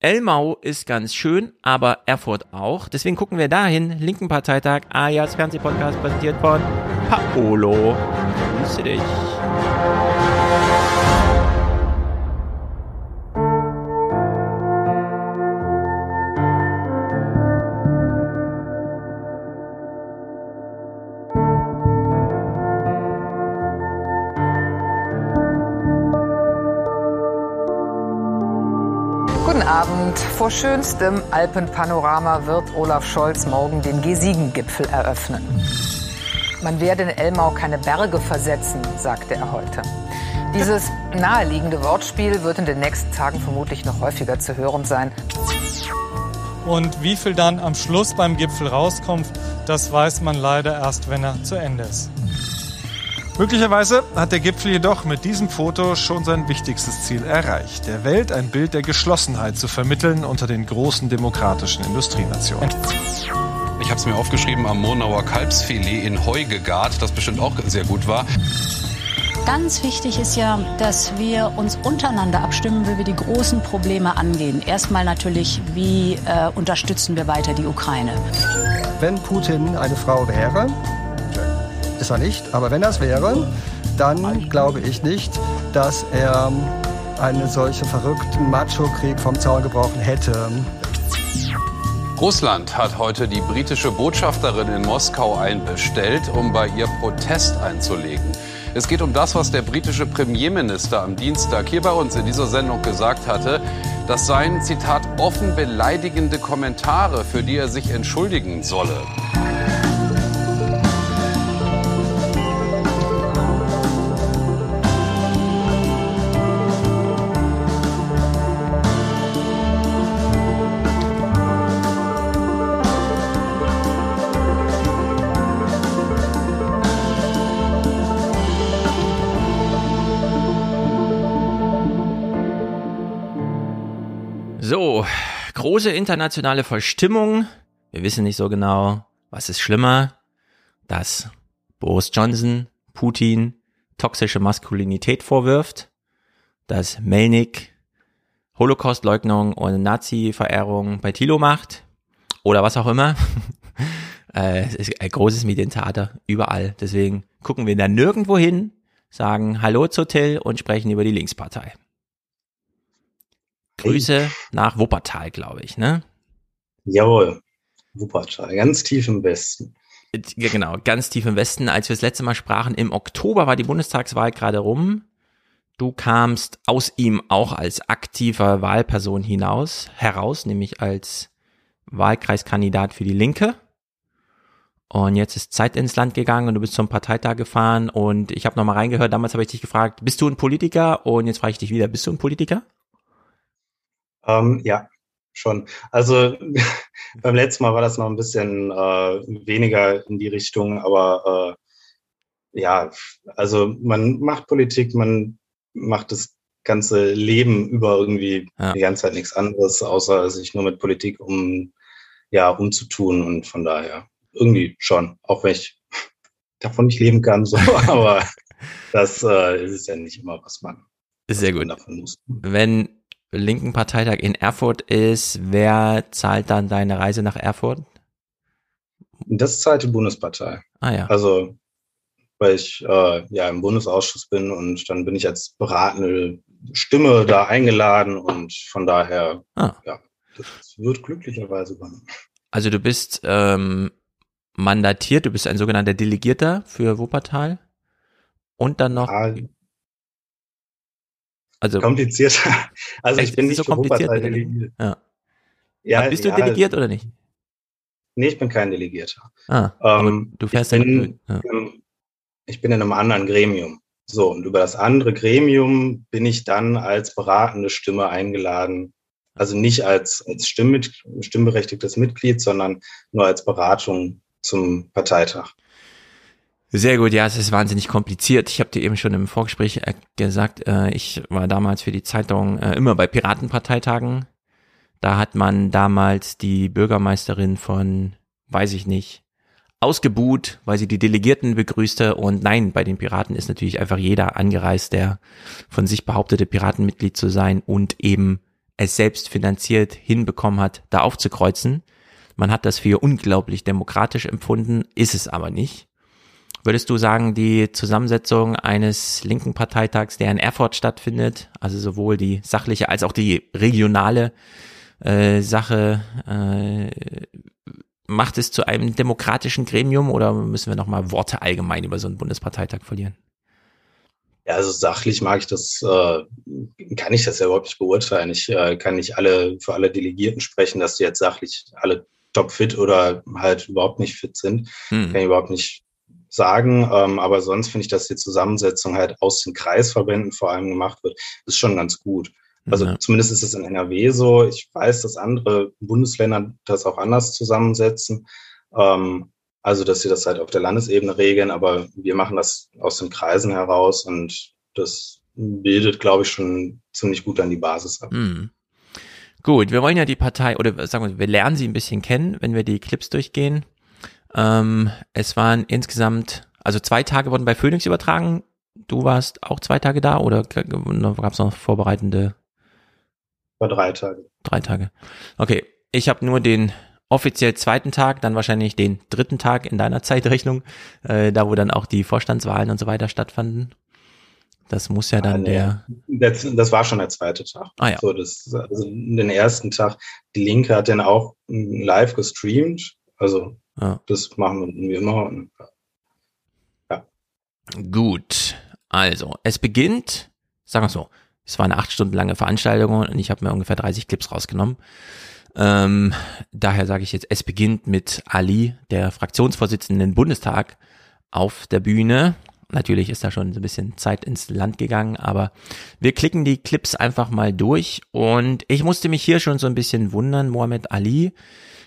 Elmau ist ganz schön, aber Erfurt auch. Deswegen gucken wir dahin. Linken Parteitag, alias Fernsehpodcast, präsentiert von Paolo. Grüße dich. Vor schönstem Alpenpanorama wird Olaf Scholz morgen den G7-Gipfel eröffnen. Man werde in Elmau keine Berge versetzen, sagte er heute. Dieses naheliegende Wortspiel wird in den nächsten Tagen vermutlich noch häufiger zu hören sein. Und wie viel dann am Schluss beim Gipfel rauskommt, das weiß man leider erst, wenn er zu Ende ist. Möglicherweise hat der Gipfel jedoch mit diesem Foto schon sein wichtigstes Ziel erreicht, der Welt ein Bild der Geschlossenheit zu vermitteln unter den großen demokratischen Industrienationen. Ich habe es mir aufgeschrieben am Monauer Kalbsfilet in Heu gegart, das bestimmt auch sehr gut war. Ganz wichtig ist ja, dass wir uns untereinander abstimmen, wie wir die großen Probleme angehen. Erstmal natürlich, wie äh, unterstützen wir weiter die Ukraine. Wenn Putin eine Frau wäre, ist er nicht, aber wenn das wäre, dann glaube ich nicht, dass er einen solchen verrückten Macho-Krieg vom Zaun gebrochen hätte. Russland hat heute die britische Botschafterin in Moskau einbestellt, um bei ihr Protest einzulegen. Es geht um das, was der britische Premierminister am Dienstag hier bei uns in dieser Sendung gesagt hatte. Das seien, Zitat, offen beleidigende Kommentare, für die er sich entschuldigen solle. Große internationale Verstimmung. Wir wissen nicht so genau, was ist schlimmer, dass Boris Johnson Putin toxische Maskulinität vorwirft, dass Melnik Holocaust-Leugnung und Nazi-Verehrung bei Thilo macht oder was auch immer. äh, es ist ein großes Medientheater überall. Deswegen gucken wir da nirgendwo hin, sagen Hallo zu Till und sprechen über die Linkspartei. Grüße nach Wuppertal, glaube ich, ne? Jawohl. Wuppertal, ganz tief im Westen. Genau, ganz tief im Westen. Als wir das letzte Mal sprachen, im Oktober war die Bundestagswahl gerade rum. Du kamst aus ihm auch als aktiver Wahlperson hinaus, heraus, nämlich als Wahlkreiskandidat für die Linke. Und jetzt ist Zeit ins Land gegangen und du bist zum Parteitag gefahren und ich habe nochmal reingehört, damals habe ich dich gefragt, bist du ein Politiker? Und jetzt frage ich dich wieder, bist du ein Politiker? Ähm, ja, schon. Also beim letzten Mal war das noch ein bisschen äh, weniger in die Richtung, aber äh, ja, also man macht Politik, man macht das ganze Leben über irgendwie Ja. die ganze Zeit nichts anderes, außer sich nur mit Politik um ja umzutun und von daher irgendwie schon, auch wenn ich davon nicht leben kann, so, aber das äh, ist ja nicht immer, was man, Sehr gut. davon muss. Wenn linken Parteitag in Erfurt ist, wer zahlt dann deine Reise nach Erfurt? Das zahlt die Bundespartei. Ah ja. Also, weil ich äh, ja im Bundesausschuss bin und dann bin ich als beratende Stimme da eingeladen und von daher, Ah. ja, das wird glücklicherweise übernommen. Also du bist ähm, mandatiert, du bist ein sogenannter Delegierter für Wuppertal und dann noch, Ah, also komplizierter. Also ich bin nicht so kompliziert delegiert. ja. Ja, bist du ja, delegiert oder nicht? Nee, ich bin kein Delegierter. Ah, Ähm, du fährst ich bin, ja. ähm, ich bin in einem anderen Gremium. So, und über das andere Gremium bin ich dann als beratende Stimme eingeladen. Also nicht als, als stimmberechtigtes Mitglied, sondern nur als Beratung zum Parteitag. Sehr gut, ja, es ist wahnsinnig kompliziert. Ich habe dir eben schon im Vorgespräch äh, gesagt, äh, ich war damals für die Zeitung äh, immer bei Piratenparteitagen. Da hat man damals die Bürgermeisterin von, weiß ich nicht, ausgebuht, weil sie die Delegierten begrüßte. Und nein, bei den Piraten ist natürlich einfach jeder angereist, der von sich behauptete, Piratenmitglied zu sein und eben es selbst finanziert hinbekommen hat, da aufzukreuzen. Man hat das für unglaublich demokratisch empfunden, ist es aber nicht. Würdest du sagen, die Zusammensetzung eines linken Parteitags, der in Erfurt stattfindet, also sowohl die sachliche als auch die regionale äh, Sache, äh, macht es zu einem demokratischen Gremium oder müssen wir nochmal Worte allgemein über so einen Bundesparteitag verlieren? Ja, also sachlich mag ich das, äh, kann ich das ja überhaupt nicht beurteilen. Ich äh, kann nicht alle für alle Delegierten sprechen, dass die jetzt sachlich alle topfit oder halt überhaupt nicht fit sind. Hm. Kann ich überhaupt nicht sagen. Ähm, aber sonst finde ich, dass die Zusammensetzung halt aus den Kreisverbänden vor allem gemacht wird, ist schon ganz gut. Also ja. zumindest ist es in NRW so. Ich weiß, dass andere Bundesländer das auch anders zusammensetzen. Ähm, also, dass sie das halt auf der Landesebene regeln, aber wir machen das aus den Kreisen heraus und das bildet, glaube ich, schon ziemlich gut an die Basis ab. Mhm. Gut, wir wollen ja die Partei, oder sagen wir, wir lernen sie ein bisschen kennen, wenn wir die Clips durchgehen. Ähm, es waren insgesamt, also zwei Tage wurden bei Phoenix übertragen. Du warst auch zwei Tage da oder gab es noch vorbereitende? War drei Tage. Drei Tage. Okay, ich habe nur den offiziell zweiten Tag, dann wahrscheinlich den dritten Tag in deiner Zeitrechnung, äh, da wo dann auch die Vorstandswahlen und so weiter stattfanden. Das muss ja dann ah, der. Das, das, war schon der zweite Tag. Ah, ja. So, das, also den ersten Tag. Die Linke hat den auch live gestreamt. Also ja. das machen wir immer. Und, ja. Gut. Also, es beginnt, sagen wir so, es war eine acht Stunden lange Veranstaltung und ich habe mir ungefähr 30 Clips rausgenommen. Ähm, daher sage ich jetzt, es beginnt mit Ali, der Fraktionsvorsitzenden Bundestag, auf der Bühne. Natürlich ist da schon so ein bisschen Zeit ins Land gegangen, aber wir klicken die Clips einfach mal durch und ich musste mich hier schon so ein bisschen wundern. Mohammed Ali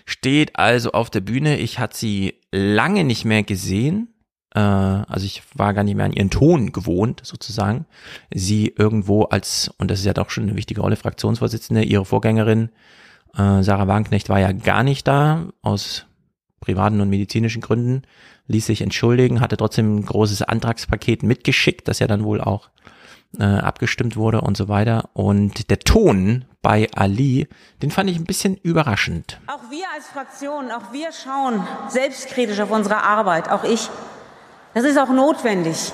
steht also auf der Bühne. Ich hatte sie lange nicht mehr gesehen. Äh, also ich war gar nicht mehr an ihren Ton gewohnt, sozusagen. Sie irgendwo als, und das ist ja doch schon eine wichtige Rolle, Fraktionsvorsitzende, ihre Vorgängerin äh, Sarah Wagenknecht war ja gar nicht da, aus privaten und medizinischen Gründen, ließ sich entschuldigen, hatte trotzdem ein großes Antragspaket mitgeschickt, das ja dann wohl auch äh, abgestimmt wurde und so weiter. Und der Ton bei Ali, den fand ich ein bisschen überraschend. Auch wir als Fraktion, auch wir schauen selbstkritisch auf unsere Arbeit, auch ich. Das ist auch notwendig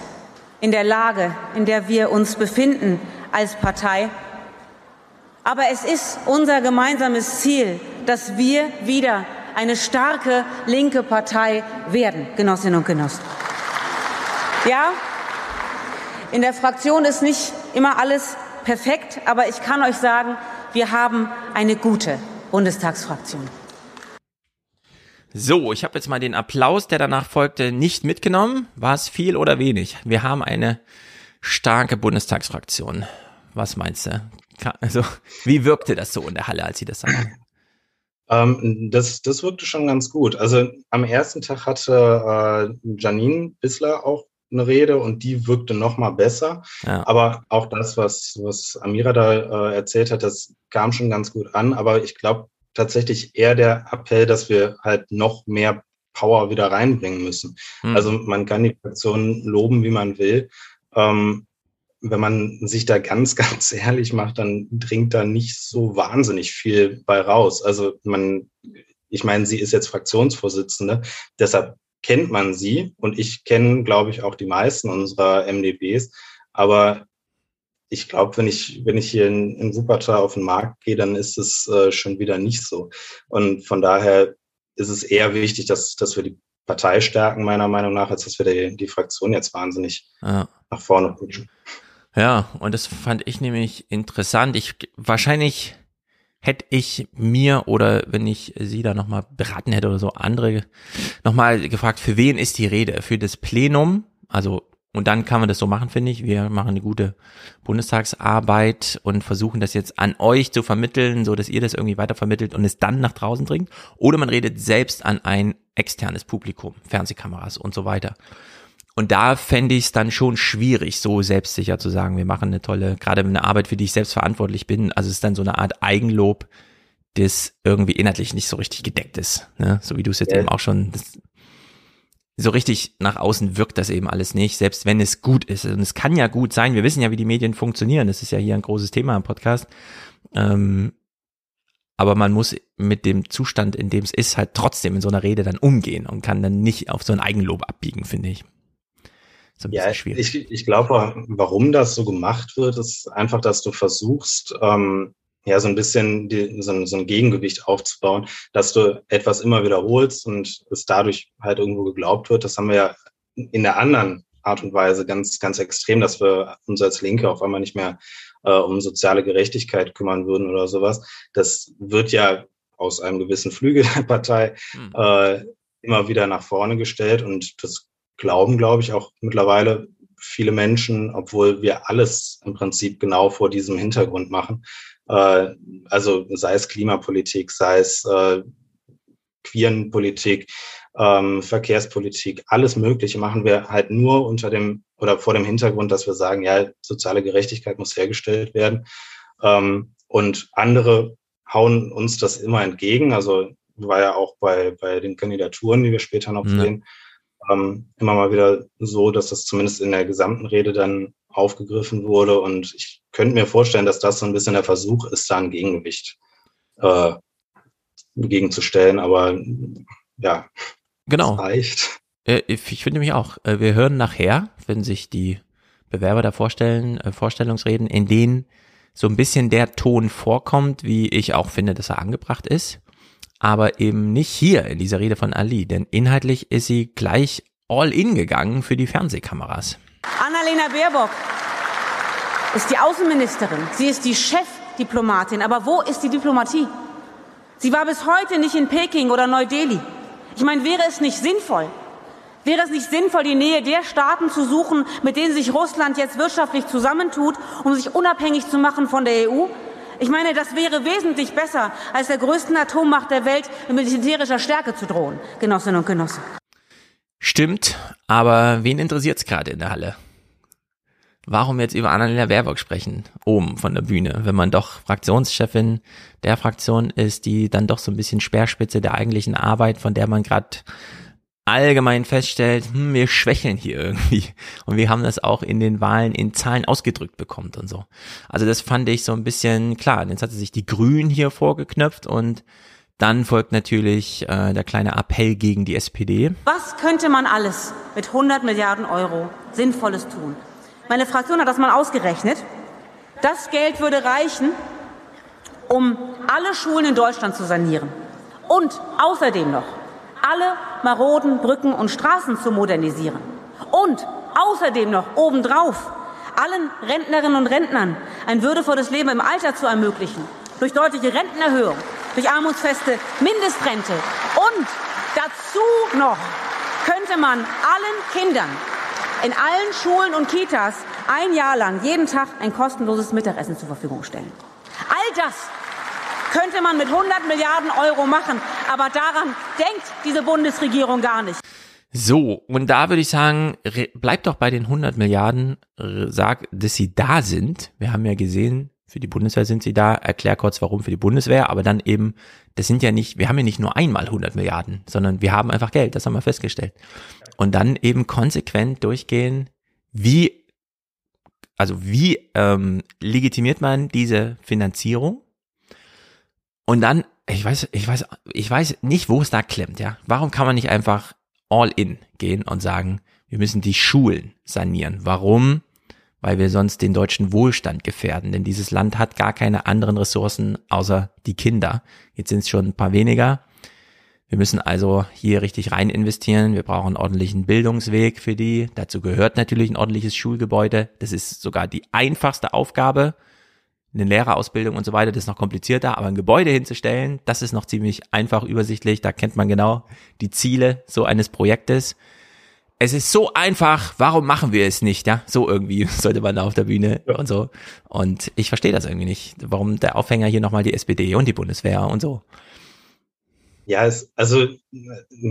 in der Lage, in der wir uns befinden als Partei. Aber es ist unser gemeinsames Ziel, dass wir wieder eine starke linke Partei werden, Genossinnen und Genossen. Ja, in der Fraktion ist nicht immer alles perfekt, aber ich kann euch sagen, wir haben eine gute Bundestagsfraktion. So, ich habe jetzt mal den Applaus, der danach folgte, nicht mitgenommen. War es viel oder wenig? Wir haben eine starke Bundestagsfraktion. Was meinst du? Also, wie wirkte das so in der Halle, als Sie das sagten? Ähm, das, das wirkte schon ganz gut. Also am ersten Tag hatte äh, Janine Bissler auch eine Rede und die wirkte noch mal besser. Ja. Aber auch das, was, was Amira da äh, erzählt hat, das kam schon ganz gut an. Aber ich glaube tatsächlich eher der Appell, dass wir halt noch mehr Power wieder reinbringen müssen. Hm. Also man kann die Fraktion loben, wie man will. Ähm, wenn man sich da ganz, ganz ehrlich macht, dann dringt da nicht so wahnsinnig viel bei raus. Also man, ich meine, sie ist jetzt Fraktionsvorsitzende, deshalb kennt man sie und ich kenne, glaube ich, auch die meisten unserer MDBs. Aber ich glaube, wenn ich, wenn ich hier in, in Wuppertal auf den Markt gehe, dann ist es äh, schon wieder nicht so. Und von daher ist es eher wichtig, dass, dass wir die Partei stärken, meiner Meinung nach, als dass wir die, die Fraktion jetzt wahnsinnig ja. nach vorne pushen. Ja, und das fand ich nämlich interessant. Ich wahrscheinlich hätte ich mir oder wenn ich sie da nochmal beraten hätte oder so andere nochmal gefragt, für wen ist die Rede? Für das Plenum? Also und dann kann man das so machen, finde ich. Wir machen eine gute Bundestagsarbeit und versuchen das jetzt an euch zu vermitteln, so dass ihr das irgendwie weiter vermittelt und es dann nach draußen dringt. Oder man redet selbst an ein externes Publikum, Fernsehkameras und so weiter. Und da fände ich es dann schon schwierig, so selbstsicher zu sagen, wir machen eine tolle, gerade eine Arbeit, für die ich selbst verantwortlich bin. Also es ist dann so eine Art Eigenlob, das irgendwie inhaltlich nicht so richtig gedeckt ist. Ne? So wie du es jetzt ja. eben auch schon, das, so richtig nach außen wirkt das eben alles nicht, selbst wenn es gut ist. Und es kann ja gut sein, wir wissen ja, wie die Medien funktionieren. Das ist ja hier ein großes Thema im Podcast. Ähm, aber man muss mit dem Zustand, in dem es ist, halt trotzdem in so einer Rede dann umgehen und kann dann nicht auf so ein Eigenlob abbiegen, finde ich. So ein ja, schwierig. ich, ich glaube, warum das so gemacht wird, ist einfach, dass du versuchst, ähm, ja, so ein bisschen die, so, ein, so ein Gegengewicht aufzubauen, dass du etwas immer wiederholst und es dadurch halt irgendwo geglaubt wird. Das haben wir ja in der anderen Art und Weise ganz, ganz extrem, dass wir uns als Linke auf einmal nicht mehr äh, um soziale Gerechtigkeit kümmern würden oder sowas. Das wird ja aus einem gewissen Flügel der Partei hm. äh, immer wieder nach vorne gestellt und das glauben, glaube ich, auch mittlerweile viele Menschen, obwohl wir alles im Prinzip genau vor diesem Hintergrund machen. Äh, also sei es Klimapolitik, sei es äh, Queerenpolitik, ähm, Verkehrspolitik, alles Mögliche machen wir halt nur unter dem oder vor dem Hintergrund, dass wir sagen, ja, soziale Gerechtigkeit muss hergestellt werden. Ähm, und andere hauen uns das immer entgegen. Also war ja auch bei, bei den Kandidaturen, die wir später noch ja. sehen, ähm, immer mal wieder so, dass das zumindest in der gesamten Rede dann aufgegriffen wurde. Und ich könnte mir vorstellen, dass das so ein bisschen der Versuch ist, da ein Gegengewicht äh, gegenzustellen. Aber ja, genau. das reicht. Äh, ich finde mich auch, äh, wir hören nachher, wenn sich die Bewerber da vorstellen, äh, Vorstellungsreden, in denen so ein bisschen der Ton vorkommt, wie ich auch finde, dass er angebracht ist. Aber eben nicht hier in dieser Rede von Ali, denn inhaltlich ist sie gleich all in gegangen für die Fernsehkameras. Annalena Baerbock ist die Außenministerin. Sie ist die Chefdiplomatin. Aber wo ist die Diplomatie? Sie war bis heute nicht in Peking oder Neu-Delhi. Ich meine, wäre es nicht sinnvoll, Wäre es nicht sinnvoll, die Nähe der Staaten zu suchen, mit denen sich Russland jetzt wirtschaftlich zusammentut, um sich unabhängig zu machen von der EU? Ich meine, das wäre wesentlich besser, als der größten Atommacht der Welt mit militärischer Stärke zu drohen, Genossinnen und Genossen. Stimmt, aber wen interessiert es gerade in der Halle? Warum jetzt über Annalena Baerbock sprechen, oben von der Bühne, wenn man doch Fraktionschefin der Fraktion ist, die dann doch so ein bisschen Speerspitze der eigentlichen Arbeit, von der man gerade allgemein feststellt, hm, wir schwächeln hier irgendwie. Und wir haben das auch in den Wahlen in Zahlen ausgedrückt bekommt und so. Also das fand ich so ein bisschen klar. Jetzt hatte sich die Grünen hier vorgeknöpft und dann folgt natürlich äh, der kleine Appell gegen die SPD. Was könnte man alles mit 100 Milliarden Euro Sinnvolles tun? Meine Fraktion hat das mal ausgerechnet. Das Geld würde reichen, um alle Schulen in Deutschland zu sanieren. Und außerdem noch alle maroden Brücken und Straßen zu modernisieren. Und außerdem noch obendrauf allen Rentnerinnen und Rentnern ein würdevolles Leben im Alter zu ermöglichen. Durch deutliche Rentenerhöhung, durch armutsfeste Mindestrente. Und dazu noch könnte man allen Kindern in allen Schulen und Kitas ein Jahr lang jeden Tag ein kostenloses Mittagessen zur Verfügung stellen. All das könnte man mit 100 Milliarden Euro machen. Aber daran denkt diese Bundesregierung gar nicht. So, und da würde ich sagen, bleibt doch bei den 100 Milliarden, sag, dass sie da sind. Wir haben ja gesehen, für die Bundeswehr sind sie da. Erklär kurz, warum für die Bundeswehr, aber dann eben, das sind ja nicht, wir haben ja nicht nur einmal 100 Milliarden, sondern wir haben einfach Geld, das haben wir festgestellt. Und dann eben konsequent durchgehen, wie, also wie ähm, legitimiert man diese Finanzierung? Und dann, ich weiß, ich weiß, ich weiß nicht, wo es da klemmt, ja. Warum kann man nicht einfach all in gehen und sagen, wir müssen die Schulen sanieren? Warum? Weil wir sonst den deutschen Wohlstand gefährden. Denn dieses Land hat gar keine anderen Ressourcen außer die Kinder. Jetzt sind es schon ein paar weniger. Wir müssen also hier richtig rein investieren. Wir brauchen einen ordentlichen Bildungsweg für die. Dazu gehört natürlich ein ordentliches Schulgebäude. Das ist sogar die einfachste Aufgabe eine Lehrerausbildung und so weiter, das ist noch komplizierter, aber ein Gebäude hinzustellen, das ist noch ziemlich einfach übersichtlich, da kennt man genau die Ziele so eines Projektes. Es ist so einfach, warum machen wir es nicht, ja? So irgendwie sollte man da auf der Bühne ja. und so. Und ich verstehe das irgendwie nicht, warum der Aufhänger hier nochmal die SPD und die Bundeswehr und so. Ja, es, also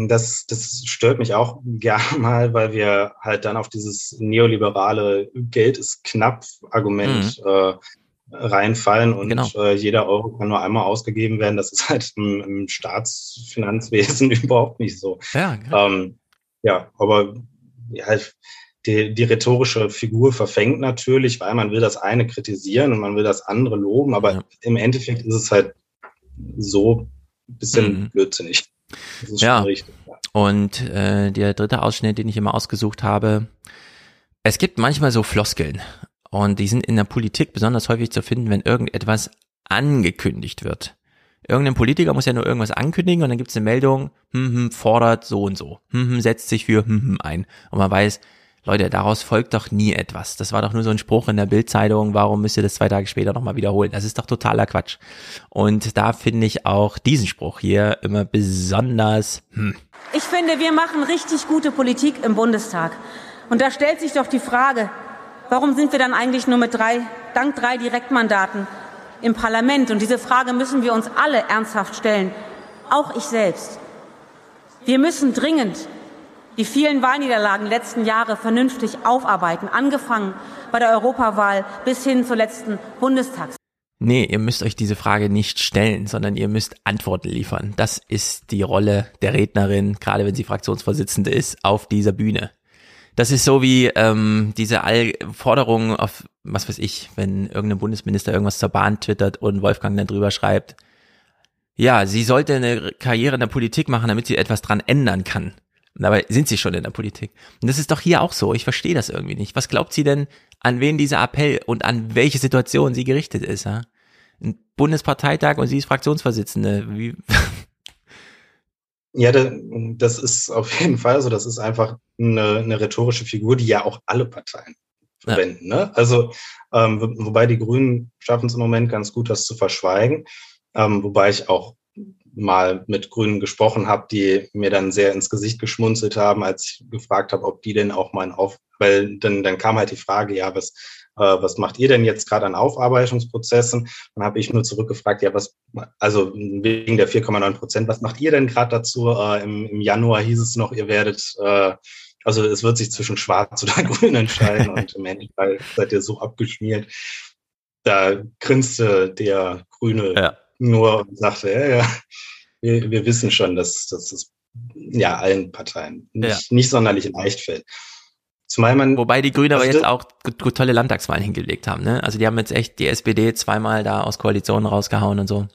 das, das stört mich auch gerne mal, weil wir halt dann auf dieses neoliberale Geld ist knapp Argument mhm. äh, reinfallen und genau. äh, jeder Euro kann nur einmal ausgegeben werden. Das ist halt im, im Staatsfinanzwesen überhaupt nicht so. Ja, genau. ähm, ja aber ja, die, die rhetorische Figur verfängt natürlich, weil man will das eine kritisieren und man will das andere loben, aber ja. im Endeffekt ist es halt so ein bisschen mhm. blödsinnig. ja. Richtig, ja. Und äh, der dritte Ausschnitt, den ich immer ausgesucht habe, es gibt manchmal so Floskeln und die sind in der Politik besonders häufig zu finden, wenn irgendetwas angekündigt wird. Irgendein Politiker muss ja nur irgendwas ankündigen und dann gibt es eine Meldung, hm, hm, fordert so und so, hm, hm, setzt sich für hm, hm ein. Und man weiß, Leute, daraus folgt doch nie etwas. Das war doch nur so ein Spruch in der Bildzeitung, warum müsst ihr das zwei Tage später nochmal wiederholen? Das ist doch totaler Quatsch. Und da finde ich auch diesen Spruch hier immer besonders. Hm. Ich finde, wir machen richtig gute Politik im Bundestag. Und da stellt sich doch die Frage, warum sind wir dann eigentlich nur mit drei, dank drei Direktmandaten im Parlament? Und diese Frage müssen wir uns alle ernsthaft stellen, auch ich selbst. Wir müssen dringend die vielen Wahlniederlagen letzten Jahre vernünftig aufarbeiten, angefangen bei der Europawahl bis hin zur letzten Bundestags. Nee, ihr müsst euch diese Frage nicht stellen, sondern ihr müsst Antworten liefern. Das ist die Rolle der Rednerin, gerade wenn sie Fraktionsvorsitzende ist, auf dieser Bühne. Das ist so wie ähm, diese All Forderung auf, was weiß ich, wenn irgendein Bundesminister irgendwas zur Bahn twittert und Wolfgang dann drüber schreibt, ja, sie sollte eine Karriere in der Politik machen, damit sie etwas dran ändern kann. Dabei sind sie schon in der Politik. Und das ist doch hier auch so. Ich verstehe das irgendwie nicht. Was glaubt sie denn, an wen dieser Appell und an welche Situation sie gerichtet ist? Ja? Ein Bundesparteitag und sie ist Fraktionsvorsitzende. Wie? Ja, das ist auf jeden Fall so. Das ist einfach eine, eine rhetorische Figur, die ja auch alle Parteien verwenden. Ja. Ne? Also, ähm, wobei die Grünen schaffen es im Moment ganz gut, das zu verschweigen. Ähm, wobei ich auch mal mit Grünen gesprochen habe, die mir dann sehr ins Gesicht geschmunzelt haben, als ich gefragt habe, ob die denn auch mal auf, weil dann, dann kam halt die Frage, ja, was, was macht ihr denn jetzt gerade an Aufarbeitungsprozessen? Dann habe ich nur zurückgefragt, ja, was, also wegen der 4,9 Prozent, was macht ihr denn gerade dazu? Äh, im, Im Januar hieß es noch, ihr werdet äh, also es wird sich zwischen Schwarz oder Grün entscheiden und im Endeffekt seid ihr so abgeschmiert. Da grinste der Grüne ja nur und sagte, ja, ja, wir, wir wissen schon, dass, dass es ja allen Parteien nicht, ja. nicht sonderlich leicht fällt. Zumal man, Wobei die Grünen aber jetzt auch gut, gut tolle Landtagswahlen hingelegt haben, ne? Also die haben jetzt echt die SPD zweimal da aus Koalitionen rausgehauen und so.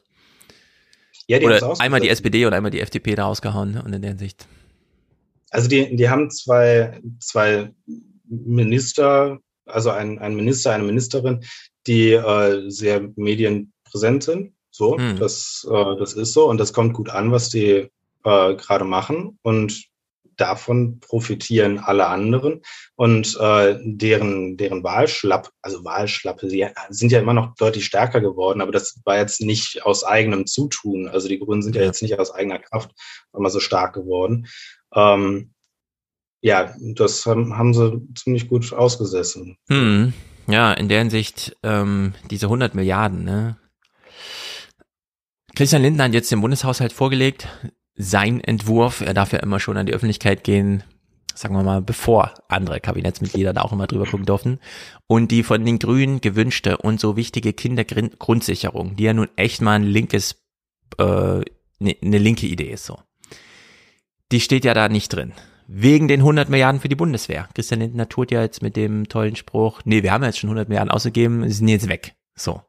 Ja, die Oder einmal die SPD und einmal die FDP da rausgehauen ne? und in der Hinsicht. Also die, die haben zwei, zwei Minister, also ein, ein Minister, eine Ministerin, die äh, sehr medienpräsent sind so, hm. das, äh, das ist so und das kommt gut an, was die äh, gerade machen und davon profitieren alle anderen und äh, deren, deren Wahlschlapp, also Wahlschlappe, sie sind ja immer noch deutlich stärker geworden, aber das war jetzt nicht aus eigenem Zutun. Also die Grünen sind ja, jetzt nicht aus eigener Kraft immer so stark geworden. Ähm, ja, das haben, haben sie ziemlich gut ausgesessen. Hm. Ja, in der Hinsicht ähm, diese 100 Milliarden, ne? Christian Lindner hat jetzt den Bundeshaushalt vorgelegt. Sein Entwurf, er darf ja immer schon an die Öffentlichkeit gehen, sagen wir mal, bevor andere Kabinettsmitglieder da auch immer drüber gucken durften. Und die von den Grünen gewünschte und so wichtige Kindergrundsicherung, die ja nun echt mal ein linkes, äh, ne, eine linke Idee ist so. Die steht ja da nicht drin. Wegen den 100 Milliarden für die Bundeswehr. Christian Lindner tut ja jetzt mit dem tollen Spruch, nee, wir haben jetzt schon 100 Milliarden ausgegeben, sind jetzt weg. So.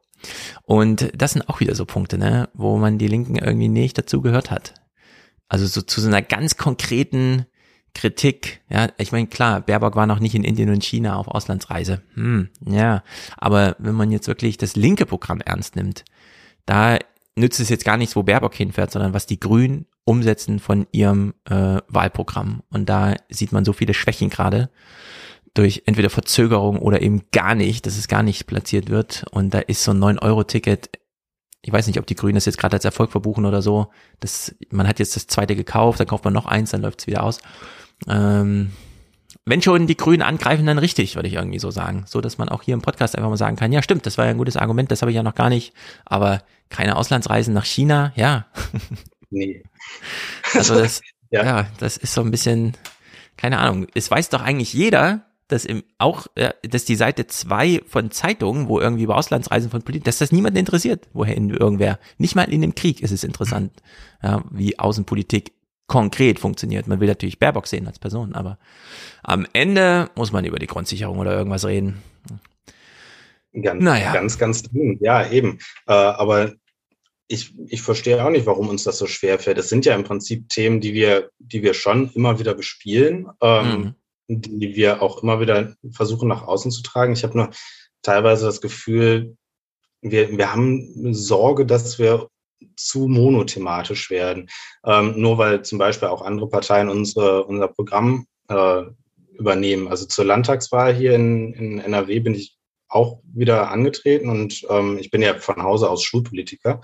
Und das sind auch wieder so Punkte, ne, wo man die Linken irgendwie nicht dazu gehört hat. Also so zu so einer ganz konkreten Kritik, ja, ich meine, klar, Baerbock war noch nicht in Indien und China auf Auslandsreise. Hm, ja, aber wenn man jetzt wirklich das linke Programm ernst nimmt, da nützt es jetzt gar nichts, wo Baerbock hinfährt, sondern was die Grünen umsetzen von ihrem äh, Wahlprogramm. Und da sieht man so viele Schwächen gerade durch entweder Verzögerung oder eben gar nicht, dass es gar nicht platziert wird. Und da ist so ein 9-Euro-Ticket, ich weiß nicht, ob die Grünen das jetzt gerade als Erfolg verbuchen oder so. Das, man hat jetzt das zweite gekauft, dann kauft man noch eins, dann läuft es wieder aus. Ähm, wenn schon die Grünen angreifen, dann richtig, würde ich irgendwie so sagen. So, dass man auch hier im Podcast einfach mal sagen kann, ja stimmt, das war ja ein gutes Argument, das habe ich ja noch gar nicht. Aber keine Auslandsreisen nach China, ja. Nee. Also das, ja. ja, das ist so ein bisschen, keine Ahnung. Es weiß doch eigentlich jeder, dass im, auch, äh, dass die Seite zwei von Zeitungen, wo irgendwie über Auslandsreisen von Politikern, dass das niemanden interessiert, wohin irgendwer. Nicht mal in dem Krieg ist es interessant, ja, wie Außenpolitik konkret funktioniert. Man will natürlich Baerbock sehen als Person, aber am Ende muss man über die Grundsicherung oder irgendwas reden. Ganz, naja. ganz, ganz dringend. Ja, eben. Äh, aber ich, ich verstehe auch nicht, warum uns das so schwer fällt. Es sind ja im Prinzip Themen, die wir, die wir schon immer wieder bespielen, ähm, mhm. Die wir auch immer wieder versuchen nach außen zu tragen. Ich habe nur teilweise das Gefühl, wir, wir haben Sorge, dass wir zu monothematisch werden. Ähm, nur weil zum Beispiel auch andere Parteien unsere, unser Programm äh, übernehmen. Also zur Landtagswahl hier in, in NRW bin ich auch wieder angetreten und ähm, ich bin ja von Hause aus Schulpolitiker.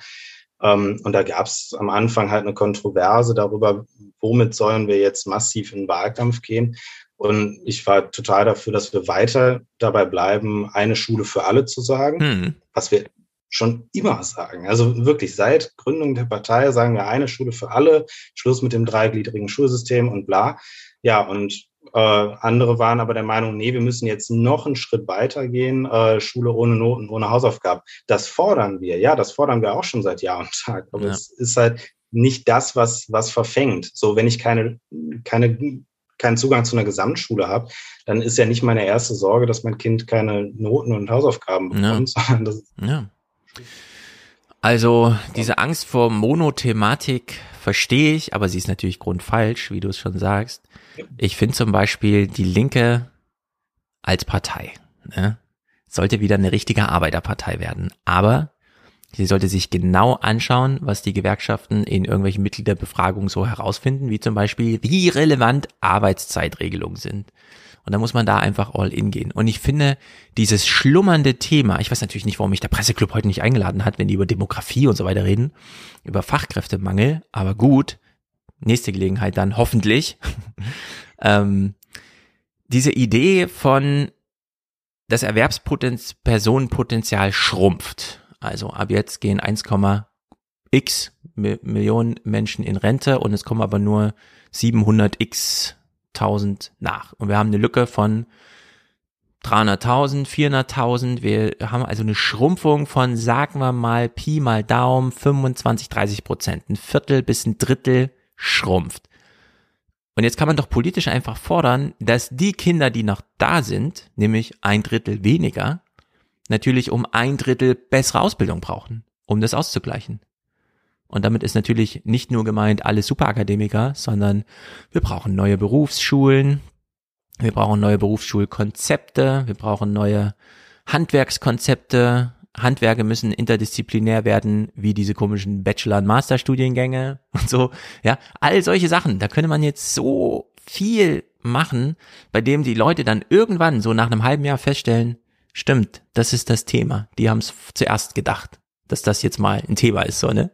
Ähm, und da gab es am Anfang halt eine Kontroverse darüber, womit sollen wir jetzt massiv in den Wahlkampf gehen. Und ich war total dafür, dass wir weiter dabei bleiben, eine Schule für alle zu sagen, hm. was wir schon immer sagen. Also wirklich seit Gründung der Partei sagen wir eine Schule für alle, Schluss mit dem dreigliedrigen Schulsystem und bla. Ja, und äh, andere waren aber der Meinung, nee, wir müssen jetzt noch einen Schritt weiter gehen, äh, Schule ohne Noten, ohne Hausaufgaben. Das fordern wir, ja, das fordern wir auch schon seit Jahr und Tag. Aber ja. es ist halt nicht das, was, was verfängt. So, wenn ich keine, keine, keinen Zugang zu einer Gesamtschule habe, dann ist ja nicht meine erste Sorge, dass mein Kind keine Noten und Hausaufgaben bekommt, ja. sondern das ja. Also diese Angst vor Monothematik verstehe ich, aber sie ist natürlich grundfalsch, wie du es schon sagst. Ich finde zum Beispiel die Linke als Partei ne, sollte wieder eine richtige Arbeiterpartei werden. Aber sie sollte sich genau anschauen, was die Gewerkschaften in irgendwelchen Mitgliederbefragungen so herausfinden, wie zum Beispiel, wie relevant Arbeitszeitregelungen sind. Und da muss man da einfach all in gehen. Und ich finde, dieses schlummernde Thema, ich weiß natürlich nicht, warum mich der Presseclub heute nicht eingeladen hat, wenn die über Demografie und so weiter reden, über Fachkräftemangel, aber gut, nächste Gelegenheit dann hoffentlich. ähm, diese Idee von das Erwerbspersonenpotenzial schrumpft. Also ab jetzt gehen 1,x Millionen Menschen in Rente und es kommen aber nur 700x 1000 nach. Und wir haben eine Lücke von 300.000, 400.000. Wir haben also eine Schrumpfung von, sagen wir mal, Pi mal Daumen, 25, 30 Prozent. Ein Viertel bis ein Drittel schrumpft. Und jetzt kann man doch politisch einfach fordern, dass die Kinder, die noch da sind, nämlich ein Drittel weniger, natürlich um ein Drittel bessere Ausbildung brauchen, um das auszugleichen. Und damit ist natürlich nicht nur gemeint alle Superakademiker, sondern wir brauchen neue Berufsschulen, wir brauchen neue Berufsschulkonzepte, wir brauchen neue Handwerkskonzepte, Handwerke müssen interdisziplinär werden, wie diese komischen Bachelor- und Masterstudiengänge und so. Ja, all solche Sachen. Da könnte man jetzt so viel machen, bei dem die Leute dann irgendwann so nach einem halben Jahr feststellen, stimmt, das ist das Thema. Die haben es zuerst gedacht, dass das jetzt mal ein Thema ist, so, ne?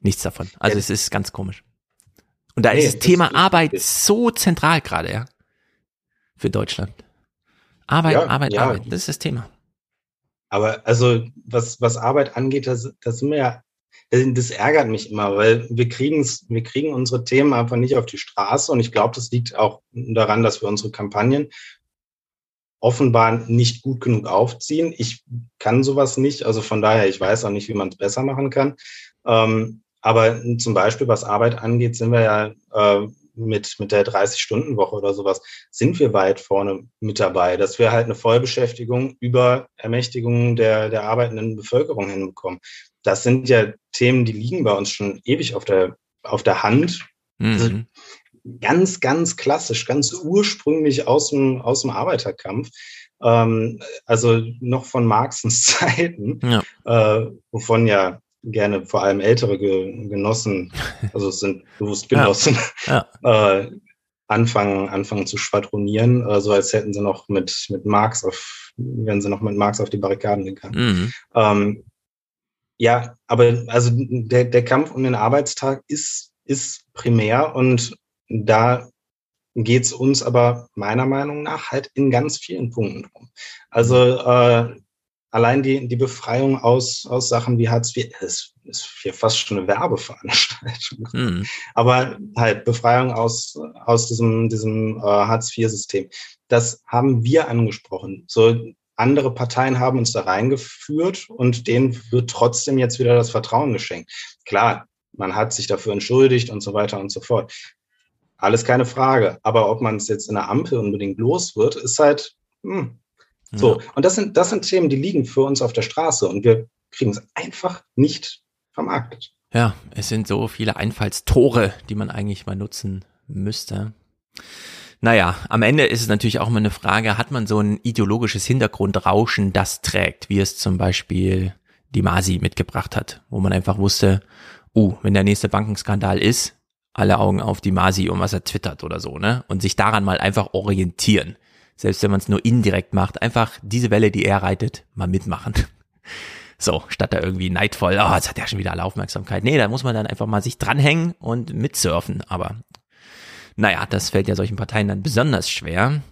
Nichts davon. Also ja. es ist ganz komisch. Und da nee, ist das Thema Arbeit so zentral gerade, ja. Für Deutschland. Arbeit, ja, Arbeit, ja. Arbeit. Das ist das Thema. Aber also, was, was Arbeit angeht, das, das sind wir ja, das ärgert mich immer, weil wir kriegen wir kriegen unsere Themen einfach nicht auf die Straße und ich glaube, das liegt auch daran, dass wir unsere Kampagnen offenbar nicht gut genug aufziehen. Ich kann sowas nicht, also von daher, ich weiß auch nicht, wie man es besser machen kann. Ähm, aber zum Beispiel, was Arbeit angeht, sind wir ja äh, mit, mit der 30-Stunden-Woche oder sowas, sind wir weit vorne mit dabei, dass wir halt eine Vollbeschäftigung über Ermächtigung der, der arbeitenden Bevölkerung hinbekommen. Das sind ja Themen, die liegen bei uns schon ewig auf der, auf der Hand. Mhm. Ganz, ganz klassisch, ganz ursprünglich aus dem, aus dem Arbeiterkampf. Ähm, also noch von Marxens Zeiten, ja. äh, wovon ja gerne vor allem ältere Genossen, also es sind bewusst Genossen, ja. Ja. Äh, anfangen, anfangen zu schwadronieren, äh, so als hätten sie noch mit, mit Marx auf, wären sie noch mit Marx auf die Barrikaden gegangen. Mhm. Ähm, ja, aber also der, der Kampf um den Arbeitstag ist, ist primär und da geht es uns aber meiner Meinung nach halt in ganz vielen Punkten drum. Also äh, allein die, die Befreiung aus, aus Sachen wie Hartz IV, ist, ist hier fast schon eine Werbeveranstaltung. Mhm. Aber halt Befreiung aus, aus diesem, diesem äh, Hartz IV-System. Das haben wir angesprochen. So andere Parteien haben uns da reingeführt und denen wird trotzdem jetzt wieder das Vertrauen geschenkt. Klar, man hat sich dafür entschuldigt und so weiter und so fort. Alles keine Frage. Aber ob man es jetzt in der Ampel unbedingt los wird, ist halt hm. so. Ja. Und das sind, das sind Themen, die liegen für uns auf der Straße und wir kriegen es einfach nicht vermarktet. Ja, es sind so viele Einfallstore, die man eigentlich mal nutzen müsste. Naja, am Ende ist es natürlich auch immer eine Frage, hat man so ein ideologisches Hintergrundrauschen, das trägt, wie es zum Beispiel die Masi mitgebracht hat, wo man einfach wusste, uh, wenn der nächste Bankenskandal ist, alle Augen auf die Masi und was er twittert oder so, ne? Und sich daran mal einfach orientieren. Selbst wenn man es nur indirekt macht, einfach diese Welle, die er reitet, mal mitmachen. So, statt da irgendwie neidvoll, oh, jetzt hat er schon wieder alle Aufmerksamkeit. Nee, da muss man dann einfach mal sich dranhängen und mitsurfen. Aber naja, das fällt ja solchen Parteien dann besonders schwer.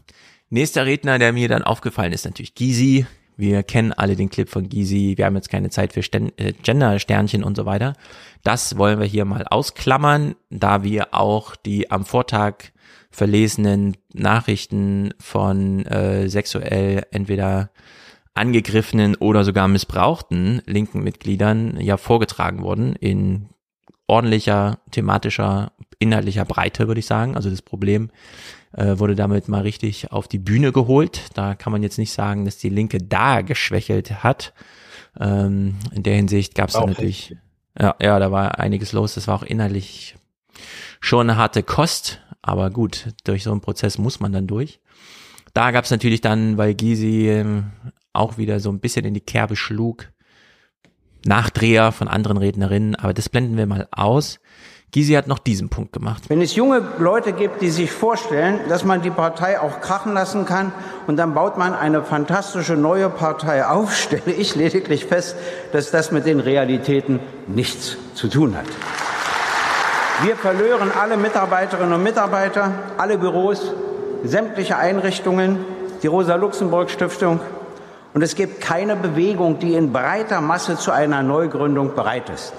Nächster Redner, der mir dann aufgefallen ist, natürlich Gysi. Wir kennen alle den Clip von Gysi. Wir haben jetzt keine Zeit für äh, Gender-Sternchen und so weiter. Das wollen wir hier mal ausklammern, da wir auch die am Vortag verlesenen Nachrichten von äh, sexuell entweder angegriffenen oder sogar missbrauchten linken Mitgliedern ja vorgetragen wurden in ordentlicher thematischer, inhaltlicher Breite, würde ich sagen. Also das Problem äh, wurde damit mal richtig auf die Bühne geholt. Da kann man jetzt nicht sagen, dass die Linke da geschwächelt hat. Ähm, in der Hinsicht gab es natürlich, ja, ja, da war einiges los. Das war auch inhaltlich schon eine harte Kost, aber gut, durch so einen Prozess muss man dann durch. Da gab es natürlich dann, weil Gysi ähm, auch wieder so ein bisschen in die Kerbe schlug, Nachdreher von anderen Rednerinnen, aber das blenden wir mal aus. Gysi hat noch diesen Punkt gemacht. Wenn es junge Leute gibt, die sich vorstellen, dass man die Partei auch krachen lassen kann und dann baut man eine fantastische neue Partei auf, stelle ich lediglich fest, dass das mit den Realitäten nichts zu tun hat. Wir verlören alle Mitarbeiterinnen und Mitarbeiter, alle Büros, sämtliche Einrichtungen, die Rosa-Luxemburg-Stiftung, und es gibt keine Bewegung, die in breiter Masse zu einer Neugründung bereit ist.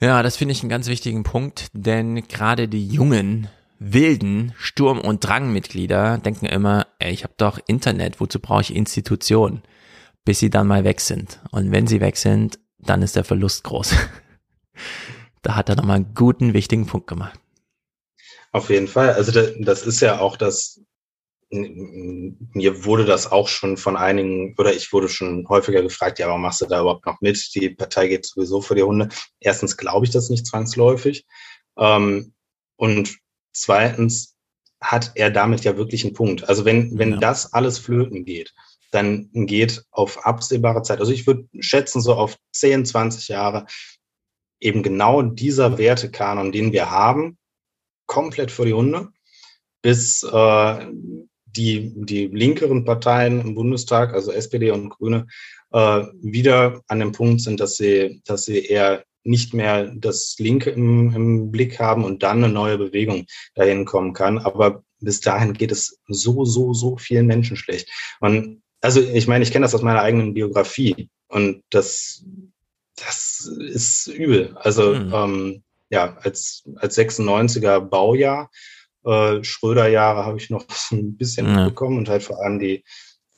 Ja, das finde ich einen ganz wichtigen Punkt, denn gerade die jungen, wilden Sturm- und Drangmitglieder denken immer, ey, ich habe doch Internet, wozu brauche ich Institutionen? Bis sie dann mal weg sind. Und wenn sie weg sind, dann ist der Verlust groß. da hat er nochmal einen guten, wichtigen Punkt gemacht. Auf jeden Fall. Also das ist ja auch das mir wurde das auch schon von einigen, oder ich wurde schon häufiger gefragt, ja, warum machst du da überhaupt noch mit? Die Partei geht sowieso für die Hunde. Erstens glaube ich das nicht zwangsläufig. Ähm, und zweitens hat er damit ja wirklich einen Punkt. Also wenn, wenn ja. das alles flöten geht, dann geht auf absehbare Zeit, also ich würde schätzen, so auf 10, 20 Jahre, eben genau dieser Wertekanon, den wir haben, komplett für die Hunde bis äh, die, die linkeren Parteien im Bundestag, also SPD und Grüne, äh, wieder an dem Punkt sind, dass sie, dass sie eher nicht mehr das Linke im, im Blick haben und dann eine neue Bewegung dahin kommen kann. Aber bis dahin geht es so, so, so vielen Menschen schlecht. Und also ich meine, ich kenne das aus meiner eigenen Biografie und das, das ist übel. Also mhm. ähm, ja, als, als 96er Baujahr äh, Schröder-Jahre habe ich noch ein bisschen ja. mitbekommen und halt vor allem die,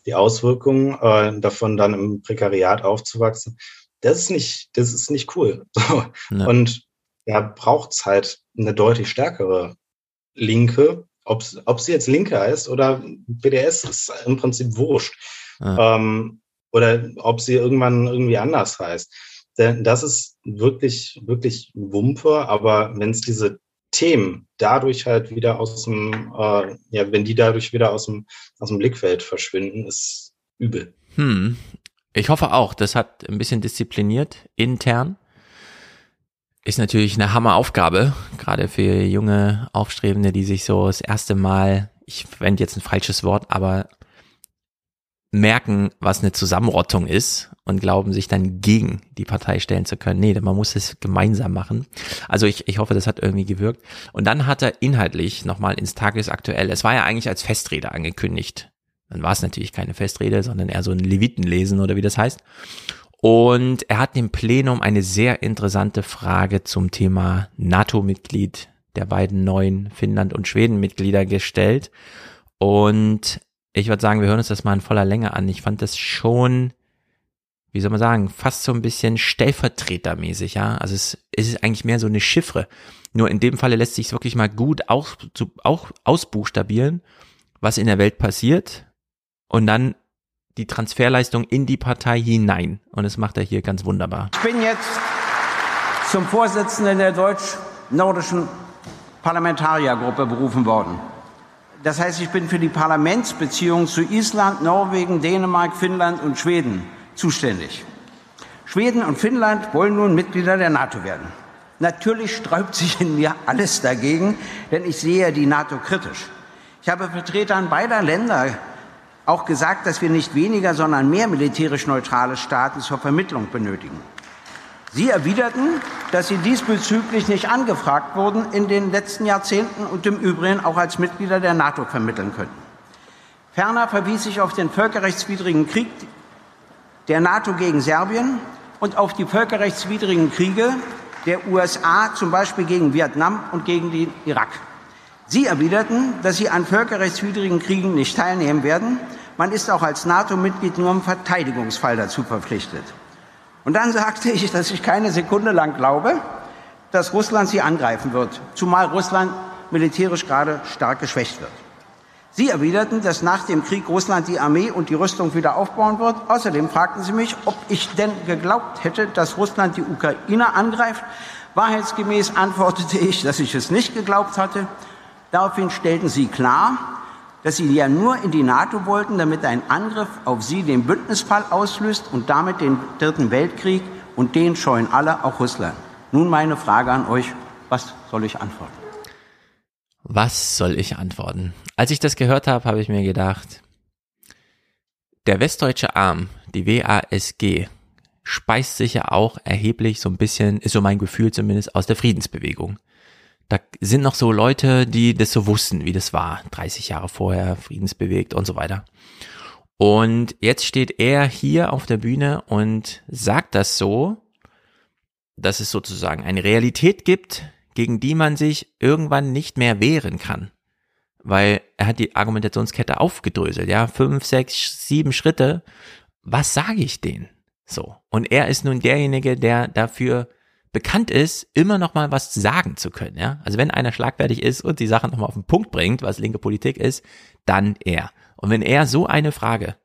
die Auswirkungen äh, davon dann im Prekariat aufzuwachsen. Das ist nicht, das ist nicht cool. Ja. Und da braucht es halt eine deutlich stärkere Linke. Ob sie jetzt Linke heißt oder PDS ist im Prinzip wurscht. Ja. Ähm, oder ob sie irgendwann irgendwie anders heißt. Denn das ist wirklich, wirklich Wumpe. Aber wenn es diese Themen dadurch halt wieder aus dem, äh, ja, wenn die dadurch wieder aus dem, aus dem Blickfeld verschwinden, ist übel. Hm. Ich hoffe auch, das hat ein bisschen diszipliniert intern. Ist natürlich eine Hammeraufgabe, gerade für junge Aufstrebende, die sich so das erste Mal, ich verwende jetzt ein falsches Wort, aber merken, was eine Zusammenrottung ist und glauben, sich dann gegen die Partei stellen zu können. Nee, man muss es gemeinsam machen. Also ich, ich hoffe, das hat irgendwie gewirkt. Und dann hat er inhaltlich nochmal ins Tagesaktuell, es war ja eigentlich als Festrede angekündigt. Dann war es natürlich keine Festrede, sondern eher so ein Levitenlesen oder wie das heißt. Und er hat dem Plenum eine sehr interessante Frage zum Thema NATO-Mitglied der beiden neuen Finnland- und Schweden-Mitglieder gestellt. Und ich würde sagen, wir hören uns das mal in voller Länge an. Ich fand das schon wie soll man sagen, fast so ein bisschen stellvertretermäßig, ja. Also es, es ist eigentlich mehr so eine Chiffre. Nur in dem Falle lässt sich es wirklich mal gut auch, zu, auch ausbuchstabieren, was in der Welt passiert und dann die Transferleistung in die Partei hinein. Und das macht er hier ganz wunderbar. Ich bin jetzt zum Vorsitzenden der deutsch-nordischen Parlamentariergruppe berufen worden. Das heißt, ich bin für die Parlamentsbeziehungen zu Island, Norwegen, Dänemark, Finnland und Schweden zuständig. Schweden und Finnland wollen nun Mitglieder der NATO werden. Natürlich sträubt sich in mir alles dagegen, denn ich sehe die NATO kritisch. Ich habe Vertretern beider Länder auch gesagt, dass wir nicht weniger, sondern mehr militärisch neutrale Staaten zur Vermittlung benötigen. Sie erwiderten, dass sie diesbezüglich nicht angefragt wurden in den letzten Jahrzehnten und im Übrigen auch als Mitglieder der NATO vermitteln könnten. Ferner verwies ich auf den völkerrechtswidrigen Krieg der NATO gegen Serbien und auf die völkerrechtswidrigen Kriege der USA, zum Beispiel gegen Vietnam und gegen den Irak. Sie erwiderten, dass sie an völkerrechtswidrigen Kriegen nicht teilnehmen werden. Man ist auch als NATO-Mitglied nur im Verteidigungsfall dazu verpflichtet. Und dann sagte ich, dass ich keine Sekunde lang glaube, dass Russland sie angreifen wird, zumal Russland militärisch gerade stark geschwächt wird. Sie erwiderten, dass nach dem Krieg Russland die Armee und die Rüstung wieder aufbauen wird. Außerdem fragten sie mich, ob ich denn geglaubt hätte, dass Russland die Ukraine angreift. Wahrheitsgemäß antwortete ich, dass ich es nicht geglaubt hatte. Daraufhin stellten sie klar, dass sie ja nur in die NATO wollten, damit ein Angriff auf sie den Bündnisfall auslöst und damit den Dritten Weltkrieg. Und den scheuen alle, auch Russland. Nun meine Frage an euch, was soll ich antworten? Was soll ich antworten? Als ich das gehört habe, habe ich mir gedacht, der westdeutsche Arm, die WASG, speist sich ja auch erheblich so ein bisschen, ist so mein Gefühl zumindest, aus der Friedensbewegung. Da sind noch so Leute, die das so wussten, wie das war, 30 Jahre vorher, friedensbewegt und so weiter. Und jetzt steht er hier auf der Bühne und sagt das so, dass es sozusagen eine Realität gibt, gegen die man sich irgendwann nicht mehr wehren kann. Weil er hat die Argumentationskette aufgedröselt, ja, fünf, sechs, sieben Schritte. Was sage ich denen? So. Und er ist nun derjenige, der dafür bekannt ist, immer noch mal was sagen zu können, ja. Also wenn einer schlagfertig ist und die Sachen noch mal auf den Punkt bringt, was linke Politik ist, dann er. Und wenn er so eine Frage,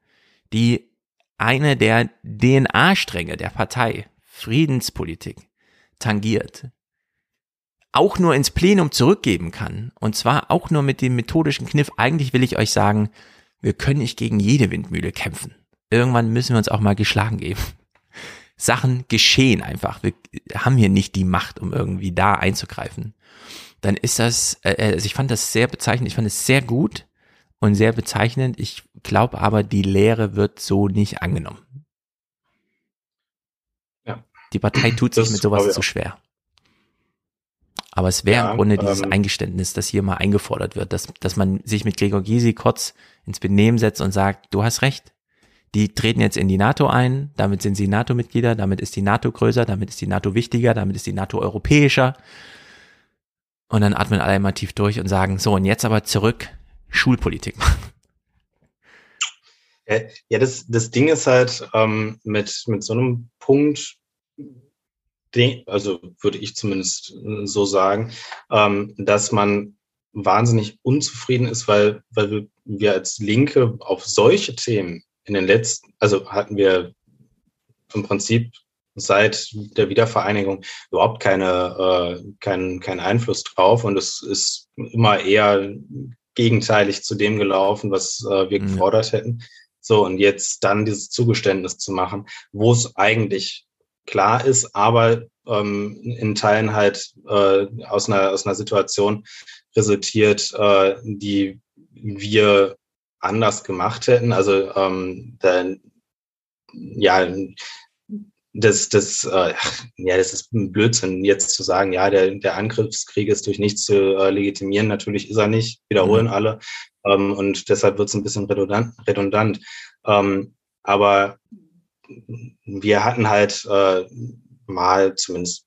die eine der DNA-Stränge der Partei, Friedenspolitik, tangiert, auch nur ins Plenum zurückgeben kann, und zwar auch nur mit dem methodischen Kniff, eigentlich will ich euch sagen, wir können nicht gegen jede Windmühle kämpfen. Irgendwann müssen wir uns auch mal geschlagen geben. Sachen geschehen einfach. Wir haben hier nicht die Macht, um irgendwie da einzugreifen. Dann ist das, äh, äh also ich fand das sehr bezeichnend, ich fand es sehr gut und sehr bezeichnend. Ich glaube aber, die Lehre wird so nicht angenommen. Ja. Die Partei tut sich mit sowas zu schwer. Aber es wäre ja, im Grunde dieses ähm, Eingeständnis, das hier mal eingefordert wird, dass, dass man sich mit Gregor Gysi kurz ins Benehmen setzt und sagt, du hast recht, die treten jetzt in die NATO ein, damit sind sie NATO-Mitglieder, damit ist die NATO größer, damit ist die NATO wichtiger, damit ist die NATO europäischer. Und dann atmen alle mal tief durch und sagen, so, und jetzt aber zurück, Schulpolitik machen. Ja, das, das Ding ist halt ähm, mit, mit so einem Punkt, also würde ich zumindest äh, so sagen, ähm, dass man wahnsinnig unzufrieden ist, weil, weil wir als Linke auf solche Themen in den letzten, also hatten wir im Prinzip seit der Wiedervereinigung überhaupt keine, äh, keinen kein Einfluss drauf und es ist immer eher gegenteilig zu dem gelaufen, was äh, wir mhm. gefordert hätten. So, und jetzt dann dieses Zugeständnis zu machen, wo es eigentlich klar ist, aber ähm, in Teilen halt äh, aus, einer, aus einer Situation resultiert, äh, die wir anders gemacht hätten. Also ähm, da, ja, das, das, äh, ja, das ist ein Blödsinn, jetzt zu sagen, ja, der, der Angriffskrieg ist durch nichts zu äh, legitimieren. Natürlich ist er nicht, wiederholen mhm. alle. Ähm, und deshalb wird es ein bisschen redundant. redundant. Ähm, aber wir hatten halt äh, mal, zumindest,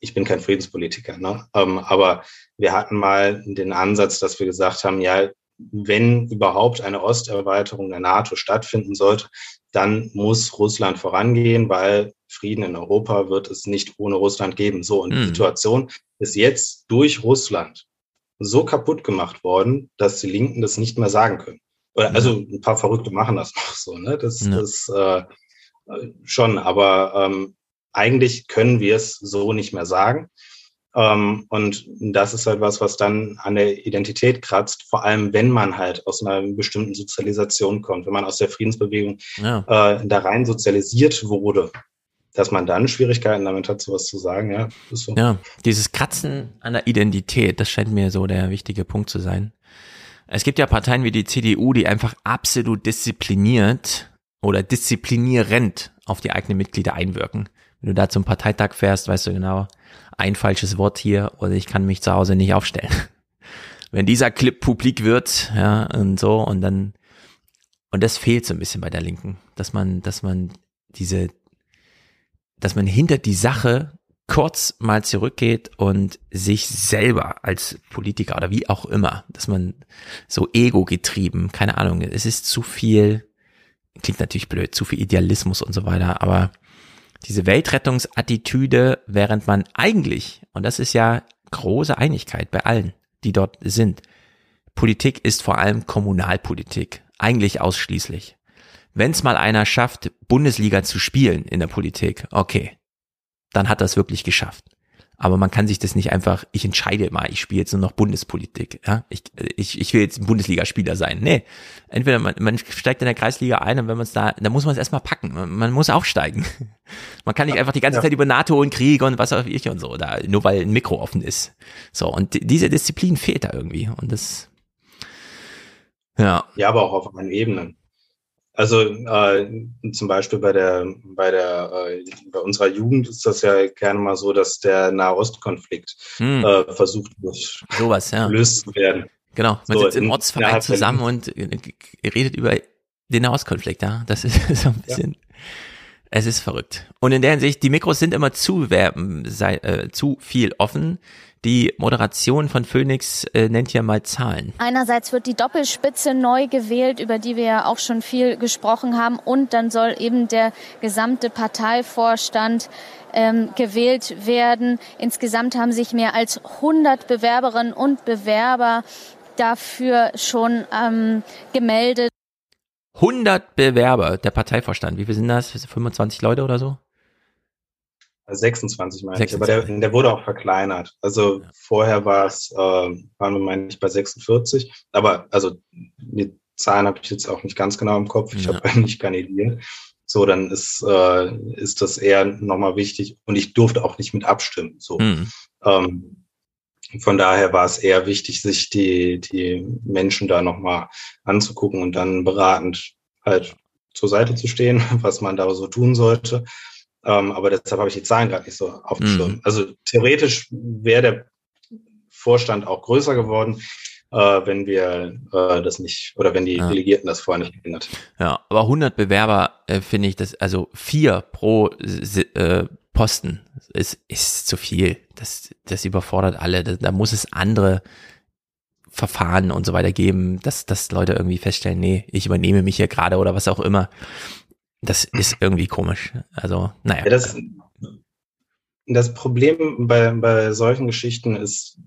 ich bin kein Friedenspolitiker, ne? Ähm, aber wir hatten mal den Ansatz, dass wir gesagt haben, ja, wenn überhaupt eine Osterweiterung der NATO stattfinden sollte, dann muss Russland vorangehen, weil Frieden in Europa wird es nicht ohne Russland geben. So, und die Hm. Situation ist jetzt durch Russland so kaputt gemacht worden, dass die Linken das nicht mehr sagen können. Oder, Ja. also ein paar Verrückte machen das noch so, ne? Das ist äh, äh, schon, aber ähm, eigentlich können wir es so nicht mehr sagen. Ähm, und das ist halt was, was dann an der Identität kratzt, vor allem wenn man halt aus einer bestimmten Sozialisation kommt, wenn man aus der Friedensbewegung Ja. äh, da rein sozialisiert wurde, dass man dann Schwierigkeiten damit hat, sowas zu sagen, ja, so. Ja, dieses Kratzen an der Identität, das scheint mir so der wichtige Punkt zu sein. Es gibt ja Parteien wie die CDU, die einfach absolut diszipliniert oder disziplinierend auf die eigenen Mitglieder einwirken. Wenn du da zum Parteitag fährst, weißt du genau, ein falsches Wort hier oder ich kann mich zu Hause nicht aufstellen. Wenn dieser Clip publik wird, ja, und so, und dann, und das fehlt so ein bisschen bei der Linken, dass man, dass man diese, dass man hinter die Sache kurz mal zurückgeht und sich selber als Politiker oder wie auch immer, dass man so ego getrieben, keine Ahnung, es ist zu viel, klingt natürlich blöd, zu viel Idealismus und so weiter, aber diese Weltrettungsattitüde, während man eigentlich, und das ist ja große Einigkeit bei allen, die dort sind, Politik ist vor allem Kommunalpolitik, eigentlich ausschließlich. Wenn es mal einer schafft, Bundesliga zu spielen in der Politik, okay, dann hat das wirklich geschafft. Aber man kann sich das nicht einfach, ich entscheide mal, ich spiele jetzt nur noch Bundespolitik. Ja? Ich, ich, ich will jetzt ein Bundesligaspieler sein. Nee. Entweder man, man steigt in der Kreisliga ein und wenn man es da, dann muss man es erstmal packen. Man, man muss aufsteigen. Man kann nicht einfach die ganze Ja. Zeit über NATO und Krieg und was auch ich und so, da, nur weil ein Mikro offen ist. So, und die- diese Disziplin fehlt da irgendwie. Und das, ja, Ja, aber auch auf allen Ebenen. Also äh, zum Beispiel bei der bei der äh, bei unserer Jugend ist das ja gerne mal so, dass der Nahostkonflikt hm, äh, versucht wird sowas, ja. gelöst zu werden. Genau, man So, sitzt im in- Ortsverein zusammen und äh, g- redet über den Nahostkonflikt, ja. Das ist so ein bisschen, es ist verrückt. Und in der Hinsicht, die Mikros sind immer zu, werben, sei, äh, zu viel offen. Die Moderation von Phoenix äh, nennt ja mal Zahlen. Einerseits wird die Doppelspitze neu gewählt, über die wir ja auch schon viel gesprochen haben. Und dann soll eben der gesamte Parteivorstand ähm, gewählt werden. Insgesamt haben sich mehr als 100 Bewerberinnen und Bewerber dafür schon ähm, gemeldet. 100 Bewerber, der Parteivorstand. Wie viel sind das? 25 Leute oder so? 26 meine ich, 26. aber der, der wurde auch verkleinert. Also Ja. vorher war es, äh, waren wir meine ich bei 46, aber also die Zahlen habe ich jetzt auch nicht ganz genau im Kopf. Ich Ja. habe nicht kandidiert. So, dann ist, äh, ist das eher nochmal wichtig und ich durfte auch nicht mit abstimmen. So. Hm. Ähm, von daher war es eher wichtig, sich die, die Menschen da nochmal anzugucken und dann beratend halt zur Seite zu stehen, was man da so tun sollte. Ähm, aber deshalb habe ich die Zahlen gerade nicht so auf dem Mhm. Schirm. Also theoretisch wäre der Vorstand auch größer geworden, äh, wenn wir äh, das nicht, oder wenn die Ja. Delegierten das vorher nicht geändert hätten. Ja, aber 100 Bewerber äh, finde ich das, also vier pro äh, Posten ist, ist zu viel. Das, das überfordert alle. Da, da muss es andere Verfahren und so weiter geben, dass, dass Leute irgendwie feststellen, nee, ich übernehme mich hier gerade oder was auch immer. Das ist irgendwie komisch. Also, naja. Ja, das, das Problem bei, bei solchen Geschichten ist,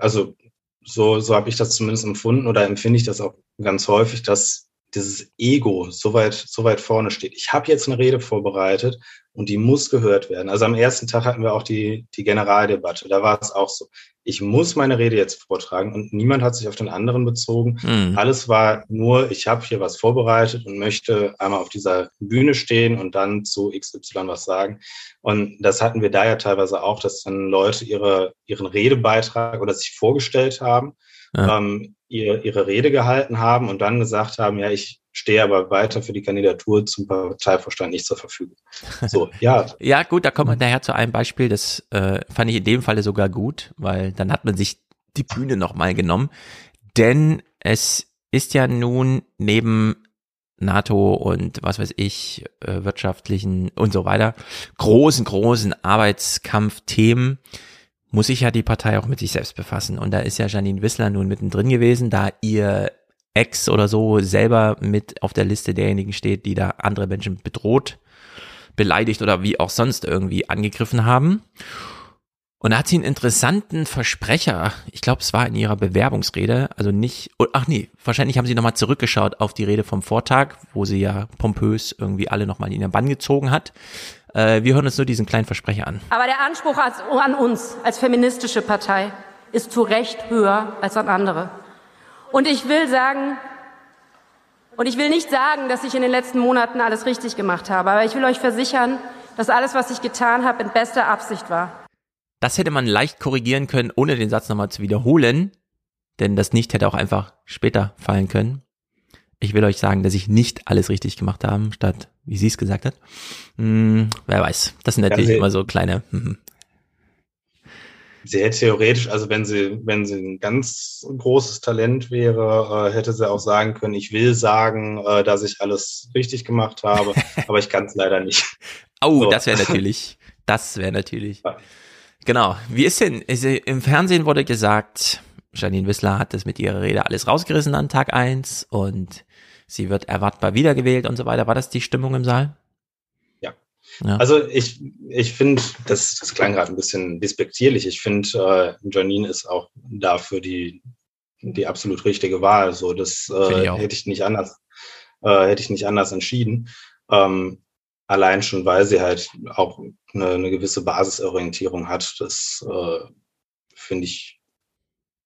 also so, so habe ich das zumindest empfunden oder empfinde ich das auch ganz häufig, dass dieses Ego so weit, so weit vorne steht. Ich habe jetzt eine Rede vorbereitet und die muss gehört werden. Also am ersten Tag hatten wir auch die, die Generaldebatte. Da war es auch so. Ich muss meine Rede jetzt vortragen und niemand hat sich auf den anderen bezogen. Hm. Alles war nur, ich habe hier was vorbereitet und möchte einmal auf dieser Bühne stehen und dann zu XY was sagen. Und das hatten wir da ja teilweise auch, dass dann Leute ihre, ihren Redebeitrag oder sich vorgestellt haben, Ja. ähm, ihr, ihre Rede gehalten haben und dann gesagt haben, ja, ich stehe aber weiter für die Kandidatur zum Parteivorstand nicht zur Verfügung. So, ja, Ja, gut, da kommt man daher zu einem Beispiel, das äh, fand ich in dem Falle sogar gut, weil dann hat man sich die Bühne nochmal genommen. Denn es ist ja nun neben NATO und was weiß ich, äh, wirtschaftlichen und so weiter, großen, großen Arbeitskampfthemen, muss sich ja die Partei auch mit sich selbst befassen. Und da ist ja Janine Wissler nun mittendrin gewesen, da ihr Ex oder so selber mit auf der Liste derjenigen steht, die da andere Menschen bedroht, beleidigt oder wie auch sonst irgendwie angegriffen haben. Und da hat sie einen interessanten Versprecher, ich glaube, es war in ihrer Bewerbungsrede, also nicht, oh, ach nee, wahrscheinlich haben sie nochmal zurückgeschaut auf die Rede vom Vortag, wo sie ja pompös irgendwie alle nochmal in ihren Bann gezogen hat. Äh, wir hören uns nur diesen kleinen Versprecher an. Aber der Anspruch an uns als feministische Partei ist zu Recht höher als an andere. Und ich will sagen, und ich will nicht sagen, dass ich in den letzten Monaten alles richtig gemacht habe, aber ich will euch versichern, dass alles, was ich getan habe, in bester Absicht war. Das hätte man leicht korrigieren können, ohne den Satz nochmal zu wiederholen, denn das nicht hätte auch einfach später fallen können. Ich will euch sagen, dass ich nicht alles richtig gemacht habe, statt wie sie es gesagt hat. Hm, wer weiß. Das sind natürlich ja, immer so kleine. Hm. Sie hätte theoretisch, also wenn sie, wenn sie ein ganz großes Talent wäre, äh, hätte sie auch sagen können, ich will sagen, äh, dass ich alles richtig gemacht habe, aber ich kann es leider nicht. Oh, so. das wäre natürlich, das wäre natürlich. Ja. Genau. Wie ist denn, ist, im Fernsehen wurde gesagt, Janine Wissler hat das mit ihrer Rede alles rausgerissen an Tag eins und sie wird erwartbar wiedergewählt und so weiter. War das die Stimmung im Saal? Ja. ja. Also ich, ich finde, das, das klang gerade ein bisschen despektierlich. Ich finde, äh, Janine ist auch dafür die, die absolut richtige Wahl. So, das äh, ich hätte ich nicht anders, äh, hätte ich nicht anders entschieden. Ähm, allein schon, weil sie halt auch eine, eine gewisse Basisorientierung hat. Das äh, finde ich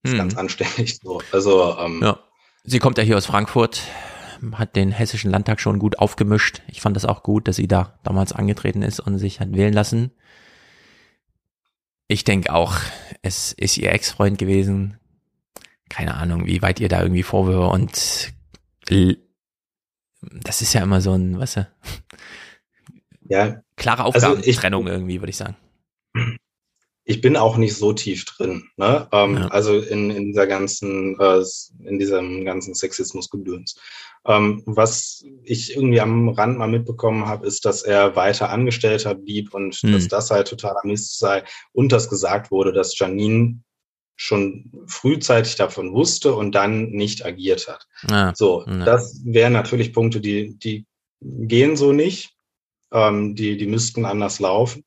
hm. ganz anständig so. Also ähm, ja. Sie kommt ja hier aus Frankfurt, hat den hessischen Landtag schon gut aufgemischt. Ich fand das auch gut, dass sie da damals angetreten ist und sich hat wählen lassen. Ich denke auch, es ist ihr Ex-Freund gewesen. Keine Ahnung, wie weit ihr da irgendwie Vorwürfe und das ist ja immer so ein, weißt du, ja. Klare Aufgabentrennung also irgendwie, würde ich sagen. Ich bin auch nicht so tief drin, ne? Ähm, ja. Also in, in dieser ganzen, äh, in diesem ganzen Sexismus-Gedöns. Ähm, was ich irgendwie am Rand mal mitbekommen habe, ist, dass er weiter Angestellter blieb und hm. dass das halt totaler Mist sei und dass gesagt wurde, dass Janine schon frühzeitig davon wusste und dann nicht agiert hat. Ja. So, ja. das wären natürlich Punkte, die, die gehen so nicht. Ähm, die, die müssten anders laufen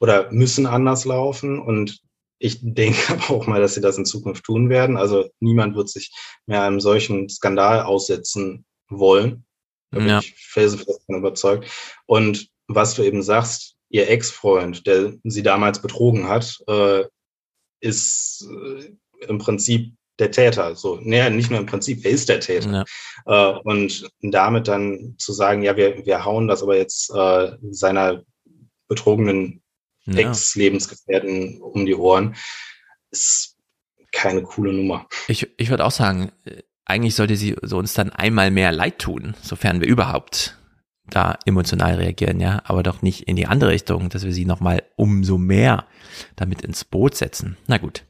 oder müssen anders laufen. Und ich denke aber auch mal, dass sie das in Zukunft tun werden. Also niemand wird sich mehr einem solchen Skandal aussetzen wollen. Da bin ja. ich felsenfest überzeugt. Und was du eben sagst, ihr Ex-Freund, der sie damals betrogen hat, äh, ist äh, im Prinzip der Täter. So, naja, nicht nur im Prinzip, er ist der Täter. Ja. Äh, und damit dann zu sagen, ja, wir, wir hauen das aber jetzt äh, seiner betrogenen ja. Ex-Lebensgefährten um die Ohren, ist keine coole Nummer. Ich, ich würde auch sagen, eigentlich sollte sie so uns dann einmal mehr leid tun, sofern wir überhaupt da emotional reagieren, ja, aber doch nicht in die andere Richtung, dass wir sie nochmal umso mehr damit ins Boot setzen. Na gut.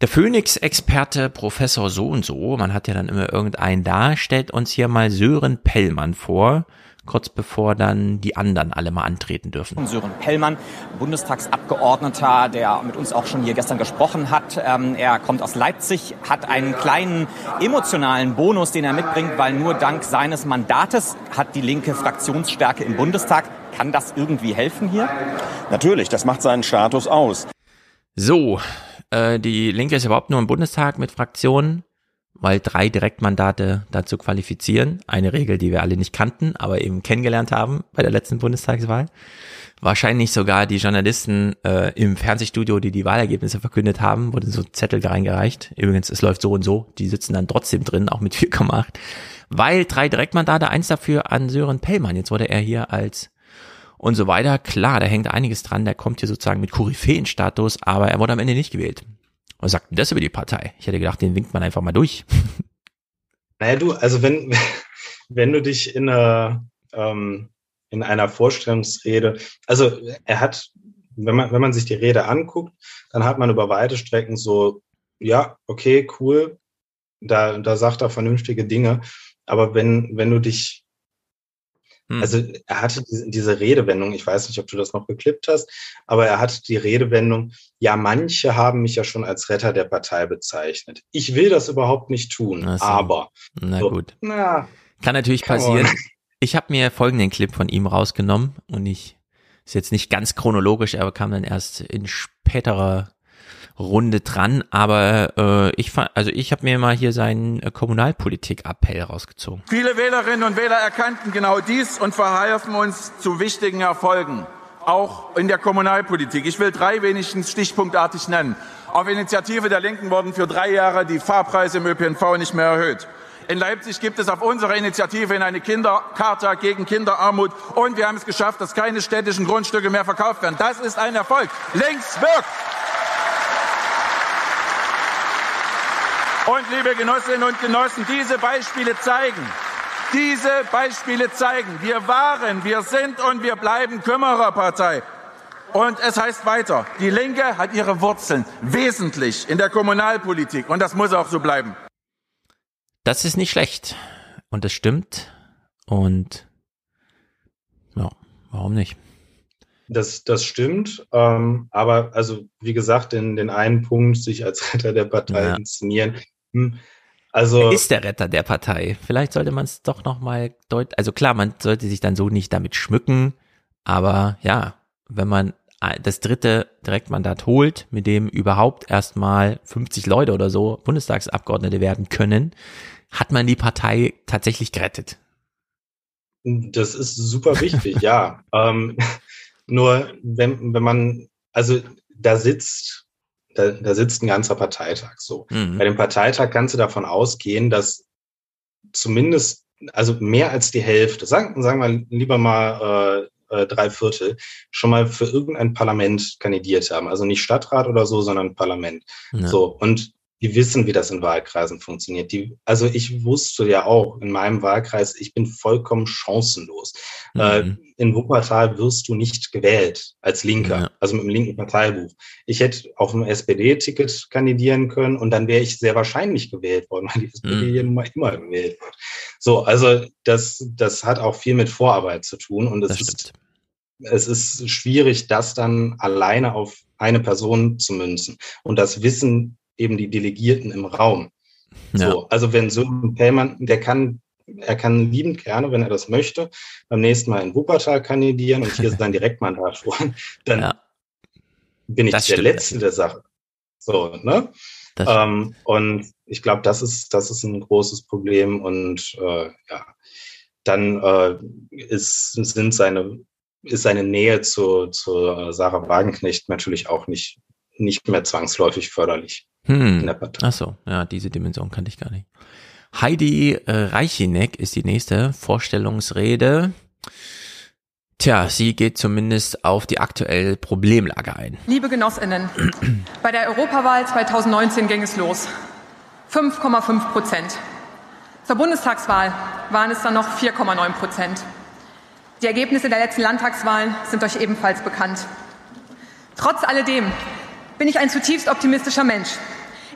Der Phoenix-Experte Professor so und so, man hat ja dann immer irgendeinen da, stellt uns hier mal Sören Pellmann vor, kurz bevor dann die anderen alle mal antreten dürfen. Sören Pellmann, Bundestagsabgeordneter, der mit uns auch schon hier gestern gesprochen hat. Ähm, er kommt aus Leipzig, hat einen kleinen emotionalen Bonus, den er mitbringt, weil nur dank seines Mandates hat die Linke Fraktionsstärke im Bundestag. Kann das irgendwie helfen hier? Natürlich, das macht seinen Status aus. So, äh, die Linke ist überhaupt nur im Bundestag mit Fraktionen, weil drei Direktmandate dazu qualifizieren. Eine Regel, die wir alle nicht kannten, aber eben kennengelernt haben bei der letzten Bundestagswahl. Wahrscheinlich sogar die Journalisten äh, im Fernsehstudio, die die Wahlergebnisse verkündet haben, wurden so Zettel reingereicht. Übrigens, es läuft so und so. Die sitzen dann trotzdem drin, auch mit 4,8. Weil drei Direktmandate, eins dafür an Sören Pellmann. Jetzt wurde er hier als und so weiter. Klar, da hängt einiges dran, der kommt hier sozusagen mit Koryphäenstatus, aber er wurde am Ende nicht gewählt. Was sagt denn das über die Partei? Ich hätte gedacht, den winkt man einfach mal durch. Naja, du, also wenn, wenn du dich in einer, ähm, in einer Vorstellungsrede, also er hat, wenn man, wenn man sich die Rede anguckt, dann hat man über weite Strecken so, ja, okay, cool, da, da sagt er vernünftige Dinge. Aber wenn, wenn du dich Hm. Also er hatte diese, Redewendung, ich weiß nicht, ob du das noch geklippt hast, aber er hatte die Redewendung, ja, manche haben mich ja schon als Retter der Partei bezeichnet. Ich will das überhaupt nicht tun, so. aber. Na so, gut. Na, Kann natürlich passieren. Ich habe mir folgenden Clip von ihm rausgenommen und ich ist jetzt nicht ganz chronologisch, aber kam dann erst in späterer Runde dran, aber äh, ich fand, also ich habe mir mal hier seinen äh, Kommunalpolitik-Appell rausgezogen. Viele Wählerinnen und Wähler erkannten genau dies und verhalfen uns zu wichtigen Erfolgen, auch in der Kommunalpolitik. Ich will drei wenigstens stichpunktartig nennen. Auf Initiative der Linken wurden für drei Jahre die Fahrpreise im ÖPNV nicht mehr erhöht. In Leipzig gibt es auf unserer Initiative in eine Kindercharta gegen Kinderarmut und wir haben es geschafft, dass keine städtischen Grundstücke mehr verkauft werden. Das ist ein Erfolg. Links wirkt. Und liebe Genossinnen und Genossen, diese Beispiele zeigen, diese Beispiele zeigen, wir waren, wir sind und wir bleiben Kümmererpartei. Und es heißt weiter, die Linke hat ihre Wurzeln wesentlich in der Kommunalpolitik und das muss auch so bleiben. Das ist nicht schlecht. Und das stimmt. Und ja, warum nicht? Das, das stimmt. Ähm, aber also, wie gesagt, in den einen Punkt, sich als Retter der Partei ja. inszenieren. Hm, also er ist der Retter der Partei. Vielleicht sollte man es doch nochmal deuten. Also klar, man sollte sich dann so nicht damit schmücken. Aber ja, wenn man das dritte Direktmandat holt, mit dem überhaupt erstmal 50 Leute oder so Bundestagsabgeordnete werden können, hat man die Partei tatsächlich gerettet. Das ist super wichtig, ja. Ähm, nur wenn, wenn man, also da sitzt, da, da sitzt ein ganzer Parteitag so. Mhm. Bei dem Parteitag kannst du davon ausgehen, dass zumindest, also mehr als die Hälfte, sagen, sagen wir lieber mal äh, äh, drei Viertel, schon mal für irgendein Parlament kandidiert haben. Also nicht Stadtrat oder so, sondern Parlament. Ja. So. Und die wissen, wie das in Wahlkreisen funktioniert. Die, also ich wusste ja auch in meinem Wahlkreis, ich bin vollkommen chancenlos. Mhm. Äh, in Wuppertal wirst du nicht gewählt als Linker, ja. also mit dem linken Parteibuch. Ich hätte auf dem SPD-Ticket kandidieren können und dann wäre ich sehr wahrscheinlich gewählt worden, weil die SPD mhm. hier nun mal immer gewählt wird. So, also das, das hat auch viel mit Vorarbeit zu tun und es ist, es ist schwierig, das dann alleine auf eine Person zu münzen. Und das Wissen eben die Delegierten im Raum. Ja. So, also wenn so ein Payman, der kann, er kann liebend gerne, wenn er das möchte, beim nächsten Mal in Wuppertal kandidieren und hier sein Direktmandat holen, dann ja. bin ich das der stimmt. Letzte der Sache. So, ne? Ähm, und ich glaube, das ist, das ist ein großes Problem und äh, ja, dann äh, ist, sind seine, ist seine Nähe zu, zu Sarah Wagenknecht natürlich auch nicht, nicht mehr zwangsläufig förderlich. Hm. Ach so, ja, diese Dimension kannte ich gar nicht. Heidi äh, Reichinek ist die nächste Vorstellungsrede. Tja, sie geht zumindest auf die aktuelle Problemlage ein. Liebe Genossinnen, bei der Europawahl 2019 ging es los. 5,5 Prozent. Zur Bundestagswahl waren es dann noch 4,9 Prozent. Die Ergebnisse der letzten Landtagswahlen sind euch ebenfalls bekannt. Trotz alledem bin ich ein zutiefst optimistischer Mensch.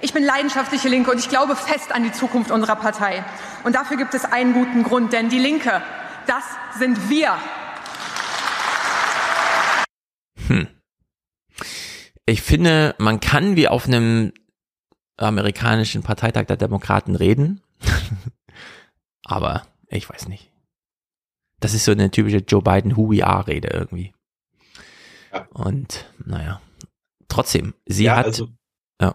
Ich bin leidenschaftliche Linke und ich glaube fest an die Zukunft unserer Partei. Und dafür gibt es einen guten Grund, denn die Linke, das sind wir. Hm. Ich finde, man kann wie auf einem amerikanischen Parteitag der Demokraten reden, aber ich weiß nicht. Das ist so eine typische Joe Biden Who We Are Rede irgendwie. Ja. Und naja, trotzdem, sie ja, hat also ja.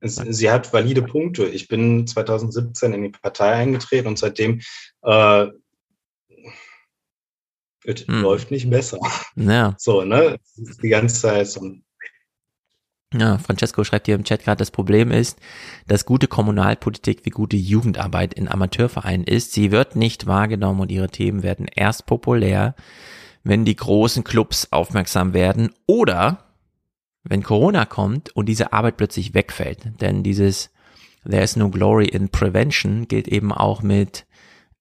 Es, sie hat valide Punkte. Ich bin 2017 in die Partei eingetreten und seitdem äh, es hm. läuft nicht besser. Ja. So, ne? Die ganze Zeit so. Ja, Francesco schreibt hier im Chat gerade, das Problem ist, dass gute Kommunalpolitik wie gute Jugendarbeit in Amateurvereinen ist. Sie wird nicht wahrgenommen und ihre Themen werden erst populär, wenn die großen Clubs aufmerksam werden oder wenn Corona kommt und diese Arbeit plötzlich wegfällt. Denn dieses There's no glory in prevention gilt eben auch mit,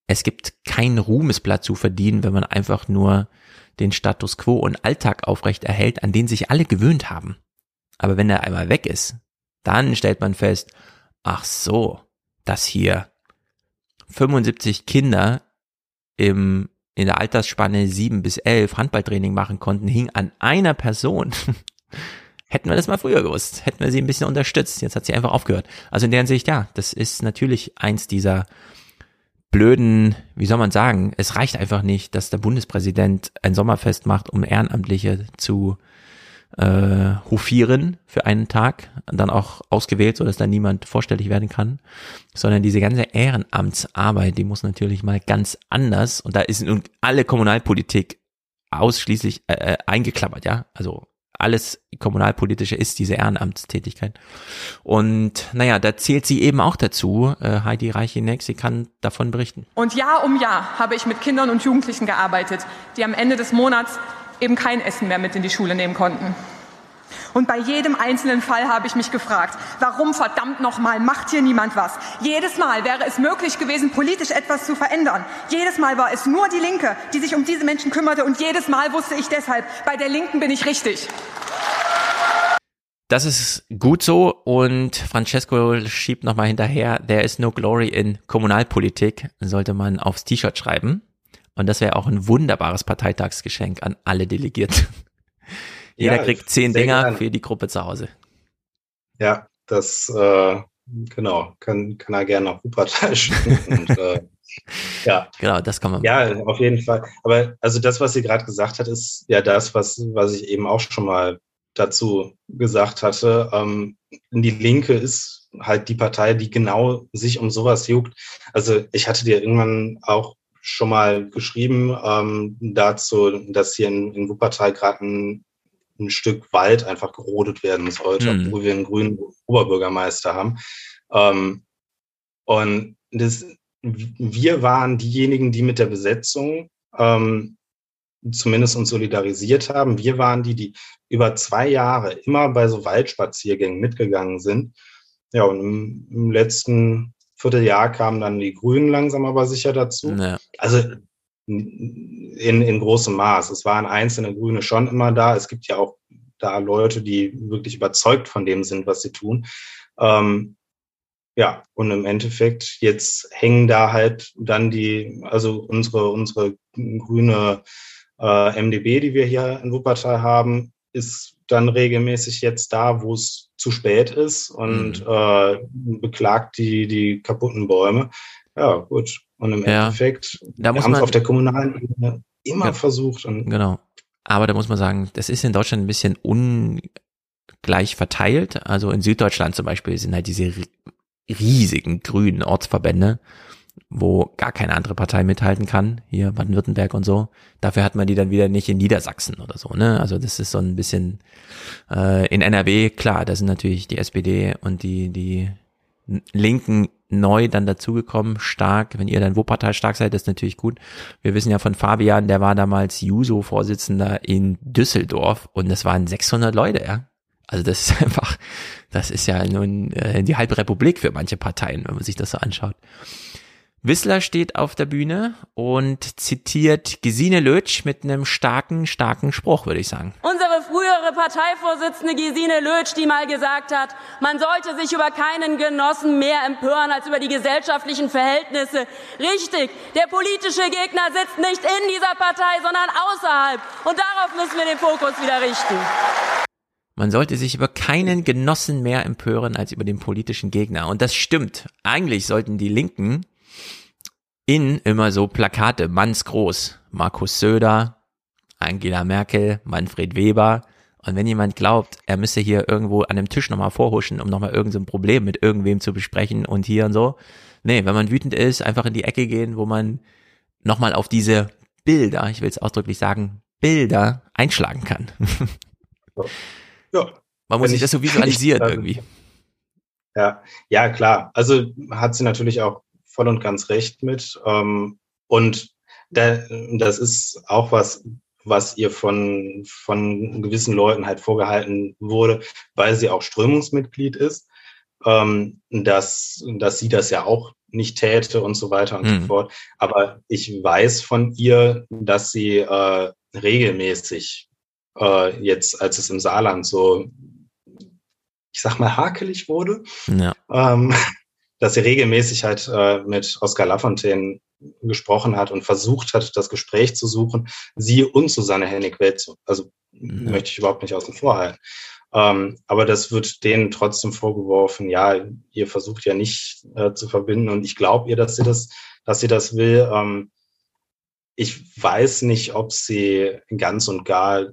es gibt keinen Ruhmesblatt zu verdienen, wenn man einfach nur den Status quo und Alltag aufrecht erhält, an den sich alle gewöhnt haben. Aber wenn er einmal weg ist, dann stellt man fest, ach so, dass hier 75 Kinder im, in der Altersspanne sieben bis elf Handballtraining machen konnten, hing an einer Person. Hätten wir das mal früher gewusst, hätten wir sie ein bisschen unterstützt. Jetzt hat sie einfach aufgehört. Also in der Hinsicht, ja, das ist natürlich eins dieser blöden, wie soll man sagen, es reicht einfach nicht, dass der Bundespräsident ein Sommerfest macht, um Ehrenamtliche zu äh, hofieren für einen Tag, dann auch ausgewählt, so dass da niemand vorstellig werden kann, sondern diese ganze Ehrenamtsarbeit, die muss natürlich mal ganz anders und da ist nun alle Kommunalpolitik ausschließlich äh, äh eingeklammert, ja, also alles kommunalpolitische ist diese Ehrenamtstätigkeit. Und naja, da zählt sie eben auch dazu, äh, Heidi Reicheneck, sie kann davon berichten. Und Jahr um Jahr habe ich mit Kindern und Jugendlichen gearbeitet, die am Ende des Monats eben kein Essen mehr mit in die Schule nehmen konnten. Und bei jedem einzelnen Fall habe ich mich gefragt, warum verdammt nochmal macht hier niemand was? Jedes Mal wäre es möglich gewesen, politisch etwas zu verändern. Jedes Mal war es nur die Linke, die sich um diese Menschen kümmerte. Und jedes Mal wusste ich deshalb, bei der Linken bin ich richtig. Das ist gut so und Francesco schiebt nochmal hinterher, there is no glory in Kommunalpolitik, sollte man aufs T-Shirt schreiben. Und das wäre auch ein wunderbares Parteitagsgeschenk an alle Delegierten. Jeder ja, kriegt zehn Dinger gerne. für die Gruppe zu Hause. Ja, das äh, genau, kann, kann er gerne auf Wuppertal schicken. und, äh, ja. Genau, das kann man. Ja, auf jeden Fall. Aber also das, was sie gerade gesagt hat, ist ja das, was, was ich eben auch schon mal dazu gesagt hatte. Ähm, die Linke ist halt die Partei, die genau sich um sowas juckt. Also ich hatte dir irgendwann auch schon mal geschrieben ähm, dazu, dass hier in, in Wuppertal gerade ein ein Stück Wald einfach gerodet werden muss heute, mhm. obwohl wir einen grünen Oberbürgermeister haben. Ähm, und das, wir waren diejenigen, die mit der Besetzung ähm, zumindest uns solidarisiert haben. Wir waren die, die über zwei Jahre immer bei so Waldspaziergängen mitgegangen sind. Ja, und im, im letzten Vierteljahr kamen dann die Grünen langsam aber sicher dazu. Ja. Also in, in großem Maß. Es waren einzelne Grüne schon immer da. Es gibt ja auch da Leute, die wirklich überzeugt von dem sind, was sie tun. Ähm, ja, und im Endeffekt jetzt hängen da halt dann die, also unsere, unsere grüne äh, MDB, die wir hier in Wuppertal haben, ist dann regelmäßig jetzt da, wo es zu spät ist und mhm. äh, beklagt die, die kaputten Bäume. Ja, gut. Und im ja, Endeffekt da muss haben es auf der kommunalen Ebene immer ja, versucht. Genau. Aber da muss man sagen, das ist in Deutschland ein bisschen ungleich verteilt. Also in Süddeutschland zum Beispiel sind halt diese riesigen grünen Ortsverbände, wo gar keine andere Partei mithalten kann, hier Baden-Württemberg und so. Dafür hat man die dann wieder nicht in Niedersachsen oder so, ne? Also das ist so ein bisschen äh, in NRW, klar, da sind natürlich die SPD und die, die Linken neu dann dazugekommen, stark. Wenn ihr dann Wuppertal stark seid, ist natürlich gut. Wir wissen ja von Fabian, der war damals Juso-Vorsitzender in Düsseldorf und das waren 600 Leute, ja. Also das ist einfach, das ist ja nun äh, die halbe Republik für manche Parteien, wenn man sich das so anschaut. Wissler steht auf der Bühne und zitiert Gesine Lötsch mit einem starken, starken Spruch, würde ich sagen. Unsere frühere Parteivorsitzende Gesine Lötsch, die mal gesagt hat, man sollte sich über keinen Genossen mehr empören als über die gesellschaftlichen Verhältnisse. Richtig, der politische Gegner sitzt nicht in dieser Partei, sondern außerhalb. Und darauf müssen wir den Fokus wieder richten. Man sollte sich über keinen Genossen mehr empören als über den politischen Gegner. Und das stimmt. Eigentlich sollten die Linken in immer so Plakate, mannsgroß. Markus Söder, Angela Merkel, Manfred Weber. Und wenn jemand glaubt, er müsse hier irgendwo an dem Tisch nochmal vorhuschen, um nochmal irgendein so Problem mit irgendwem zu besprechen und hier und so. Nee, wenn man wütend ist, einfach in die Ecke gehen, wo man nochmal auf diese Bilder, ich will es ausdrücklich sagen, Bilder einschlagen kann. ja. Man muss sich das so visualisieren irgendwie. Ja, ja, klar. Also hat sie natürlich auch voll und ganz recht mit. Ähm, und da, das ist auch was, was ihr von, von gewissen Leuten halt vorgehalten wurde, weil sie auch Strömungsmitglied ist, ähm, dass, dass sie das ja auch nicht täte und so weiter und mhm. so fort. Aber ich weiß von ihr, dass sie äh, regelmäßig äh, jetzt, als es im Saarland so, ich sag mal, hakelig wurde, ja. ähm, dass sie regelmäßig halt äh, mit Oskar Lafontaine gesprochen hat und versucht hat, das Gespräch zu suchen, sie und Susanne Hennig-Welt, also ja. möchte ich überhaupt nicht außen vor halten. Ähm, aber das wird denen trotzdem vorgeworfen, ja, ihr versucht ja nicht äh, zu verbinden und ich glaube ihr, dass sie das, dass sie das will. Ähm, ich weiß nicht, ob sie ganz und gar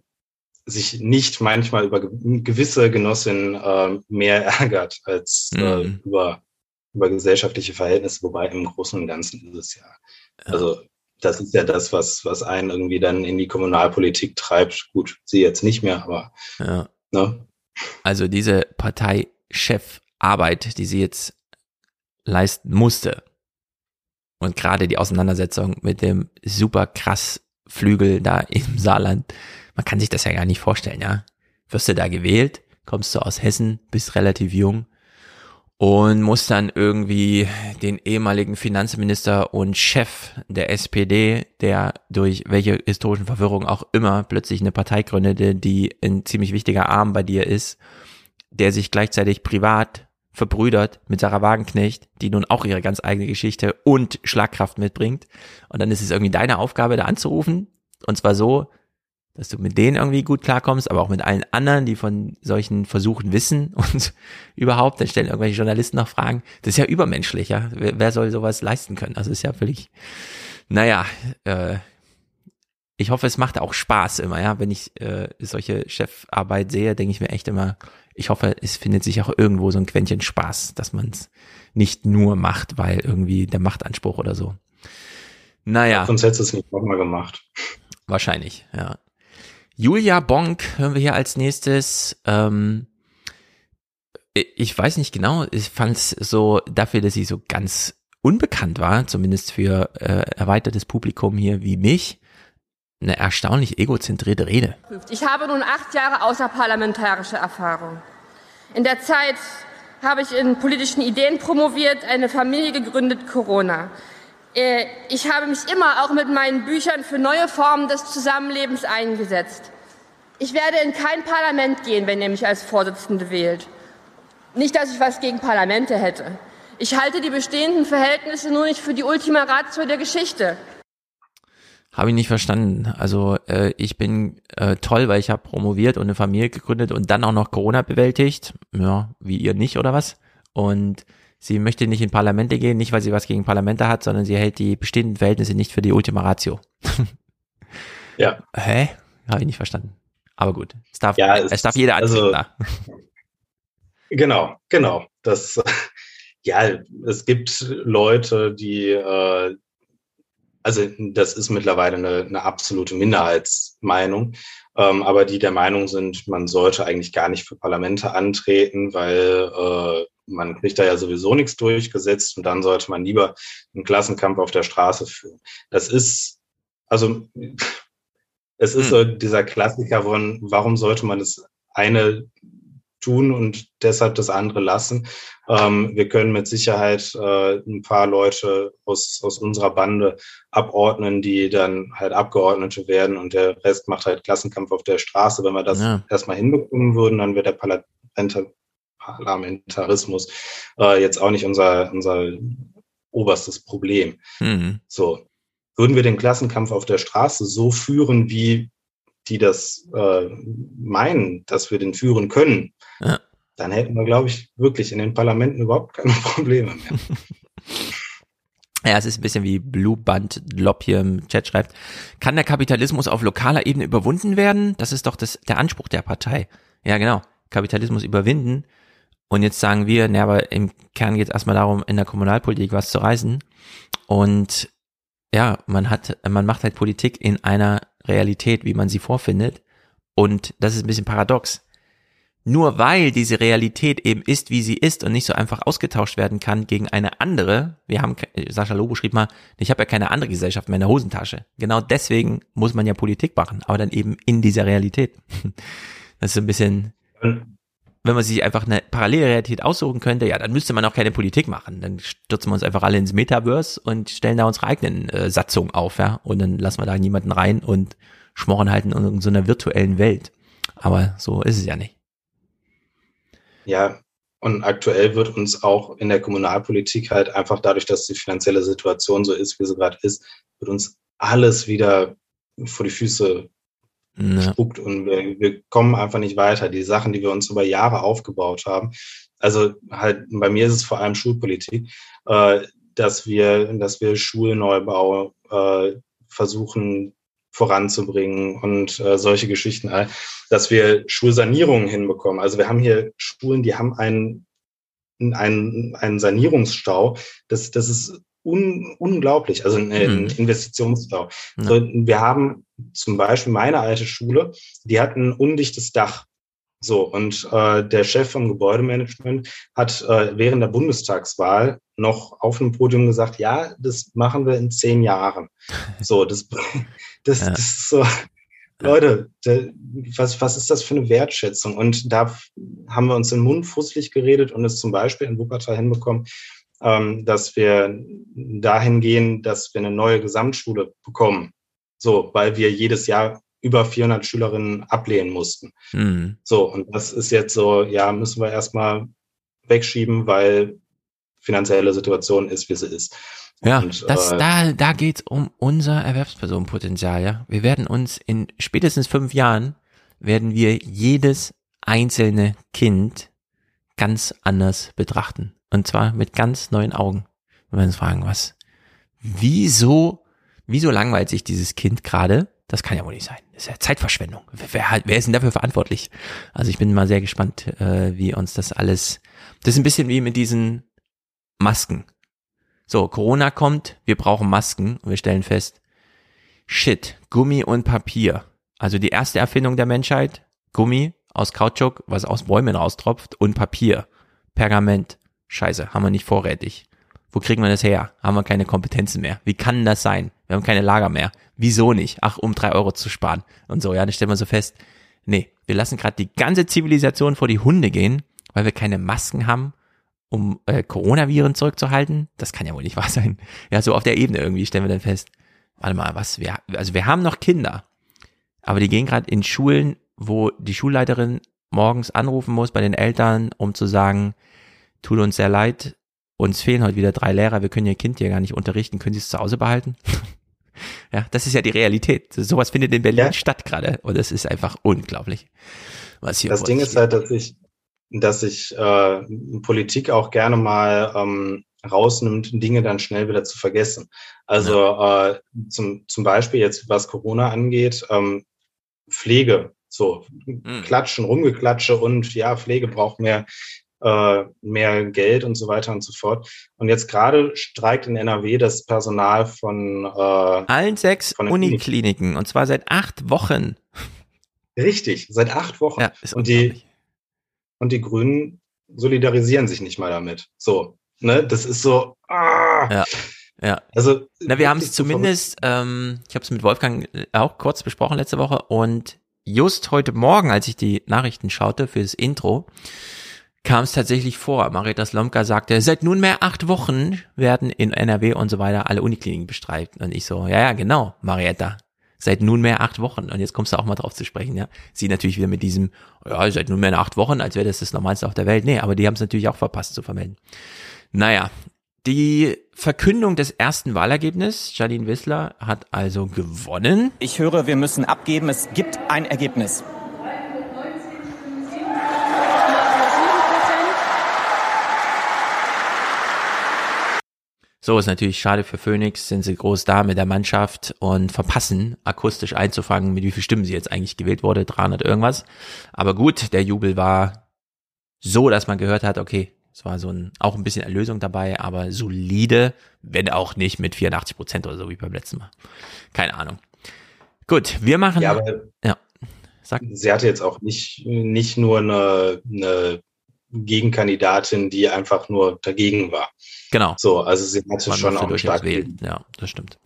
sich nicht manchmal über gewisse Genossinnen äh, mehr ärgert als äh, mhm. über, über gesellschaftliche Verhältnisse, wobei im Großen und Ganzen ist es ja. Also das ist ja das, was, was einen irgendwie dann in die Kommunalpolitik treibt. Gut, sie jetzt nicht mehr, aber ja. ne? Also diese Parteichefarbeit, die sie jetzt leisten musste und gerade die Auseinandersetzung mit dem super krass Flügel da im Saarland, man kann sich das ja gar nicht vorstellen, ja. Wirst du da gewählt, kommst du aus Hessen, bist relativ jung und musst dann irgendwie den ehemaligen Finanzminister und Chef der SPD, der durch welche historischen Verwirrung auch immer plötzlich eine Partei gründete, die ein ziemlich wichtiger Arm bei dir ist, der sich gleichzeitig privat verbrüdert mit Sarah Wagenknecht, die nun auch ihre ganz eigene Geschichte und Schlagkraft mitbringt. Und dann ist es irgendwie deine Aufgabe, da anzurufen. Und zwar so, dass du mit denen irgendwie gut klarkommst, aber auch mit allen anderen, die von solchen Versuchen wissen und überhaupt, dann stellen irgendwelche Journalisten noch Fragen. Das ist ja übermenschlich, ja. Wer, wer soll sowas leisten können? Also ist ja völlig, naja, äh, ich hoffe, es macht auch Spaß immer, ja. Wenn ich äh, solche Chefarbeit sehe, denke ich mir echt immer, ich hoffe, es findet sich auch irgendwo so ein Quäntchen Spaß, dass man es nicht nur macht, weil irgendwie der Machtanspruch oder so. Naja. Sonst hättest du es nicht nochmal gemacht. Wahrscheinlich, ja. Julia Bonk hören wir hier als nächstes. Ähm, ich weiß nicht genau, ich fand es so dafür, dass sie so ganz unbekannt war, zumindest für äh, erweitertes Publikum hier wie mich, eine erstaunlich egozentrierte Rede. Ich habe nun acht Jahre außerparlamentarische Erfahrung. In der Zeit habe ich in politischen Ideen promoviert, eine Familie gegründet, Corona. Äh, ich habe mich immer auch mit meinen Büchern für neue Formen des Zusammenlebens eingesetzt. Ich werde in kein Parlament gehen, wenn ihr mich als Vorsitzende wählt. Nicht, dass ich was gegen Parlamente hätte. Ich halte die bestehenden Verhältnisse nur nicht für die Ultima Ratio der Geschichte. Habe ich nicht verstanden. Also äh, ich bin äh, toll, weil ich habe promoviert und eine Familie gegründet und dann auch noch Corona bewältigt. Ja, wie ihr nicht oder was? Und Sie möchte nicht in Parlamente gehen, nicht weil sie was gegen Parlamente hat, sondern sie hält die bestehenden Verhältnisse nicht für die Ultima Ratio. ja. Hä? Habe ich nicht verstanden. Aber gut, es darf, ja, es, es darf jeder. Also, genau, genau. Das, ja, es gibt Leute, die, äh, also das ist mittlerweile eine, eine absolute Minderheitsmeinung, ähm, aber die der Meinung sind, man sollte eigentlich gar nicht für Parlamente antreten, weil äh, man kriegt da ja sowieso nichts durchgesetzt und dann sollte man lieber einen Klassenkampf auf der Straße führen. Das ist, also es ist hm. so dieser Klassiker von, warum sollte man das eine tun und deshalb das andere lassen. Ähm, wir können mit Sicherheit äh, ein paar Leute aus, aus unserer Bande abordnen, die dann halt Abgeordnete werden und der Rest macht halt Klassenkampf auf der Straße. Wenn wir das ja. erstmal hinbekommen würden, dann wäre der Parlament Parlamentarismus äh, jetzt auch nicht unser, unser oberstes Problem. Mhm. So. Würden wir den Klassenkampf auf der Straße so führen, wie die das äh, meinen, dass wir den führen können, ja. dann hätten wir, glaube ich, wirklich in den Parlamenten überhaupt keine Probleme mehr. Ja, es ist ein bisschen wie Blue Band Lob hier im Chat schreibt. Kann der Kapitalismus auf lokaler Ebene überwunden werden? Das ist doch das, der Anspruch der Partei. Ja, genau. Kapitalismus überwinden. Und jetzt sagen wir, ne, aber im Kern geht es erstmal darum, in der Kommunalpolitik was zu reißen. Und ja, man hat, man macht halt Politik in einer Realität, wie man sie vorfindet. Und das ist ein bisschen paradox. Nur weil diese Realität eben ist, wie sie ist und nicht so einfach ausgetauscht werden kann gegen eine andere, wir haben, Sascha Lobo schrieb mal, ich habe ja keine andere Gesellschaft mehr in der Hosentasche. Genau deswegen muss man ja Politik machen, aber dann eben in dieser Realität. Das ist so ein bisschen, wenn man sich einfach eine Parallelrealität aussuchen könnte, ja, dann müsste man auch keine Politik machen. Dann stürzen wir uns einfach alle ins Metaverse und stellen da unsere eigenen äh, Satzungen auf, ja. Und dann lassen wir da niemanden rein und schmoren halt in, so einer virtuellen Welt. Aber so ist es ja nicht. Ja, und aktuell wird uns auch in der Kommunalpolitik halt einfach dadurch, dass die finanzielle Situation so ist, wie sie gerade ist, wird uns alles wieder vor die Füße ja. spuckt und wir, wir kommen einfach nicht weiter. Die Sachen, die wir uns über Jahre aufgebaut haben, also halt bei mir ist es vor allem Schulpolitik, äh, dass wir, dass wir Schulneubau äh, versuchen voranzubringen und äh, solche Geschichten, dass wir Schulsanierungen hinbekommen. Also wir haben hier Schulen, die haben einen, einen, einen Sanierungsstau. Das, das ist un, unglaublich, also ein, ein mhm. Investitionsstau. Ja. So, wir haben zum Beispiel meine alte Schule, die hat ein undichtes Dach. So, und äh, der Chef vom Gebäudemanagement hat äh, während der Bundestagswahl noch auf dem Podium gesagt, ja, das machen wir in zehn Jahren. So, das, das, ja. das ist so, Leute, der, was, was ist das für eine Wertschätzung? Und da haben wir uns den Mund fußlich geredet und es zum Beispiel in Wuppertal hinbekommen, dass wir dahin gehen, dass wir eine neue Gesamtschule bekommen. So, weil wir jedes Jahr über 400 Schülerinnen ablehnen mussten. Mhm. So, und das ist jetzt so, ja, müssen wir erstmal wegschieben, weil finanzielle Situation ist, wie sie ist. Ja, und, das, äh, da, da geht's um unser Erwerbspersonenpotenzial, ja. Wir werden uns in spätestens fünf Jahren werden wir jedes einzelne Kind ganz anders betrachten. Und zwar mit ganz neuen Augen. Wenn wir uns fragen, was, wieso, wieso langweilt sich dieses Kind gerade? Das kann ja wohl nicht sein. Das ist ja Zeitverschwendung. Wer, wer ist denn dafür verantwortlich? Also ich bin mal sehr gespannt, äh, wie uns das alles. Das ist ein bisschen wie mit diesen Masken. So, Corona kommt, wir brauchen Masken und wir stellen fest, shit, Gummi und Papier. Also die erste Erfindung der Menschheit, Gummi aus Kautschuk, was aus Bäumen raustropft und Papier, Pergament. Scheiße, haben wir nicht vorrätig. Wo kriegen wir das her? Haben wir keine Kompetenzen mehr? Wie kann das sein? Wir haben keine Lager mehr. Wieso nicht? Ach, um drei Euro zu sparen. Und so, ja, dann stellen wir so fest, nee, wir lassen gerade die ganze Zivilisation vor die Hunde gehen, weil wir keine Masken haben, um äh, Coronaviren zurückzuhalten. Das kann ja wohl nicht wahr sein. Ja, so auf der Ebene irgendwie stellen wir dann fest, warte mal, was, wir, also wir haben noch Kinder, aber die gehen gerade in Schulen, wo die Schulleiterin morgens anrufen muss bei den Eltern, um zu sagen, tut uns sehr leid, uns fehlen heute wieder drei Lehrer, wir können ihr Kind hier gar nicht unterrichten, können sie es zu Hause behalten? ja, das ist ja die Realität. Sowas findet in Berlin ja. statt gerade und es ist einfach unglaublich. Was hier das Ding ist halt, dass ich, dass ich äh, Politik auch gerne mal ähm, rausnimmt, Dinge dann schnell wieder zu vergessen. Also ja. äh, zum, zum Beispiel jetzt, was Corona angeht, ähm, Pflege, so mhm. Klatschen, Rumgeklatsche und ja, Pflege braucht mehr äh, mehr Geld und so weiter und so fort. Und jetzt gerade streikt in NRW das Personal von äh, allen sechs Unikliniken und zwar seit acht Wochen. Richtig, seit acht Wochen. Ja, und die und die Grünen solidarisieren sich nicht mal damit. So, ne, das ist so. Ah. Ja. Ja. Also, Na, wir haben es zumindest, ähm, ich habe es mit Wolfgang auch kurz besprochen letzte Woche und just heute Morgen, als ich die Nachrichten schaute für das Intro, kam es tatsächlich vor. Marietta Slomka sagte, seit nunmehr acht Wochen werden in NRW und so weiter alle Unikliniken bestreikt. Und ich so, ja, ja, genau, Marietta. Seit nunmehr acht Wochen. Und jetzt kommst du auch mal drauf zu sprechen, ja. Sie natürlich wieder mit diesem, ja, seit nunmehr acht Wochen, als wäre das das Normalste auf der Welt. Nee, aber die haben es natürlich auch verpasst zu vermelden. Naja, die Verkündung des ersten Wahlergebnisses, Janine Wissler hat also gewonnen. Ich höre, wir müssen abgeben. Es gibt ein Ergebnis. So ist natürlich schade für Phoenix, sind sie groß da mit der Mannschaft und verpassen akustisch einzufangen, mit wie viel Stimmen sie jetzt eigentlich gewählt wurde, 300 irgendwas. Aber gut, der Jubel war so, dass man gehört hat, okay, es war so ein, auch ein bisschen Erlösung dabei, aber solide, wenn auch nicht mit 84 Prozent oder so wie beim letzten Mal. Keine Ahnung. Gut, wir machen. Ja, aber ja. Sag. Sie hatte jetzt auch nicht, nicht nur eine, eine Gegenkandidatin, die einfach nur dagegen war. Genau. So, also sie hatte Man schon auch stark wählen. Ja, das stimmt.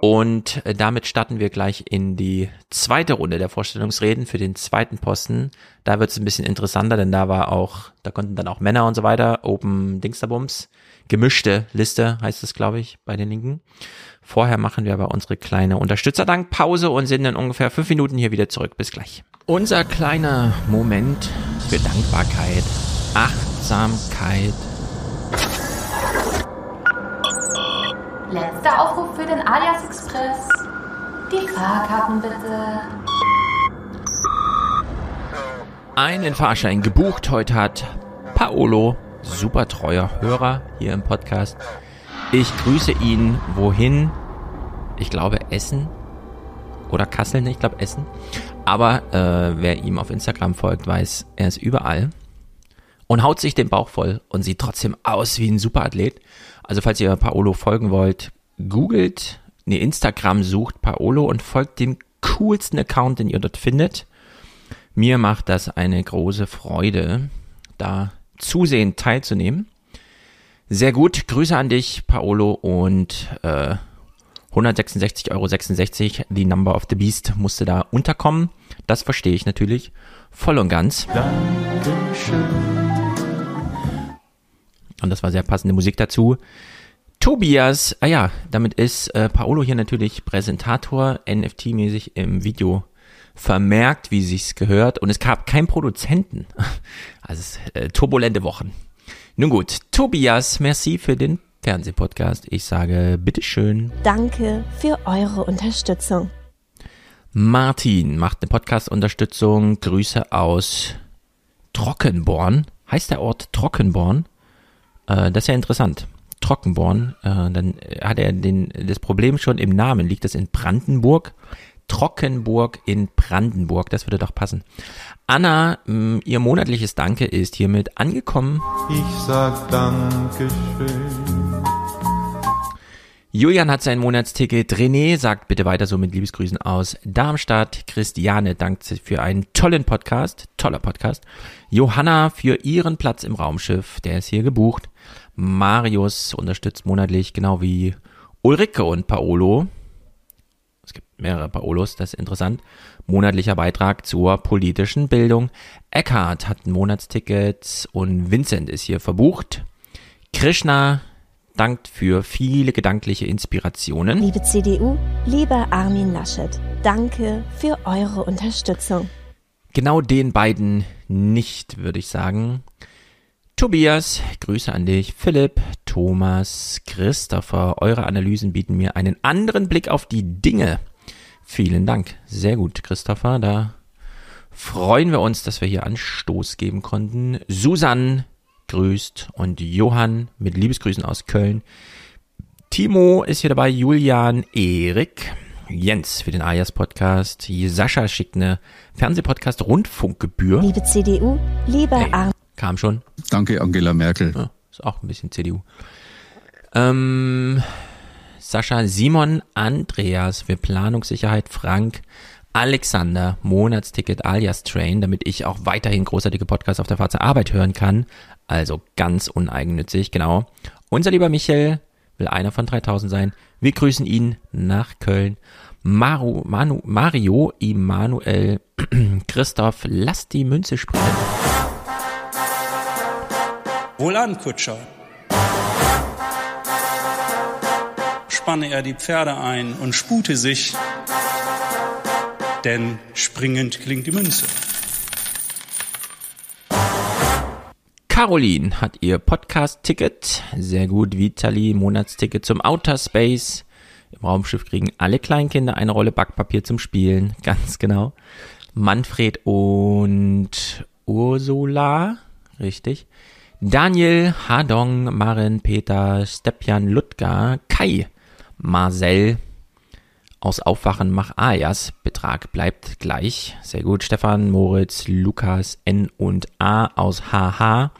Und äh, damit starten wir gleich in die zweite Runde der Vorstellungsreden für den zweiten Posten. Da wird es ein bisschen interessanter, denn da war auch, da konnten dann auch Männer und so weiter, Open Dingsterbums, gemischte Liste heißt es, glaube ich, bei den Linken. Vorher machen wir aber unsere kleine Unterstützerdankpause und sind in ungefähr fünf Minuten hier wieder zurück. Bis gleich. Unser kleiner Moment für Dankbarkeit. 18 Achtsamkeit. Letzter Aufruf für den Alias Express. Die Fahrkarten bitte. Einen Fahrschein gebucht. Heute hat Paolo, super treuer Hörer hier im Podcast. Ich grüße ihn. Wohin? Ich glaube Essen oder Kassel, ne? ich glaube Essen. Aber äh, wer ihm auf Instagram folgt, weiß, er ist überall und haut sich den Bauch voll und sieht trotzdem aus wie ein Superathlet. Also falls ihr Paolo folgen wollt, googelt, ne Instagram sucht Paolo und folgt dem coolsten Account, den ihr dort findet. Mir macht das eine große Freude, da zusehend teilzunehmen. Sehr gut, Grüße an dich, Paolo, und äh, 166,66 Euro, the number of the beast, musste da unterkommen. Das verstehe ich natürlich voll und ganz. Dankeschön. Und das war sehr passende Musik dazu. Tobias, ah ja, damit ist äh, Paolo hier natürlich Präsentator, NFT-mäßig im Video vermerkt, wie sich's gehört. Und es gab keinen Produzenten. Also äh, turbulente Wochen. Nun gut, Tobias, merci für den Fernsehpodcast. Ich sage bitteschön. Danke für eure Unterstützung. Martin macht eine Podcast-Unterstützung. Grüße aus Trockenborn. Heißt der Ort Trockenborn? Äh, das ist ja interessant. Trockenborn. Äh, dann hat er den, das Problem schon im Namen. Liegt das in Brandenburg? Trockenburg in Brandenburg. Das würde doch passen. Anna, mh, ihr monatliches Danke ist hiermit angekommen. Ich sag Dankeschön. Julian hat sein Monatsticket. René sagt bitte weiter so mit Liebesgrüßen aus Darmstadt. Christiane dankt für einen tollen Podcast. Toller Podcast. Johanna für ihren Platz im Raumschiff. Der ist hier gebucht. Marius unterstützt monatlich, genau wie Ulrike und Paolo. Es gibt mehrere Paolos, das ist interessant. Monatlicher Beitrag zur politischen Bildung. Eckhart hat ein Monatsticket und Vincent ist hier verbucht. Krishna dankt für viele gedankliche Inspirationen. Liebe CDU, lieber Armin Laschet, danke für eure Unterstützung. Genau den beiden nicht, würde ich sagen. Tobias, Grüße an dich. Philipp, Thomas, Christopher, eure Analysen bieten mir einen anderen Blick auf die Dinge. Vielen Dank. Sehr gut, Christopher. Da freuen wir uns, dass wir hier Anstoß geben konnten. Susan, grüßt und Johann mit Liebesgrüßen aus Köln. Timo ist hier dabei, Julian, Erik, Jens für den Ayas Podcast, Sascha schickt eine Fernsehpodcast Rundfunkgebühr. Liebe CDU, lieber hey, Arm. Kam schon. Danke, Angela Merkel. Ja, ist auch ein bisschen CDU. Ähm, Sascha, Simon, Andreas für Planungssicherheit, Frank, Alexander, Monatsticket alias Train, damit ich auch weiterhin großartige Podcasts auf der Fahrt zur Arbeit hören kann. Also ganz uneigennützig, genau. Unser lieber Michael will einer von 3000 sein. Wir grüßen ihn nach Köln. Maru, Manu, Mario, Immanuel, Christoph, lass die Münze spielen. Wohlan, Kutscher. Spanne er die Pferde ein und spute sich, denn springend klingt die Münze. Caroline hat ihr Podcast-Ticket. Sehr gut. Vitali, Monatsticket zum Outer Space. Im Raumschiff kriegen alle Kleinkinder eine Rolle Backpapier zum Spielen. Ganz genau. Manfred und Ursula. Richtig. Daniel, Hadong, Maren, Peter, Stepjan, Ludger, Kai, Marcel, aus Aufwachen mach Ayas. Betrag bleibt gleich. Sehr gut. Stefan, Moritz, Lukas, N und A aus HH.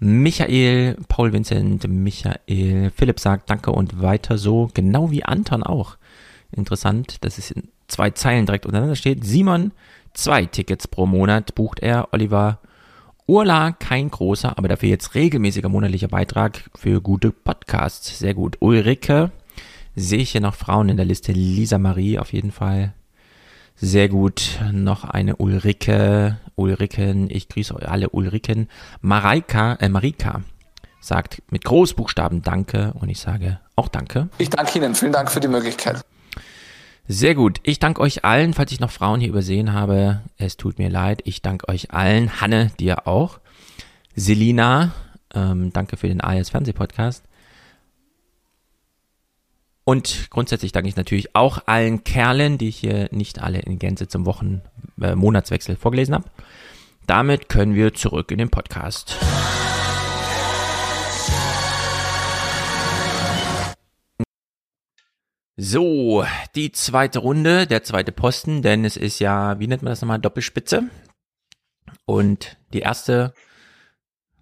Michael, Paul Vincent, Michael, Philipp sagt Danke und weiter so. Genau wie Anton auch. Interessant, dass es in zwei Zeilen direkt untereinander steht. Simon, zwei Tickets pro Monat bucht er. Oliver, Urla, kein großer, aber dafür jetzt regelmäßiger monatlicher Beitrag für gute Podcasts. Sehr gut. Ulrike, sehe ich hier noch Frauen in der Liste. Lisa Marie auf jeden Fall. Sehr gut. Noch eine Ulrike. Ulriken. Ich grüße alle Ulriken. Mareika, äh, Marika sagt mit Großbuchstaben Danke und ich sage auch Danke. Ich danke Ihnen. Vielen Dank für die Möglichkeit. Sehr gut. Ich danke euch allen, falls ich noch Frauen hier übersehen habe. Es tut mir leid. Ich danke euch allen. Hanne, dir auch. Selina, ähm, danke für den AS Fernsehpodcast. Und grundsätzlich danke ich natürlich auch allen Kerlen, die ich hier nicht alle in Gänze zum Wochen äh, Monatswechsel vorgelesen habe. Damit können wir zurück in den Podcast. So, die zweite Runde, der zweite Posten, denn es ist ja, wie nennt man das nochmal, Doppelspitze. Und die erste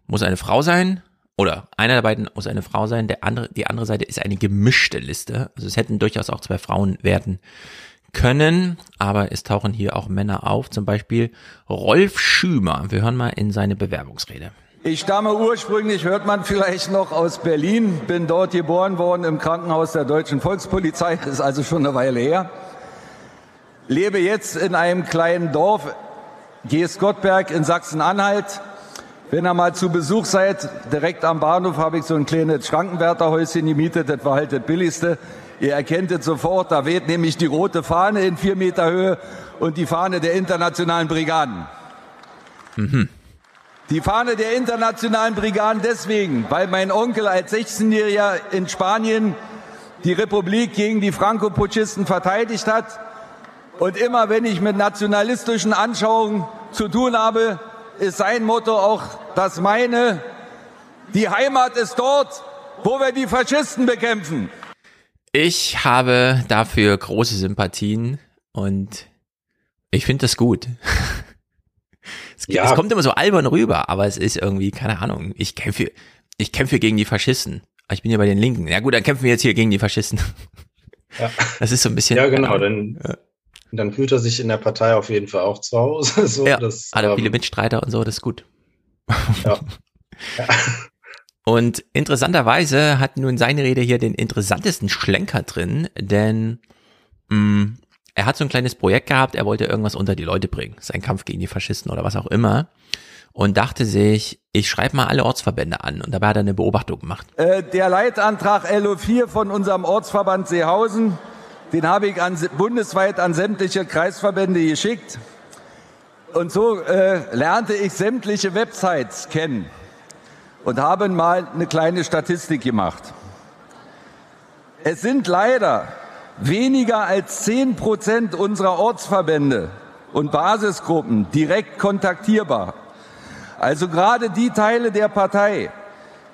muss eine Frau sein, oder einer der beiden muss eine Frau sein, der andere, die andere Seite ist eine gemischte Liste. Also es hätten durchaus auch zwei Frauen werden können, aber es tauchen hier auch Männer auf, zum Beispiel Rolf Schümer. Wir hören mal in seine Bewerbungsrede. Ich stamme ursprünglich, hört man vielleicht noch, aus Berlin, bin dort geboren worden im Krankenhaus der Deutschen Volkspolizei, das ist also schon eine Weile her. Lebe jetzt in einem kleinen Dorf, Geestgottberg in Sachsen-Anhalt. Wenn ihr mal zu Besuch seid, direkt am Bahnhof habe ich so ein kleines Schrankenwärterhäuschen gemietet, das war halt das billigste. Ihr erkennt es sofort, da weht nämlich die rote Fahne in vier Meter Höhe und die Fahne der internationalen Brigaden. Mhm. Die Fahne der internationalen Brigaden deswegen, weil mein Onkel als 16-Jähriger in Spanien die Republik gegen die Franco-Putschisten verteidigt hat. Und immer wenn ich mit nationalistischen Anschauungen zu tun habe, ist sein Motto auch das meine. Die Heimat ist dort, wo wir die Faschisten bekämpfen. Ich habe dafür große Sympathien und ich finde das gut. Es, ja. es kommt immer so albern rüber, aber es ist irgendwie, keine Ahnung, ich kämpfe, ich kämpfe gegen die Faschisten. Ich bin ja bei den Linken. Ja gut, dann kämpfen wir jetzt hier gegen die Faschisten. Ja. Das ist so ein bisschen. Ja, genau, dann, ja. Dann fühlt er sich in der Partei auf jeden Fall auch zu Hause. So, ja, das, hat er ähm, viele Mitstreiter und so, das ist gut. Ja. ja. Und interessanterweise hat nun seine Rede hier den interessantesten Schlenker drin, denn mh, mm, er hat so ein kleines Projekt gehabt, er wollte irgendwas unter die Leute bringen, sein Kampf gegen die Faschisten oder was auch immer. Und dachte sich, ich schreibe mal alle Ortsverbände an. Und dabei hat er eine Beobachtung gemacht. Äh, der Leitantrag LO4 von unserem Ortsverband Seehausen, den habe ich an, bundesweit an sämtliche Kreisverbände geschickt. Und so äh, lernte ich sämtliche Websites kennen und habe mal eine kleine Statistik gemacht. Es sind leider weniger als zehn Prozent unserer Ortsverbände und Basisgruppen direkt kontaktierbar. Also gerade die Teile der Partei,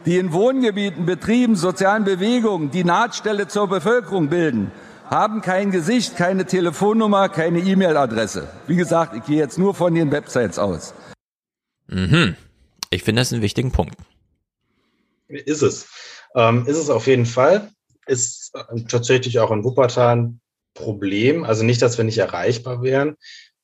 die in Wohngebieten, Betrieben, sozialen Bewegungen die Nahtstelle zur Bevölkerung bilden, haben kein Gesicht, keine Telefonnummer, keine E-Mail-Adresse. Wie gesagt, ich gehe jetzt nur von den Websites aus. Mhm. Ich finde das einen wichtigen Punkt. Ist es. Ähm, ist es auf jeden Fall ist äh, tatsächlich auch in Wuppertal ein Problem. Also nicht, dass wir nicht erreichbar wären.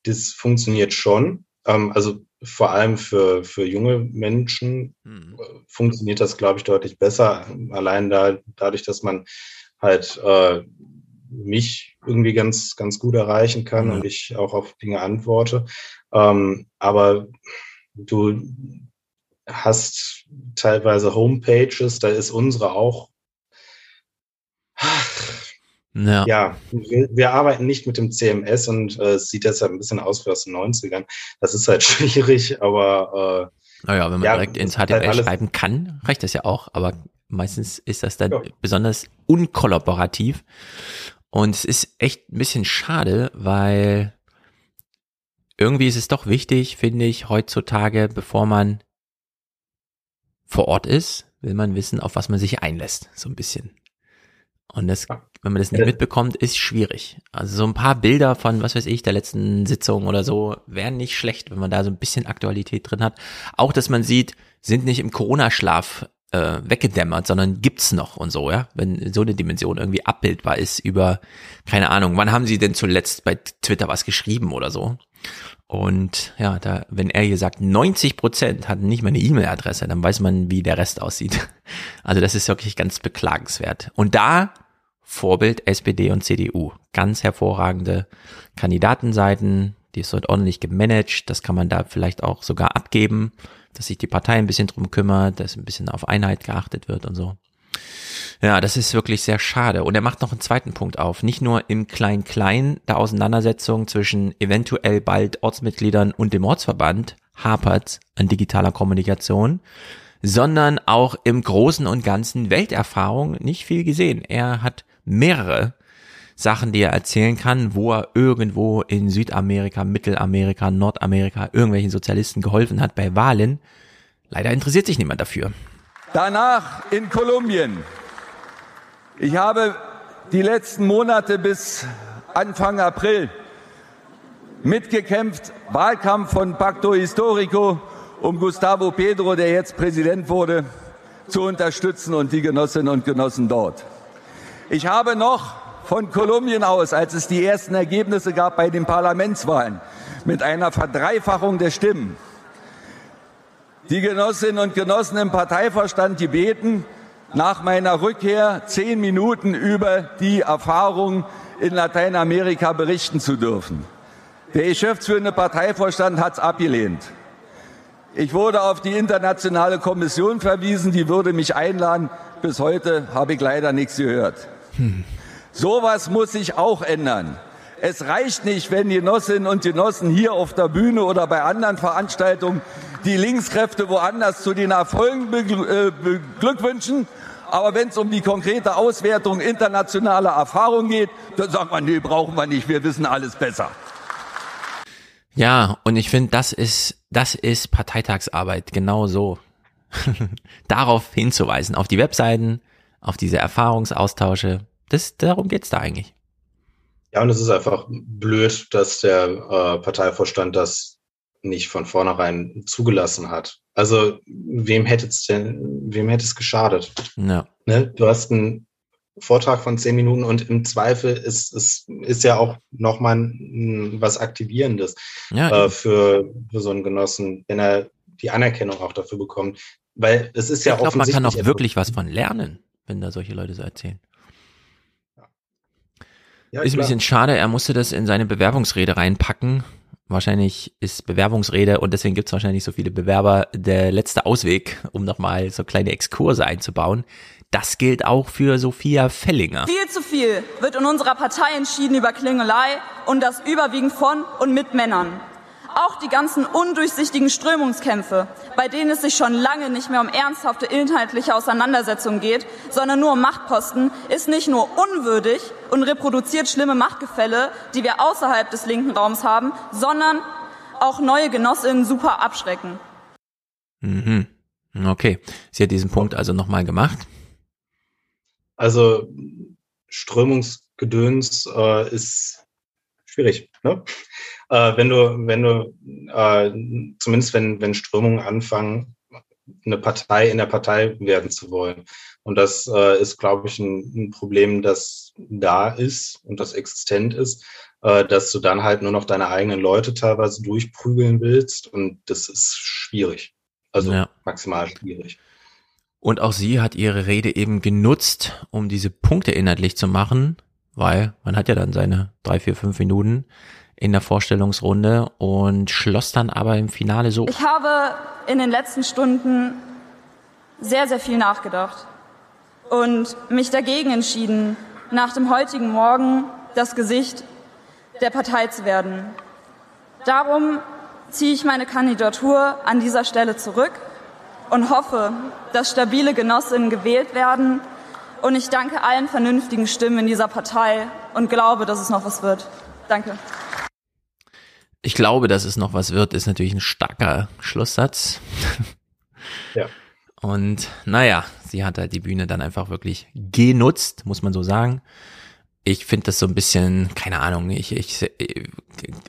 Das funktioniert schon. Ähm, also vor allem für, für junge Menschen hm. Äh, funktioniert das, glaube ich, deutlich besser. Allein da, dadurch, dass man halt äh, mich irgendwie ganz, ganz gut erreichen kann ja. und ich auch auf Dinge antworte. Ähm, aber du hast teilweise Homepages, da ist unsere auch ja, ja wir, wir, arbeiten nicht mit dem CMS und äh, es sieht deshalb ein bisschen aus wie aus den 90ern. Das ist halt schwierig, aber äh, naja, wenn man ja, direkt ins HTML halt schreiben kann, reicht das ja auch, aber meistens ist das dann ja. besonders unkollaborativ. Und es ist echt ein bisschen schade, weil irgendwie ist es doch wichtig, finde ich, heutzutage, bevor man vor Ort ist, will man wissen, auf was man sich einlässt, so ein bisschen. Und das, wenn man das nicht mitbekommt, ist schwierig. Also so ein paar Bilder von, was weiß ich, der letzten Sitzung oder so, wären nicht schlecht, wenn man da so ein bisschen Aktualität drin hat. Auch, dass man sieht, sind nicht im Corona-Schlaf äh, weggedämmert, sondern gibt's noch und so, ja. Wenn so eine Dimension irgendwie abbildbar ist über, keine Ahnung, wann haben sie denn zuletzt bei Twitter was geschrieben oder so? Und ja, da, wenn er hier sagt, 90 Prozent hatten nicht mal eine E-Mail-Adresse, dann weiß man, wie der Rest aussieht. Also das ist wirklich ganz beklagenswert. Und da Vorbild SPD und CDU. Ganz hervorragende Kandidatenseiten, die ist dort ordentlich gemanagt. Das kann man da vielleicht auch sogar abgeben, dass sich die Partei ein bisschen drum kümmert, dass ein bisschen auf Einheit geachtet wird und so. Ja, das ist wirklich sehr schade. Und er macht noch einen zweiten Punkt auf. Nicht nur im Klein-Klein der Auseinandersetzung zwischen eventuell bald Ortsmitgliedern und dem Ortsverband hapert an digitaler Kommunikation, sondern auch im Großen und Ganzen Welterfahrung nicht viel gesehen. Er hat mehrere Sachen, die er erzählen kann, wo er irgendwo in Südamerika, Mittelamerika, Nordamerika irgendwelchen Sozialisten geholfen hat bei Wahlen. Leider interessiert sich niemand dafür. Danach in Kolumbien. Ich habe die letzten Monate bis Anfang April mitgekämpft, Wahlkampf von Pacto Historico, um Gustavo Pedro, der jetzt Präsident wurde, zu unterstützen und die Genossinnen und Genossen dort. Ich habe noch von Kolumbien aus, als es die ersten Ergebnisse gab bei den Parlamentswahlen, mit einer Verdreifachung der Stimmen, die Genossinnen und Genossen im Parteivorstand gebeten, nach meiner Rückkehr zehn Minuten über die Erfahrungen in Lateinamerika berichten zu dürfen. Der geschäftsführende Parteivorstand hat es abgelehnt. Ich wurde auf die internationale Kommission verwiesen, die würde mich einladen. Bis heute habe ich leider nichts gehört. Hm. Sowas muss sich auch ändern. Es reicht nicht, wenn Genossinnen und Genossen hier auf der Bühne oder bei anderen Veranstaltungen die Linkskräfte woanders zu den Erfolgen äh, beglückwünschen. Aber wenn es um die konkrete Auswertung internationaler Erfahrung geht, dann sagt man, nee, brauchen wir nicht, wir wissen alles besser. Ja, und ich finde, das ist, das ist Parteitagsarbeit, genau so. Darauf hinzuweisen, auf die Webseiten, auf diese Erfahrungsaustausche. Das, darum geht's da eigentlich. Ja, und es ist einfach blöd, dass der äh, Parteivorstand das nicht von vornherein zugelassen hat. Also wem hätte es denn, wem hätte es geschadet? Ja. Ne? Du hast einen Vortrag von zehn Minuten und im Zweifel ist es ist ja auch nochmal was Aktivierendes ja, äh, für, für so einen Genossen, wenn er die Anerkennung auch dafür bekommt. Weil es ist ja ich glaube, man kann auch wirklich was von lernen, wenn da solche Leute so erzählen. Ja, ist ein klar. bisschen schade, er musste das in seine Bewerbungsrede reinpacken. Wahrscheinlich ist Bewerbungsrede und deswegen gibt es wahrscheinlich so viele Bewerber der letzte Ausweg, um nochmal so kleine Exkurse einzubauen. Das gilt auch für Sophia Fellinger. Viel zu viel wird in unserer Partei entschieden über Klingelei und das überwiegend von und mit Männern. Auch die ganzen undurchsichtigen Strömungskämpfe, bei denen es sich schon lange nicht mehr um ernsthafte inhaltliche Auseinandersetzungen geht, sondern nur um Machtposten, ist nicht nur unwürdig und reproduziert schlimme Machtgefälle, die wir außerhalb des linken Raums haben, sondern auch neue Genossinnen super abschrecken. Mhm. Okay, sie hat diesen Punkt also nochmal gemacht. Also Strömungsgedöns äh, ist schwierig. Ne? Äh, wenn du, wenn du, äh, zumindest wenn, wenn Strömungen anfangen, eine Partei in der Partei werden zu wollen. Und das äh, ist, glaube ich, ein, ein Problem, das da ist und das existent ist, äh, dass du dann halt nur noch deine eigenen Leute teilweise durchprügeln willst. Und das ist schwierig. Also Ja. maximal schwierig. Und auch sie hat ihre Rede eben genutzt, um diese Punkte inhaltlich zu machen, weil man hat ja dann seine drei, vier, fünf Minuten in der Vorstellungsrunde und schloss dann aber im Finale so. Ich habe in den letzten Stunden sehr, sehr viel nachgedacht und mich dagegen entschieden, nach dem heutigen Morgen das Gesicht der Partei zu werden. Darum ziehe ich meine Kandidatur an dieser Stelle zurück und hoffe, dass stabile Genossinnen gewählt werden. Und ich danke allen vernünftigen Stimmen in dieser Partei und glaube, dass es noch was wird. Danke. Ich glaube, dass es noch was wird, ist natürlich ein starker Schlusssatz. Ja. Und naja, sie hat halt die Bühne dann einfach wirklich genutzt, muss man so sagen. Ich finde das so ein bisschen, keine Ahnung, ich, ich, ich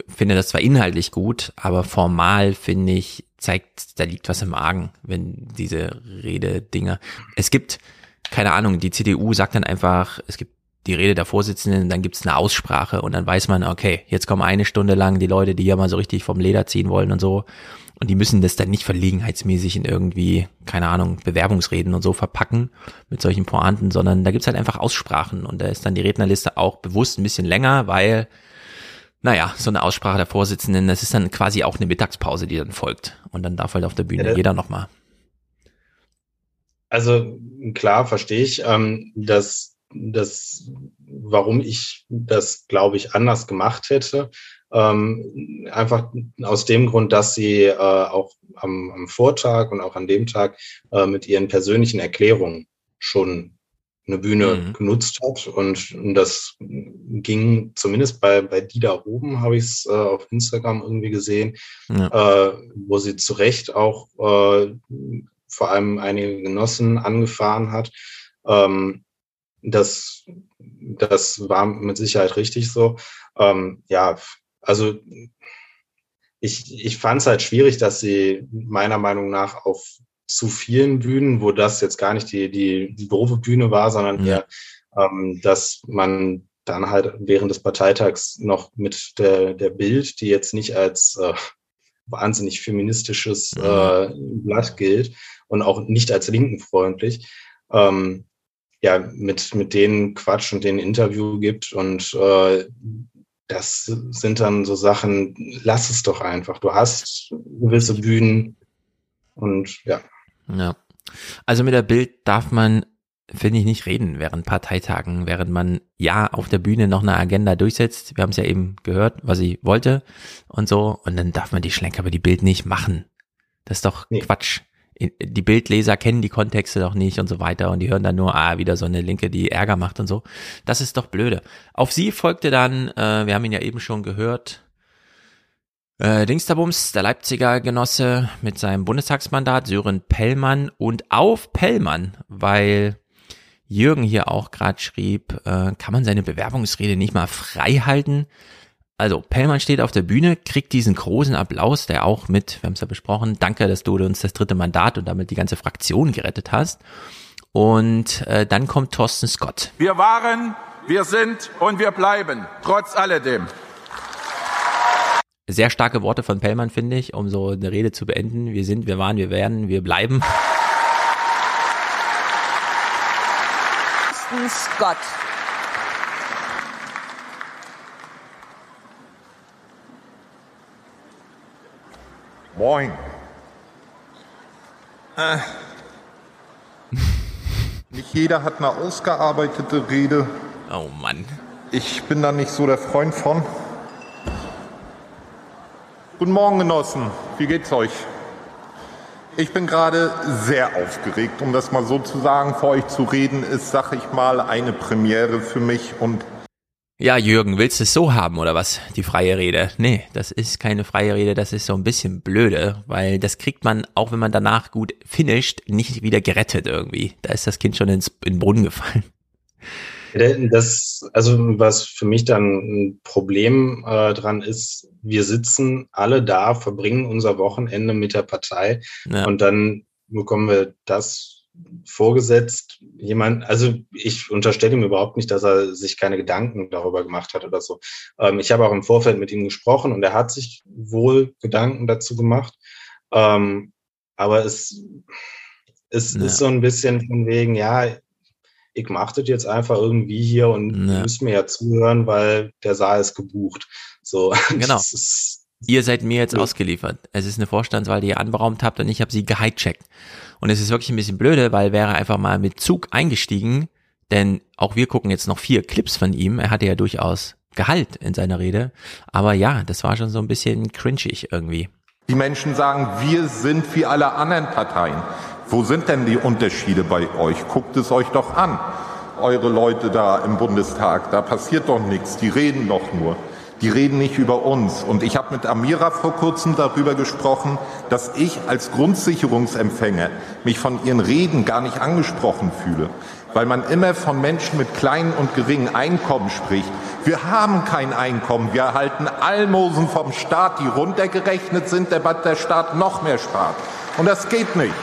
finde das zwar inhaltlich gut, aber formal finde ich, zeigt, da liegt was im Argen, wenn diese Rede-Dinger. Es gibt, keine Ahnung, die CDU sagt dann einfach, es gibt die Rede der Vorsitzenden, dann gibt's eine Aussprache und dann weiß man, okay, jetzt kommen eine Stunde lang die Leute, die ja mal so richtig vom Leder ziehen wollen und so. Und die müssen das dann nicht verlegenheitsmäßig in irgendwie, keine Ahnung, Bewerbungsreden und so verpacken mit solchen Pointen, sondern da gibt's halt einfach Aussprachen und da ist dann die Rednerliste auch bewusst ein bisschen länger, weil, naja, so eine Aussprache der Vorsitzenden, das ist dann quasi auch eine Mittagspause, die dann folgt. Und dann darf halt auf der Bühne Ja, jeder nochmal. Also klar, verstehe ich, ähm, dass das, warum ich das, glaube ich, anders gemacht hätte, Ähm, einfach aus dem Grund, dass sie äh, auch am, am Vortag und auch an dem Tag äh, mit ihren persönlichen Erklärungen schon eine Bühne mhm. genutzt hat. Und, und das ging zumindest bei, bei die da oben, habe ich es äh, auf Instagram irgendwie gesehen, ja. äh, wo sie zu Recht auch äh, vor allem einige Genossen angefahren hat. Ähm, das, das war mit Sicherheit richtig so. Ähm, ja, also ich, ich fand es halt schwierig, dass sie meiner Meinung nach auf zu vielen Bühnen, wo das jetzt gar nicht die, die, die doofe Bühne war, sondern eher, ähm, dass man dann halt während des Parteitags noch mit der, der Bild, die jetzt nicht als äh, wahnsinnig feministisches äh, Blatt gilt und auch nicht als linkenfreundlich, ähm, ja, mit, mit denen Quatsch und denen Interview gibt und äh, das sind dann so Sachen, lass es doch einfach. Du hast gewisse Bühnen und ja. Ja. Also mit der Bild darf man, finde ich, nicht reden während Parteitagen, während man ja auf der Bühne noch eine Agenda durchsetzt. Wir haben es ja eben gehört, was sie wollte und so. Und dann darf man die Schlenker über die Bild nicht machen. Das ist doch nee. Quatsch. Die Bildleser kennen die Kontexte doch nicht und so weiter und die hören dann nur, ah, wieder so eine Linke, die Ärger macht und so. Das ist doch blöde. Auf sie folgte dann, äh, wir haben ihn ja eben schon gehört, äh, Dingsterbums, der Leipziger Genosse mit seinem Bundestagsmandat, Sören Pellmann und auf Pellmann, weil Jürgen hier auch gerade schrieb, äh, kann man seine Bewerbungsrede nicht mal frei halten? Also, Pellmann steht auf der Bühne, kriegt diesen großen Applaus, der auch mit, wir haben es ja besprochen, danke, dass du uns das dritte Mandat und damit die ganze Fraktion gerettet hast. Und äh, dann kommt Thorsten Scott. Wir waren, wir sind und wir bleiben, trotz alledem. Sehr starke Worte von Pellmann, finde ich, um so eine Rede zu beenden. Wir sind, wir waren, wir werden, wir bleiben. Scott. Moin. Äh. Nicht jeder hat eine ausgearbeitete Rede. Oh Mann. Ich bin da nicht so der Freund von. Guten Morgen, Genossen. Wie geht's euch? Ich bin gerade sehr aufgeregt, um das mal so zu sagen. Vor euch zu reden ist, sag ich mal, eine Premiere für mich und ja, Jürgen, willst du es so haben oder was? Die freie Rede? Nee, das ist keine freie Rede, das ist so ein bisschen blöde, weil das kriegt man, auch wenn man danach gut finisht, nicht wieder gerettet irgendwie. Da ist das Kind schon ins, in den Brunnen gefallen. Das, also was für mich dann ein Problem äh, dran ist, wir sitzen alle da, verbringen unser Wochenende mit der Partei ja. und dann bekommen wir das vorgesetzt. Jemand, also ich unterstelle ihm überhaupt nicht, dass er sich keine Gedanken darüber gemacht hat oder so. Ähm, ich habe auch im Vorfeld mit ihm gesprochen und er hat sich wohl Gedanken dazu gemacht. Ähm, aber es, es ja. ist so ein bisschen von wegen, ja, ich mache das jetzt einfach irgendwie hier und ja. müsst mir ja zuhören, weil der Saal ist gebucht. So, genau. Ihr seid mir jetzt ausgeliefert. Es ist eine Vorstandswahl, die ihr anberaumt habt und ich habe sie gehijackt. Und es ist wirklich ein bisschen blöde, weil wäre einfach mal mit Zug eingestiegen, denn auch wir gucken jetzt noch vier Clips von ihm. Er hatte ja durchaus Gehalt in seiner Rede. Aber ja, das war schon so ein bisschen cringig irgendwie. Die Menschen sagen, wir sind wie alle anderen Parteien. Wo sind denn die Unterschiede bei euch? Guckt es euch doch an. Eure Leute da im Bundestag, da passiert doch nichts, die reden doch nur. Die reden nicht über uns. Und ich habe mit Amira vor kurzem darüber gesprochen, dass ich als Grundsicherungsempfänger mich von ihren Reden gar nicht angesprochen fühle, weil man immer von Menschen mit kleinen und geringen Einkommen spricht. Wir haben kein Einkommen, wir erhalten Almosen vom Staat, die runtergerechnet sind, damit der Staat noch mehr spart. Und das geht nicht.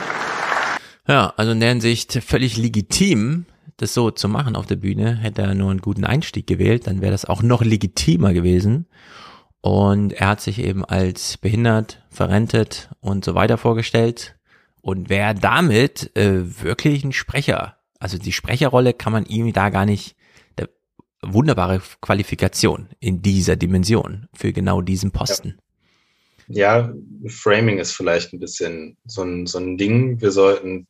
Ja, also in der Hinsicht völlig legitim, das so zu machen auf der Bühne. Hätte er nur einen guten Einstieg gewählt, dann wäre das auch noch legitimer gewesen. Und er hat sich eben als behindert, verrentet und so weiter vorgestellt und wäre damit äh, wirklich ein Sprecher. Also die Sprecherrolle kann man ihm da gar nicht, der, wunderbare Qualifikation in dieser Dimension für genau diesen Posten. Ja. ja, Framing ist vielleicht ein bisschen so ein, so ein Ding. Wir sollten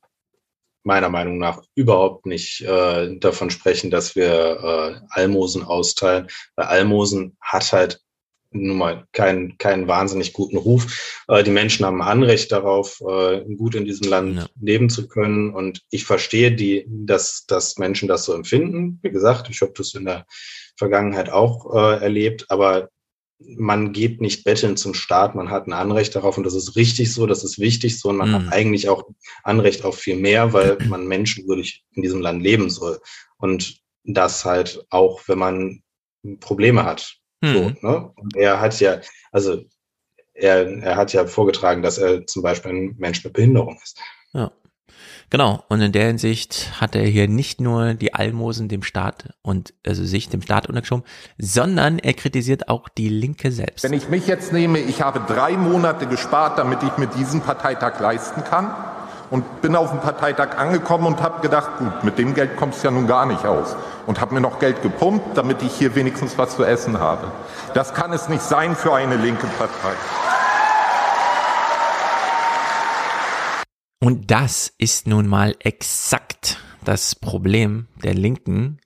meiner Meinung nach überhaupt nicht äh, davon sprechen, dass wir äh, Almosen austeilen, weil Almosen hat halt nun mal keinen keinen wahnsinnig guten Ruf. Äh, die Menschen haben ein Anrecht darauf, äh, gut in diesem Land ja. leben zu können. Und ich verstehe die, dass, dass Menschen das so empfinden. Wie gesagt, ich habe das in der Vergangenheit auch äh, erlebt, aber man geht nicht betteln zum Staat, man hat ein Anrecht darauf und das ist richtig so, das ist wichtig so und man mhm. hat eigentlich auch Anrecht auf viel mehr, weil man menschenwürdig in diesem Land leben soll. Und das halt auch, wenn man Probleme hat. Mhm. So, ne? Und er hat ja, also er, er hat ja vorgetragen, dass er zum Beispiel ein Mensch mit Behinderung ist. Ja. Genau, und in der Hinsicht hat er hier nicht nur die Almosen dem Staat und also sich dem Staat untergeschoben, sondern er kritisiert auch die Linke selbst. Wenn ich mich jetzt nehme, ich habe drei Monate gespart, damit ich mir diesen Parteitag leisten kann und bin auf dem Parteitag angekommen und habe gedacht, gut, mit dem Geld kommst du ja nun gar nicht aus und habe mir noch Geld gepumpt, damit ich hier wenigstens was zu essen habe. Das kann es nicht sein für eine linke Partei. Und das ist nun mal exakt das Problem der Linken.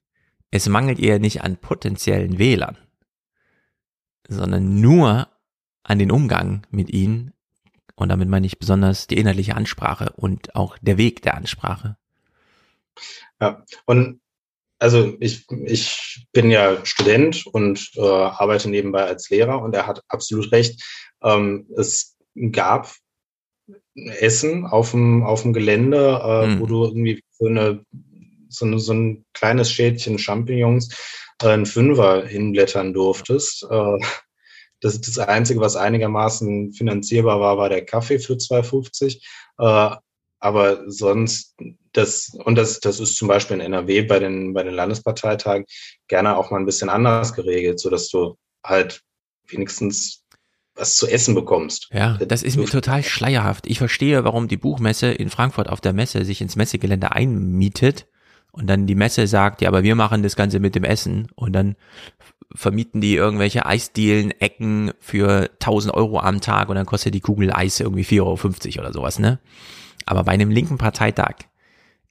Es mangelt ihr nicht an potenziellen Wählern, sondern nur an den Umgang mit ihnen. Und damit meine ich besonders die innerliche Ansprache und auch der Weg der Ansprache. Ja, und also ich, ich bin ja Student und äh, arbeite nebenbei als Lehrer und er hat absolut recht. Ähm, es gab Essen auf dem, auf dem Gelände, äh, mhm. wo du irgendwie für eine, so, eine, so ein kleines Schädchen Champignons äh, einen Fünfer hinblättern durftest. Äh, das, das Einzige, was einigermaßen finanzierbar war, war der Kaffee für 2,50. Äh, aber sonst, das, und das, das ist zum Beispiel in NRW bei den, bei den Landesparteitagen gerne auch mal ein bisschen anders geregelt, so dass du halt wenigstens was zu essen bekommst. Ja, das ist mir total schleierhaft. Ich verstehe, warum die Buchmesse in Frankfurt auf der Messe sich ins Messegelände einmietet und dann die Messe sagt, ja, aber wir machen das Ganze mit dem Essen und dann vermieten die irgendwelche Eisdielen, Ecken für 1000 Euro am Tag und dann kostet die Kugel Eis irgendwie 4,50 Euro oder sowas, ne? Aber bei einem linken Parteitag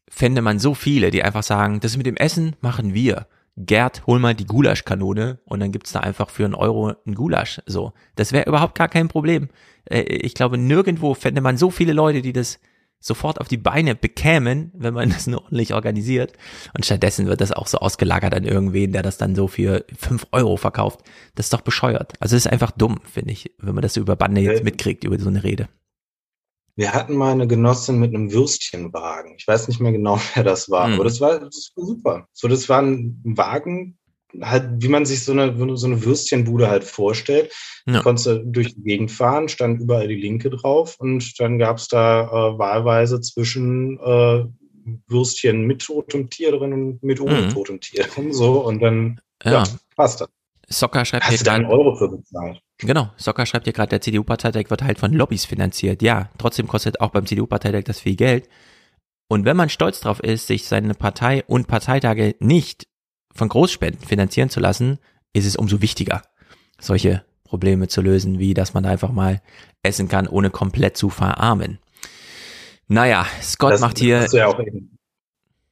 fände man so viele, die einfach sagen, das mit dem Essen machen wir. Gerd, hol mal die Gulaschkanone und dann gibt's da einfach für einen Euro ein Gulasch. So, das wäre überhaupt gar kein Problem. Äh, ich glaube, nirgendwo fände man so viele Leute, die das sofort auf die Beine bekämen, wenn man das nur ordentlich organisiert. Und stattdessen wird das auch so ausgelagert an irgendwen, der das dann so für fünf Euro verkauft. Das ist doch bescheuert. Also es ist einfach dumm, finde ich, wenn man das so über Bande jetzt mitkriegt, über so eine Rede. Wir hatten mal eine Genossin mit einem Würstchenwagen. Ich weiß nicht mehr genau, wer das war, mhm. aber das war, das war super. So, das war ein Wagen, halt, wie man sich so eine, so eine Würstchenbude halt vorstellt. Ja. Konntest du durch die Gegend fahren, stand überall die Linke drauf und dann gab's da äh, wahlweise zwischen äh, Würstchen mit totem Tier drin und mit ohne mhm. totem Tier drin. So, und dann ja. ja passt das. Socker schreibt Hast hier gerade. Euro für bezahlt. Genau, Socker schreibt hier gerade, der CDU-Parteitag wird halt von Lobbys finanziert. Ja, trotzdem kostet auch beim CDU-Parteitag das viel Geld. Und wenn man stolz drauf ist, sich seine Partei und Parteitage nicht von Großspenden finanzieren zu lassen, ist es umso wichtiger, solche Probleme zu lösen, wie dass man einfach mal essen kann, ohne komplett zu verarmen. Naja, Scott das, macht hier. Ja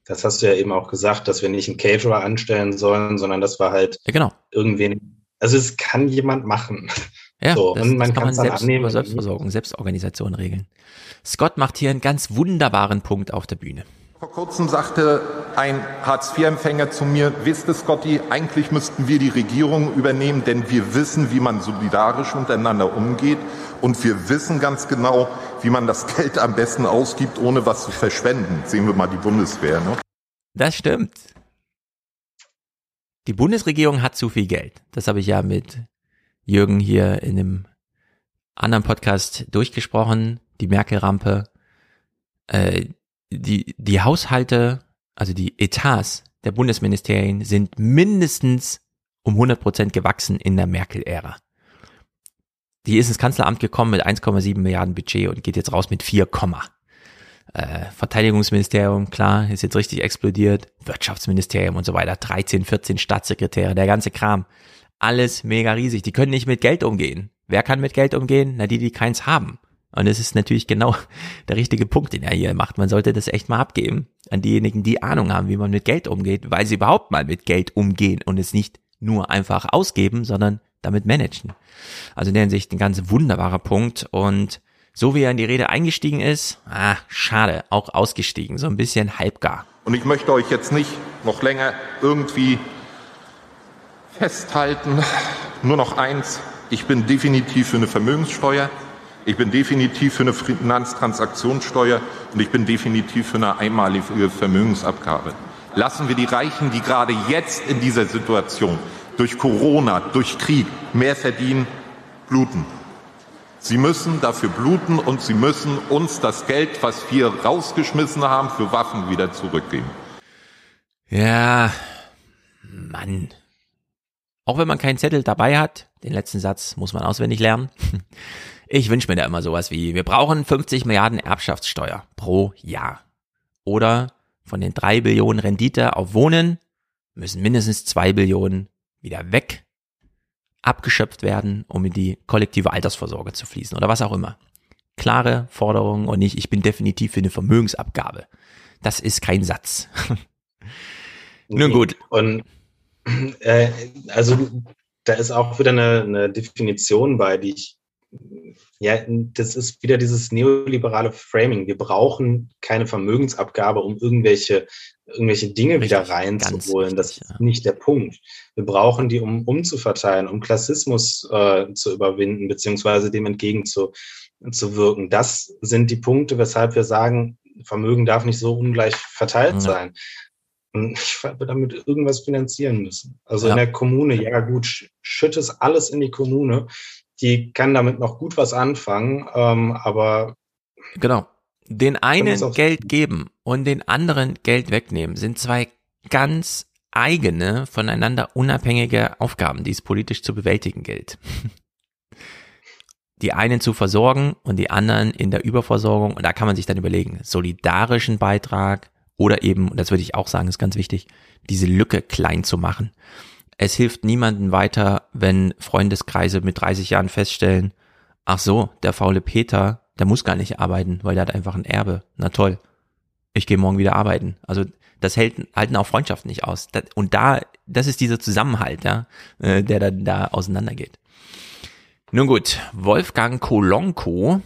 das hast du ja eben auch gesagt, dass wir nicht einen Caterer anstellen sollen, sondern dass wir halt ja, genau. irgendwen also es kann jemand machen. Ja, so, das, und man kann es selbst annehmen. Selbstversorgung, Selbstorganisation regeln. Scott macht hier einen ganz wunderbaren Punkt auf der Bühne. Vor kurzem sagte ein Hartz-IV-Empfänger zu mir, wisst ihr, Scotty, eigentlich müssten wir die Regierung übernehmen, denn wir wissen, wie man solidarisch untereinander umgeht und wir wissen ganz genau, wie man das Geld am besten ausgibt, ohne was zu verschwenden. Sehen wir mal die Bundeswehr. Ne? Das stimmt. Die Bundesregierung hat zu viel Geld. Das habe ich ja mit Jürgen hier in einem anderen Podcast durchgesprochen. Die Merkel-Rampe. Äh, die, die Haushalte, also die Etats der Bundesministerien sind mindestens um 100 Prozent gewachsen in der Merkel-Ära. Die ist ins Kanzleramt gekommen mit 1,7 Milliarden Budget und geht jetzt raus mit 4, äh, Verteidigungsministerium, klar, ist jetzt richtig explodiert, Wirtschaftsministerium und so weiter, 13, 14 Staatssekretäre, der ganze Kram. Alles mega riesig. Die können nicht mit Geld umgehen. Wer kann mit Geld umgehen? Na, die, die keins haben. Und es ist natürlich genau der richtige Punkt, den er hier macht. Man sollte das echt mal abgeben an diejenigen, die Ahnung haben, wie man mit Geld umgeht, weil sie überhaupt mal mit Geld umgehen und es nicht nur einfach ausgeben, sondern damit managen. Also in der Hinsicht ein ganz wunderbarer Punkt und so wie er in die Rede eingestiegen ist, ah, schade, auch ausgestiegen, so ein bisschen halbgar. Und ich möchte euch jetzt nicht noch länger irgendwie festhalten. Nur noch eins. Ich bin definitiv für eine Vermögenssteuer. Ich bin definitiv für eine Finanztransaktionssteuer und ich bin definitiv für eine einmalige Vermögensabgabe. Lassen wir die Reichen, die gerade jetzt in dieser Situation durch Corona, durch Krieg mehr verdienen, bluten. Sie müssen dafür bluten und sie müssen uns das Geld, was wir rausgeschmissen haben, für Waffen wieder zurückgeben. Ja, Mann. Auch wenn man keinen Zettel dabei hat, den letzten Satz muss man auswendig lernen. Ich wünsche mir da immer sowas wie, wir brauchen 50 Milliarden Erbschaftssteuer pro Jahr. Oder von den drei Billionen Rendite auf Wohnen müssen mindestens zwei Billionen wieder weg, abgeschöpft werden, um in die kollektive Altersvorsorge zu fließen oder was auch immer. Klare Forderungen und nicht, ich bin definitiv für eine Vermögensabgabe. Das ist kein Satz. Nun gut. Und äh, also da ist auch wieder eine, eine Definition bei, die ich ja, das ist wieder dieses neoliberale Framing. Wir brauchen keine Vermögensabgabe, um irgendwelche, irgendwelche Dinge Richtig, wieder reinzuholen. Das ist ja. nicht der Punkt. Wir brauchen die, um umzuverteilen, um Klassismus äh, zu überwinden, beziehungsweise dem entgegenzuwirken. Das sind die Punkte, weshalb wir sagen, Vermögen darf nicht so ungleich verteilt ja. sein. Und ich werde damit irgendwas finanzieren müssen. Also ja. in der Kommune, ja gut, schütt es alles in die Kommune die kann damit noch gut was anfangen, ähm, aber genau. Den einen Geld geben und den anderen Geld wegnehmen sind zwei ganz eigene, voneinander unabhängige Aufgaben, die es politisch zu bewältigen gilt. Die einen zu versorgen und die anderen in der Überversorgung. Und da kann man sich dann überlegen, solidarischen Beitrag oder eben, und das würde ich auch sagen, ist ganz wichtig, diese Lücke klein zu machen es hilft niemandem weiter, wenn Freundeskreise mit 30 Jahren feststellen, ach so, der faule Peter, der muss gar nicht arbeiten, weil der hat einfach ein Erbe. Na toll, ich gehe morgen wieder arbeiten. Also das hält, halten auch Freundschaften nicht aus. Und da, das ist dieser Zusammenhalt, ja, äh, der dann da auseinandergeht. Nun gut, Wolfgang Kolonko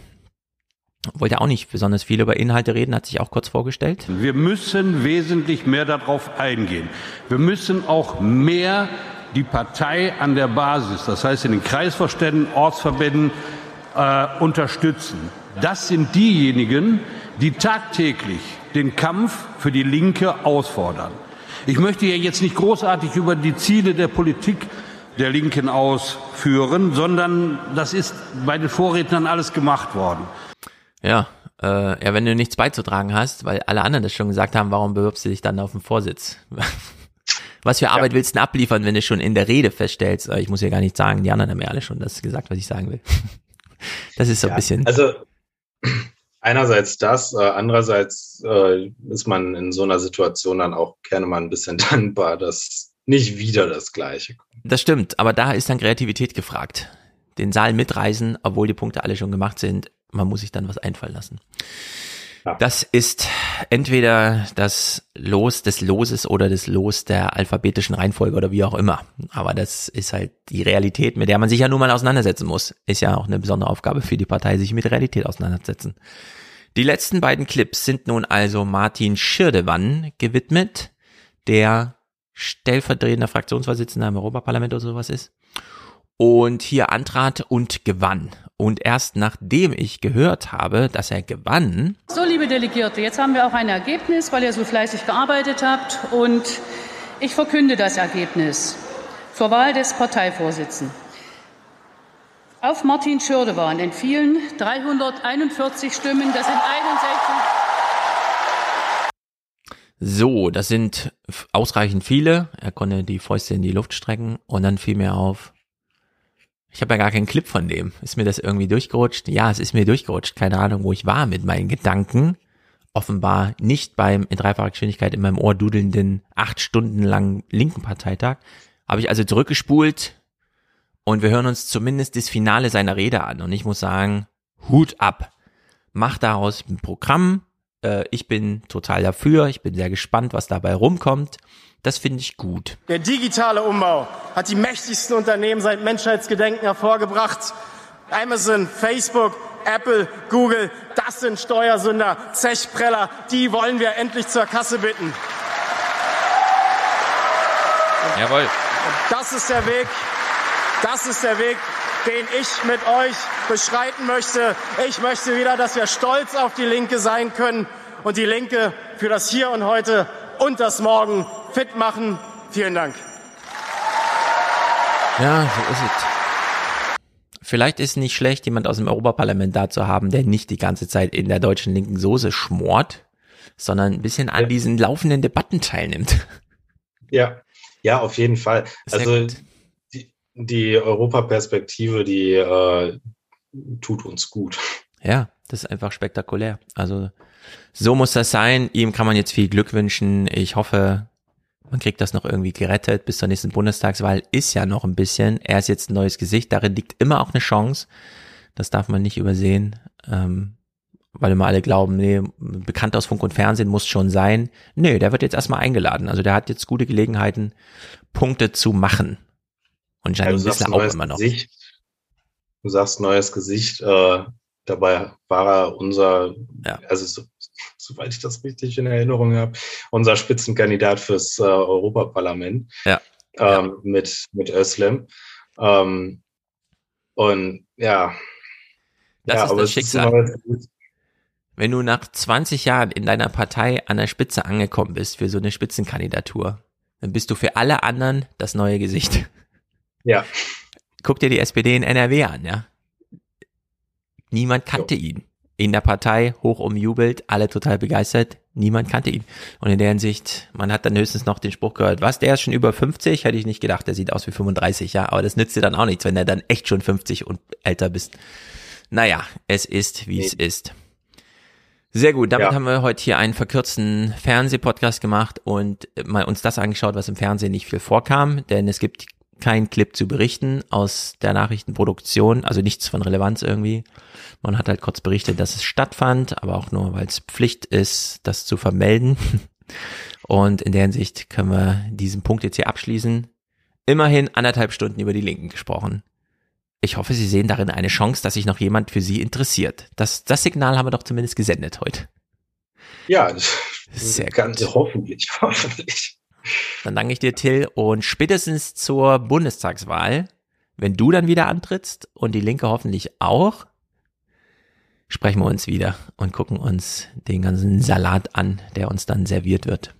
wollte auch nicht besonders viel über Inhalte reden, hat sich auch kurz vorgestellt. Wir müssen wesentlich mehr darauf eingehen. Wir müssen auch mehr die Partei an der Basis, das heißt in den Kreisvorständen, Ortsverbänden, äh, unterstützen. Das sind diejenigen, die tagtäglich den Kampf für die Linke ausfordern. Ich möchte ja jetzt nicht großartig über die Ziele der Politik der Linken ausführen, sondern das ist bei den Vorrednern alles gemacht worden. Ja, äh, ja, wenn du nichts beizutragen hast, weil alle anderen das schon gesagt haben, warum bewirbst du dich dann auf den Vorsitz? was für Arbeit ja. willst du denn abliefern, wenn du schon in der Rede feststellst, äh, ich muss ja gar nicht sagen, die anderen haben ja alle schon das gesagt, was ich sagen will. das ist so ja, ein bisschen. Also einerseits das, äh, andererseits äh, ist man in so einer Situation dann auch gerne mal ein bisschen dankbar, dass nicht wieder das Gleiche kommt. Das stimmt, aber da ist dann Kreativität gefragt. Den Saal mitreisen, obwohl die Punkte alle schon gemacht sind, man muss sich dann was einfallen lassen. Ja. Das ist entweder das Los des Loses oder das Los der alphabetischen Reihenfolge oder wie auch immer. Aber das ist halt die Realität, mit der man sich ja nun mal auseinandersetzen muss. Ist ja auch eine besondere Aufgabe für die Partei, sich mit Realität auseinandersetzen. Die letzten beiden Clips sind nun also Martin Schirdewann gewidmet, der stellvertretender Fraktionsvorsitzender im Europaparlament oder sowas ist und hier antrat und gewann. Und erst nachdem ich gehört habe, dass er gewann. So, liebe Delegierte, jetzt haben wir auch ein Ergebnis, weil ihr so fleißig gearbeitet habt. Und ich verkünde das Ergebnis zur Wahl des Parteivorsitzenden. Auf Martin Schürdewan entfielen 341 Stimmen, das sind 61. So, das sind ausreichend viele. Er konnte die Fäuste in die Luft strecken und dann fiel mir auf, ich habe ja gar keinen Clip von dem. Ist mir das irgendwie durchgerutscht? Ja, es ist mir durchgerutscht. Keine Ahnung, wo ich war mit meinen Gedanken. Offenbar nicht beim in dreifacher Geschwindigkeit in meinem Ohr dudelnden acht Stunden langen linken Parteitag. Habe ich also zurückgespult und wir hören uns zumindest das Finale seiner Rede an. Und ich muss sagen, Hut ab. Mach daraus ein Programm. Äh, ich bin total dafür. Ich bin sehr gespannt, was dabei rumkommt. Das finde ich gut. Der digitale Umbau hat die mächtigsten Unternehmen seit Menschheitsgedenken hervorgebracht. Amazon, Facebook, Apple, Google, das sind Steuersünder, Zechpreller, die wollen wir endlich zur Kasse bitten. Jawohl. Das ist der Weg, das ist der Weg, den ich mit euch beschreiten möchte. Ich möchte wieder, dass wir stolz auf die Linke sein können und die Linke für das Hier und Heute und das Morgen fit machen. Vielen Dank. Ja, so ist es. Vielleicht ist nicht schlecht, jemand aus dem Europaparlament da zu haben, der nicht die ganze Zeit in der deutschen linken Soße schmort, sondern ein bisschen an diesen laufenden Debatten teilnimmt. Ja, ja, auf jeden Fall. Sehr also gut. die, die Europaperspektive, die äh, tut uns gut. Ja, das ist einfach spektakulär. Also so muss das sein. Ihm kann man jetzt viel Glück wünschen. Ich hoffe, man kriegt das noch irgendwie gerettet. Bis zur nächsten Bundestagswahl ist ja noch ein bisschen. Er ist jetzt ein neues Gesicht. Darin liegt immer auch eine Chance. Das darf man nicht übersehen. Ähm, weil immer alle glauben, nee, bekannt aus Funk und Fernsehen muss schon sein. Nee, der wird jetzt erstmal eingeladen. Also der hat jetzt gute Gelegenheiten, Punkte zu machen. Und Ja, Janine du sagst Wissler auch immer noch. Gesicht. Du sagst neues Gesicht. Äh, dabei war er unser, also so, soweit ich das richtig in Erinnerung habe, unser Spitzenkandidat fürs äh, Europaparlament Ja. ähm, mit mit Özlem. Ähm, und ja, Das ja, ist aber das ist Schicksal. Gesicht. Wenn du nach 20 Jahren in deiner Partei an der Spitze angekommen bist für so eine Spitzenkandidatur, dann bist du für alle anderen das neue Gesicht. Ja. Guck dir die SPD in NRW an, ja. Niemand kannte ihn. In der Partei hoch umjubelt, alle total begeistert, niemand kannte ihn. Und in der Hinsicht, man hat dann höchstens noch den Spruch gehört, was, der ist schon über 50? Hätte ich nicht gedacht, der sieht aus wie 35, ja. Aber das nützt dir dann auch nichts, wenn der dann echt schon 50 und älter bist. Naja, es ist, wie es ist. Sehr gut, damit Ja. haben wir heute hier einen verkürzten Fernsehpodcast gemacht und mal uns das angeschaut, was im Fernsehen nicht viel vorkam, denn es gibt keinen Clip zu berichten aus der Nachrichtenproduktion, also nichts von Relevanz irgendwie. Man hat halt kurz berichtet, dass es stattfand, aber auch nur, weil es Pflicht ist, das zu vermelden. Und in der Hinsicht können wir diesen Punkt jetzt hier abschließen. Immerhin anderthalb Stunden über die Linken gesprochen. Ich hoffe, Sie sehen darin eine Chance, dass sich noch jemand für Sie interessiert. Das, das Signal haben wir doch zumindest gesendet heute. Ja, Sehr ganz hoffentlich, hoffentlich. Dann danke ich dir, Till, und spätestens zur Bundestagswahl, wenn du dann wieder antrittst und die Linke hoffentlich auch, sprechen wir uns wieder und gucken uns den ganzen Salat an, der uns dann serviert wird.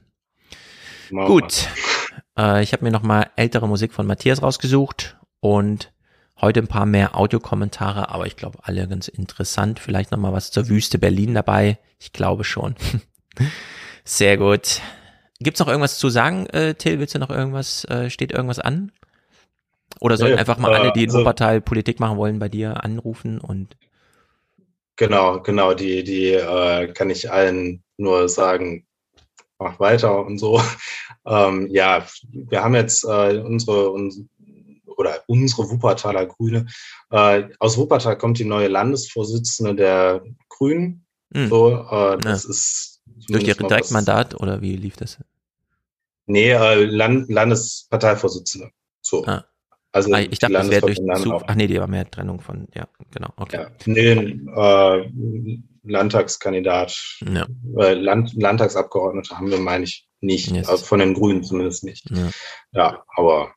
Machen Gut, äh, ich habe mir nochmal ältere Musik von Matthias rausgesucht und heute ein paar mehr Audiokommentare, aber ich glaube alle ganz interessant. Vielleicht nochmal was zur Wüste Berlin dabei. Ich glaube schon. Sehr gut. Gibt's noch irgendwas zu sagen, äh, Till? Willst du noch irgendwas, äh, steht irgendwas an? Oder sollen Nee, einfach mal alle, die in also- Wuppertal Politik machen wollen, bei dir anrufen und Genau, genau, die, die äh, kann ich allen nur sagen, mach weiter und so. Ähm, ja, wir haben jetzt äh, unsere, uns, oder unsere Wuppertaler Grüne. Äh, aus Wuppertal kommt die neue Landesvorsitzende der Grünen. Hm. So, äh, das Ja. ist durch ihr Direktmandat oder wie lief das? Nee, äh, Land, Landesparteivorsitzende. So. Ah. Also Ah, ich die dachte, das wäre durch Zug. Ach nee, die war mehr Trennung von, ja, genau, okay. Ja, nee, äh, Landtagskandidat, Ja. äh, Land, Landtagsabgeordnete haben wir, meine ich, nicht. Yes. Also von den Grünen zumindest nicht. Ja. Ja, aber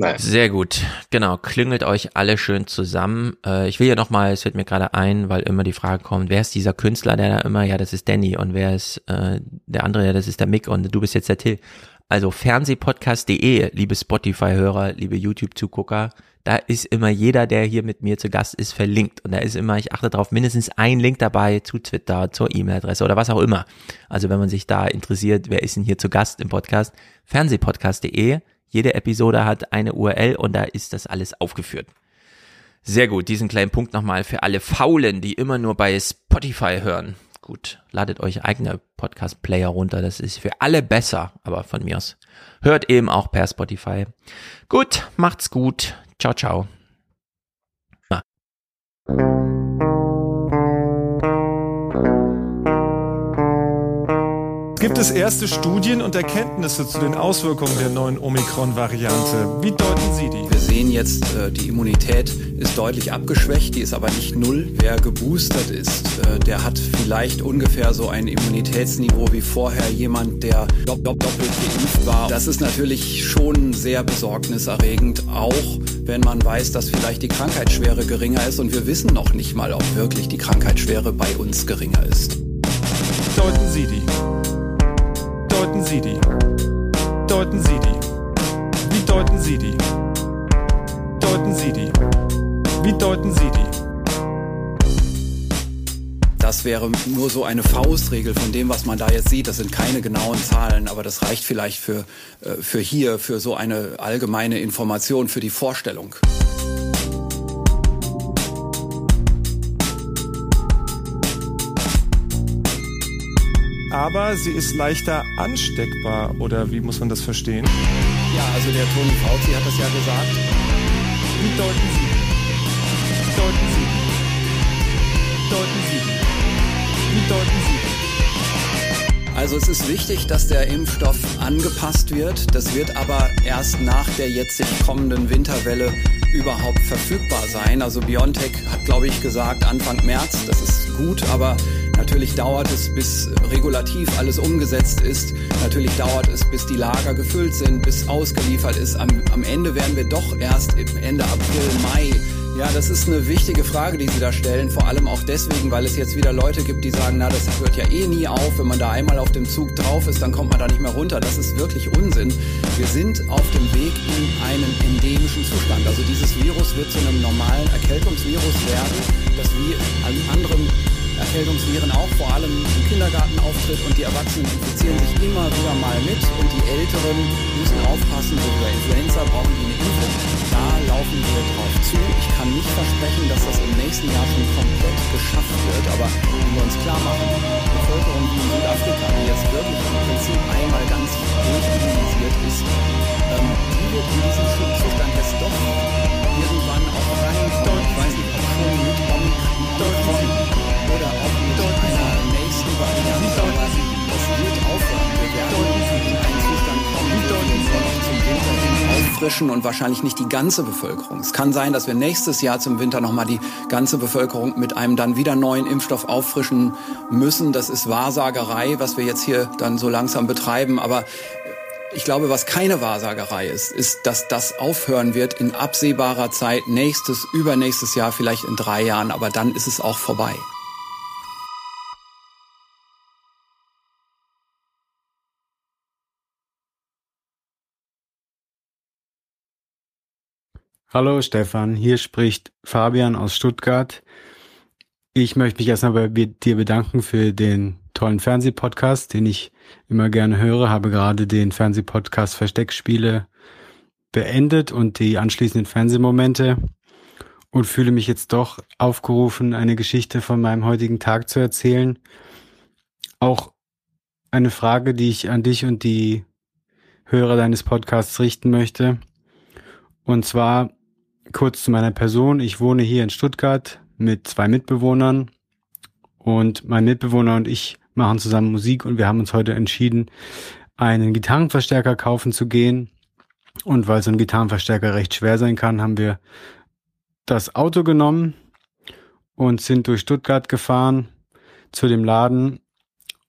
naja. Sehr gut, genau. Klüngelt euch alle schön zusammen. Äh, ich will ja noch mal, es wird mir gerade ein, weil immer die Frage kommt, wer ist dieser Künstler, der da immer, ja, das ist Danny und wer ist äh, der andere, ja, das ist der Mick und du bist jetzt der Till. Also fernsehpodcast.de, liebe Spotify-Hörer, liebe YouTube-Zugucker, da ist immer jeder, der hier mit mir zu Gast ist, verlinkt. Und da ist immer, ich achte darauf, mindestens ein Link dabei zu Twitter, zur E-Mail-Adresse oder was auch immer. Also wenn man sich da interessiert, wer ist denn hier zu Gast im Podcast? Fernsehpodcast.de. Jede Episode hat eine URL und da ist das alles aufgeführt. Sehr gut, diesen kleinen Punkt nochmal für alle Faulen, die immer nur bei Spotify hören. Gut, ladet euch eigene Podcast-Player runter, das ist für alle besser, aber von mir aus. Hört eben auch per Spotify. Gut, macht's gut. Ciao, ciao. Gibt es erste Studien und Erkenntnisse zu den Auswirkungen der neuen Omikron-Variante? Wie deuten Sie die? Wir sehen jetzt, äh, die Immunität ist deutlich abgeschwächt, die ist aber nicht null. Wer geboostert ist, äh, der hat vielleicht ungefähr so ein Immunitätsniveau wie vorher jemand, der doppelt geimpft war. Das ist natürlich schon sehr besorgniserregend, auch wenn man weiß, dass vielleicht die Krankheitsschwere geringer ist und wir wissen noch nicht mal, ob wirklich die Krankheitsschwere bei uns geringer ist. Deuten Sie die? Deuten Sie die? Deuten Sie die? Wie deuten Sie die? Deuten Sie die? Wie deuten Sie die? Das wäre nur so eine Faustregel von dem, was man da jetzt sieht. Das sind keine genauen Zahlen, aber das reicht vielleicht für, äh, für hier, für so eine allgemeine Information, für die Vorstellung. Aber sie ist leichter ansteckbar, oder wie muss man das verstehen? Ja, also der Toni Fauci hat das ja gesagt. Wie deuten Sie? Deuten Sie? Deuten Sie? Wie deuten Sie? Also es ist wichtig, dass der Impfstoff angepasst wird. Das wird aber erst nach der jetzt sich kommenden Winterwelle überhaupt verfügbar sein. Also BioNTech hat, glaube ich, gesagt Anfang März. Das ist gut, aber Natürlich dauert es, bis regulativ alles umgesetzt ist. Natürlich dauert es, bis die Lager gefüllt sind, bis ausgeliefert ist. Am, am Ende werden wir doch erst Ende April, Mai ja, das ist eine wichtige Frage, die Sie da stellen. Vor allem auch deswegen, weil es jetzt wieder Leute gibt, die sagen, na, das hört ja eh nie auf. Wenn man da einmal auf dem Zug drauf ist, dann kommt man da nicht mehr runter. Das ist wirklich Unsinn. Wir sind auf dem Weg in einen endemischen Zustand. Also dieses Virus wird zu einem normalen Erkältungsvirus werden, das wie an anderen Erkältungsviren auch vor allem im Kindergarten auftritt und die Erwachsenen infizieren sich immer wieder mal mit und die Älteren müssen aufpassen, so wie bei Influenza brauchen die eine Impfung. Da laufen wir drauf zu. Ich kann nicht versprechen, dass das im nächsten Jahr schon komplett geschafft wird, aber wenn wir uns klar machen, die Bevölkerung wie in Südafrika, die jetzt wirklich im Prinzip einmal ganz durchimmunisiert ist, ähm, die wird in diesen Zustand jetzt doch irgendwann auch reinkommen. Ich weiß nicht, ob schon mit Omikron oder auch mit einer nächsten Variante. Es wird aufhören. Wir werden in Zustand kommen, auffrischen und wahrscheinlich nicht die ganze Bevölkerung. Es kann sein, dass wir nächstes Jahr zum Winter nochmal die ganze Bevölkerung mit einem dann wieder neuen Impfstoff auffrischen müssen. Das ist Wahrsagerei, was wir jetzt hier dann so langsam betreiben. Aber ich glaube, was keine Wahrsagerei ist, ist, dass das aufhören wird in absehbarer Zeit, nächstes, übernächstes Jahr, vielleicht in drei Jahren, aber dann ist es auch vorbei. Hallo Stefan, hier spricht Fabian aus Stuttgart. Ich möchte mich erstmal bei dir bedanken für den tollen Fernsehpodcast, den ich immer gerne höre. Habe gerade den Fernsehpodcast Versteckspiele beendet und die anschließenden Fernsehmomente und fühle mich jetzt doch aufgerufen, eine Geschichte von meinem heutigen Tag zu erzählen. Auch eine Frage, die ich an dich und die Hörer deines Podcasts richten möchte. Und zwar kurz zu meiner Person. Ich wohne hier in Stuttgart mit zwei Mitbewohnern und mein Mitbewohner und ich machen zusammen Musik und wir haben uns heute entschieden, einen Gitarrenverstärker kaufen zu gehen. Und weil so ein Gitarrenverstärker recht schwer sein kann, haben wir das Auto genommen und sind durch Stuttgart gefahren zu dem Laden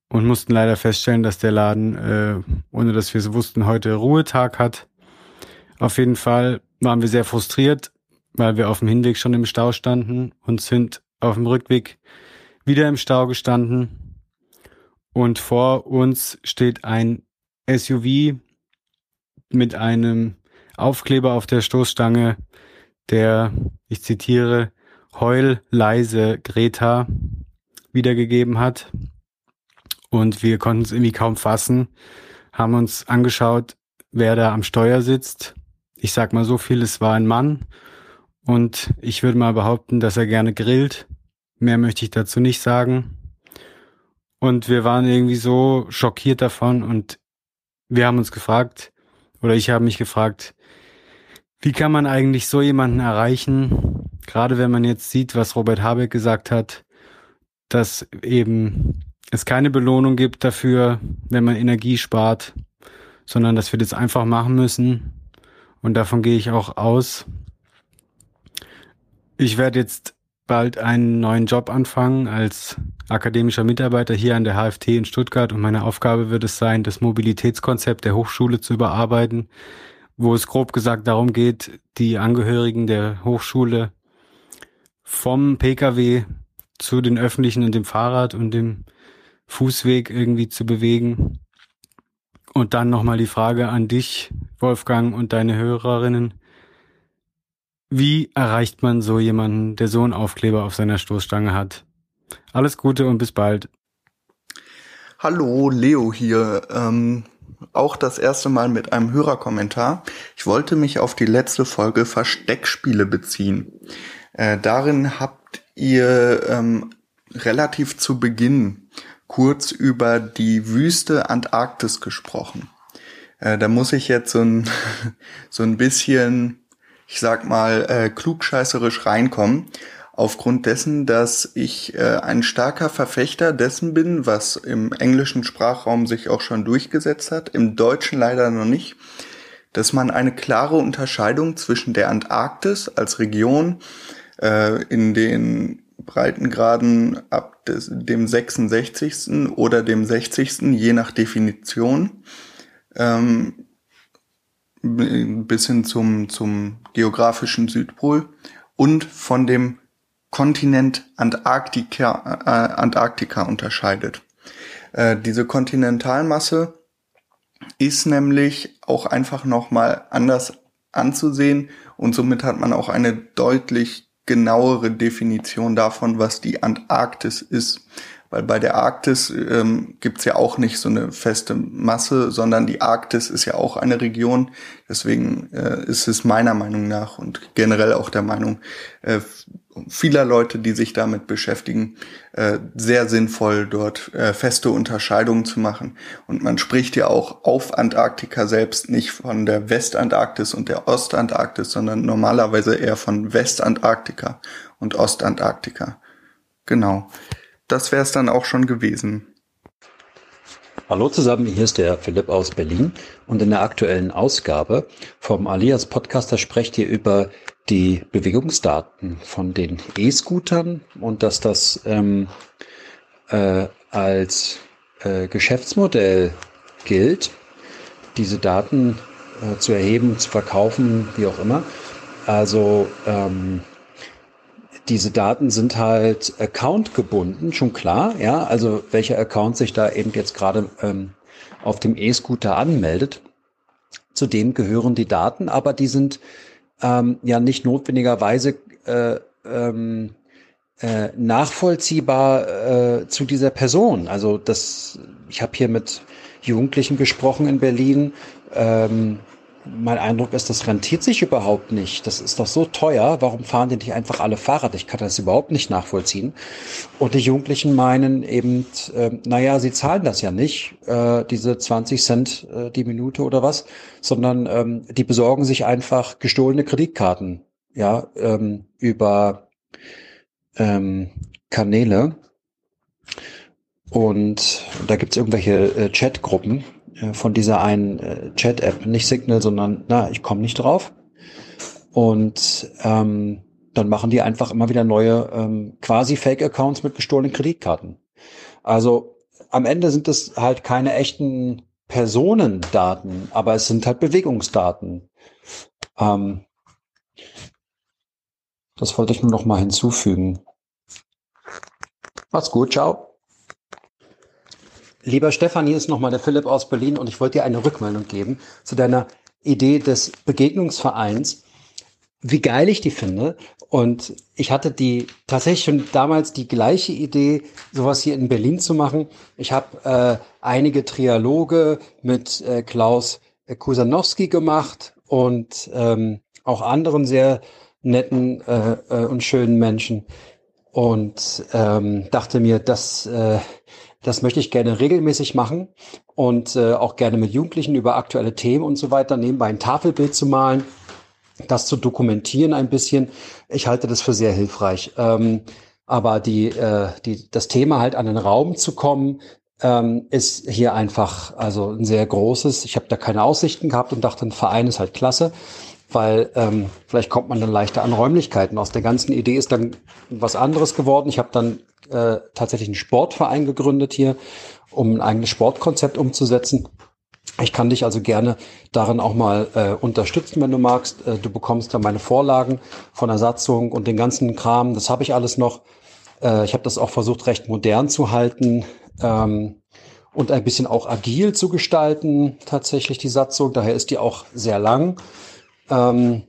und mussten leider feststellen, dass der Laden, äh, ohne dass wir es wussten, heute Ruhetag hat. Auf jeden Fall waren wir sehr frustriert, weil wir auf dem Hinweg schon im Stau standen und sind auf dem Rückweg wieder im Stau gestanden. Und vor uns steht ein SUV mit einem Aufkleber auf der Stoßstange, der, ich zitiere, Heul leise Greta wiedergegeben hat. Und wir konnten es irgendwie kaum fassen, haben uns angeschaut, wer da am Steuer sitzt ich sag mal so viel, es war ein Mann und ich würde mal behaupten, dass er gerne grillt. Mehr möchte ich dazu nicht sagen. Und wir waren irgendwie so schockiert davon und wir haben uns gefragt, oder ich habe mich gefragt, wie kann man eigentlich so jemanden erreichen, gerade wenn man jetzt sieht, was Robert Habeck gesagt hat, dass eben es keine Belohnung gibt dafür, wenn man Energie spart, sondern dass wir das einfach machen müssen. Und davon gehe ich auch aus. Ich werde jetzt bald einen neuen Job anfangen als akademischer Mitarbeiter hier an der HFT in Stuttgart und meine Aufgabe wird es sein, das Mobilitätskonzept der Hochschule zu überarbeiten, wo es grob gesagt darum geht, die Angehörigen der Hochschule vom Pkw zu den öffentlichen und dem Fahrrad und dem Fußweg irgendwie zu bewegen. Und dann nochmal die Frage an dich, Wolfgang, und deine Hörerinnen. Wie erreicht man so jemanden, der so einen Aufkleber auf seiner Stoßstange hat? Alles Gute und bis bald. Hallo, Leo hier. Ähm, auch das erste Mal mit einem Hörerkommentar. Ich wollte mich auf die letzte Folge Versteckspiele beziehen. Äh, darin habt ihr ähm, relativ zu Beginn kurz über die Wüste Antarktis gesprochen. Äh, da muss ich jetzt so ein, so ein bisschen, ich sag mal, äh, klugscheißerisch reinkommen. Aufgrund dessen, dass ich äh, ein starker Verfechter dessen bin, was im englischen Sprachraum sich auch schon durchgesetzt hat, im Deutschen leider noch nicht, dass man eine klare Unterscheidung zwischen der Antarktis als Region äh, in den Breitengraden ab des, dem 66. oder dem 60. je nach Definition ähm, bis hin zum, zum geografischen Südpol und von dem Kontinent Antarktika, äh, Antarktika unterscheidet. Äh, diese Kontinentalmasse ist nämlich auch einfach nochmal anders anzusehen und somit hat man auch eine deutlich genauere Definition davon, was die Antarktis ist. Weil bei der Arktis ähm, gibt ja auch nicht so eine feste Masse, sondern die Arktis ist ja auch eine Region. Deswegen äh, ist es meiner Meinung nach und generell auch der Meinung äh, vieler Leute, die sich damit beschäftigen, äh, sehr sinnvoll, dort äh, feste Unterscheidungen zu machen. Und man spricht ja auch auf Antarktika selbst nicht von der Westantarktis und der Ostantarktis, sondern normalerweise eher von Westantarktika und Ostantarktika. Genau das wäre es dann auch schon gewesen. Hallo zusammen, hier ist der Philipp aus Berlin und in der aktuellen Ausgabe vom Alias Podcaster sprecht ihr über die Bewegungsdaten von den E-Scootern und dass das ähm, äh, als äh, Geschäftsmodell gilt, diese Daten äh, zu erheben, zu verkaufen, wie auch immer. Also ähm, diese Daten sind halt Account gebunden, schon klar, ja, also welcher Account sich da eben jetzt gerade ähm, auf dem E-Scooter anmeldet. Zu dem gehören die Daten, aber die sind ähm, ja nicht notwendigerweise äh, ähm, äh, nachvollziehbar äh, zu dieser Person. Also das, ich habe hier mit Jugendlichen gesprochen in Berlin. Ähm, mein Eindruck ist, das rentiert sich überhaupt nicht. Das ist doch so teuer. Warum fahren die nicht einfach alle Fahrrad? Ich kann das überhaupt nicht nachvollziehen. Und die Jugendlichen meinen eben, äh, naja, sie zahlen das ja nicht, äh, diese 20 Cent äh, die Minute oder was, sondern ähm, die besorgen sich einfach gestohlene Kreditkarten, ja, ähm, über ähm, Kanäle. Und da gibt's irgendwelche äh, Chatgruppen, von dieser einen äh, Chat-App, nicht Signal, sondern na, ich komme nicht drauf. Und ähm, dann machen die einfach immer wieder neue ähm, quasi Fake-Accounts mit gestohlenen Kreditkarten. Also am Ende sind es halt keine echten Personendaten, aber es sind halt Bewegungsdaten. Ähm, das wollte ich nur noch mal hinzufügen. Macht's gut, ciao. Lieber Stefan, hier ist nochmal der Philipp aus Berlin und ich wollte dir eine Rückmeldung geben zu deiner Idee des Begegnungsvereins, wie geil ich die finde. Und ich hatte die tatsächlich schon damals die gleiche Idee, sowas hier in Berlin zu machen. Ich habe äh, einige Trialoge mit äh, Klaus Kusanowski gemacht und ähm, auch anderen sehr netten äh, äh, und schönen Menschen und ähm, dachte mir, dass äh, das möchte ich gerne regelmäßig machen und äh, auch gerne mit Jugendlichen über aktuelle Themen und so weiter nebenbei ein Tafelbild zu malen, das zu dokumentieren ein bisschen. Ich halte das für sehr hilfreich. Ähm, Aber die, äh, die, das Thema halt an den Raum zu kommen, ähm, ist hier einfach also ein sehr großes. Ich habe da keine Aussichten gehabt und dachte, ein Verein ist halt klasse, weil ähm, vielleicht kommt man dann leichter an Räumlichkeiten. Aus der ganzen Idee ist dann was anderes geworden. Ich habe dann äh, tatsächlich einen Sportverein gegründet hier, um ein eigenes Sportkonzept umzusetzen. Ich kann dich also gerne darin auch mal äh, unterstützen, wenn du magst. Äh, du bekommst dann meine Vorlagen von der Satzung und den ganzen Kram. Das habe ich alles noch. Äh, ich habe das auch versucht, recht modern zu halten ähm, und ein bisschen auch agil zu gestalten, tatsächlich die Satzung. Daher ist die auch sehr lang. Ähm,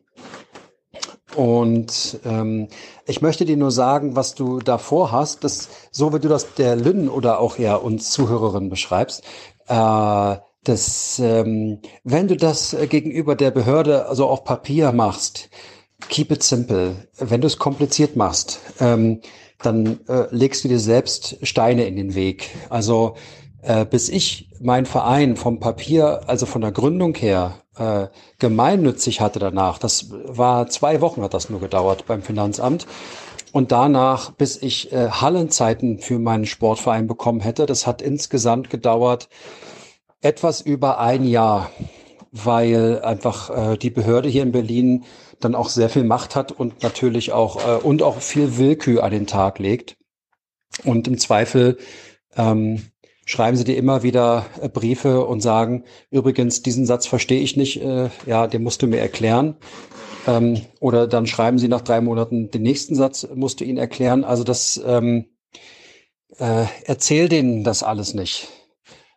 und ähm, ich möchte dir nur sagen, was du davor hast, dass, so wie du das der Lynn oder auch ja uns Zuhörerinnen beschreibst, äh, dass ähm, wenn du das gegenüber der Behörde also auf Papier machst, keep it simple. Wenn du es kompliziert machst, ähm, dann äh, legst du dir selbst Steine in den Weg. Also äh, bis ich mein Verein vom Papier, also von der Gründung her, äh, gemeinnützig hatte danach, das war zwei Wochen hat das nur gedauert beim Finanzamt. Und danach, bis ich äh, Hallenzeiten für meinen Sportverein bekommen hätte, das hat insgesamt gedauert etwas über ein Jahr, weil einfach äh, die Behörde hier in Berlin dann auch sehr viel Macht hat und natürlich auch äh, und auch viel Willkür an den Tag legt. Und im Zweifel ähm, schreiben sie dir immer wieder äh, Briefe und sagen, übrigens, diesen Satz verstehe ich nicht, äh, ja, den musst du mir erklären. Ähm, oder dann schreiben sie nach drei Monaten, den nächsten Satz musst du ihnen erklären. Also das ähm, äh, erzähl denen das alles nicht.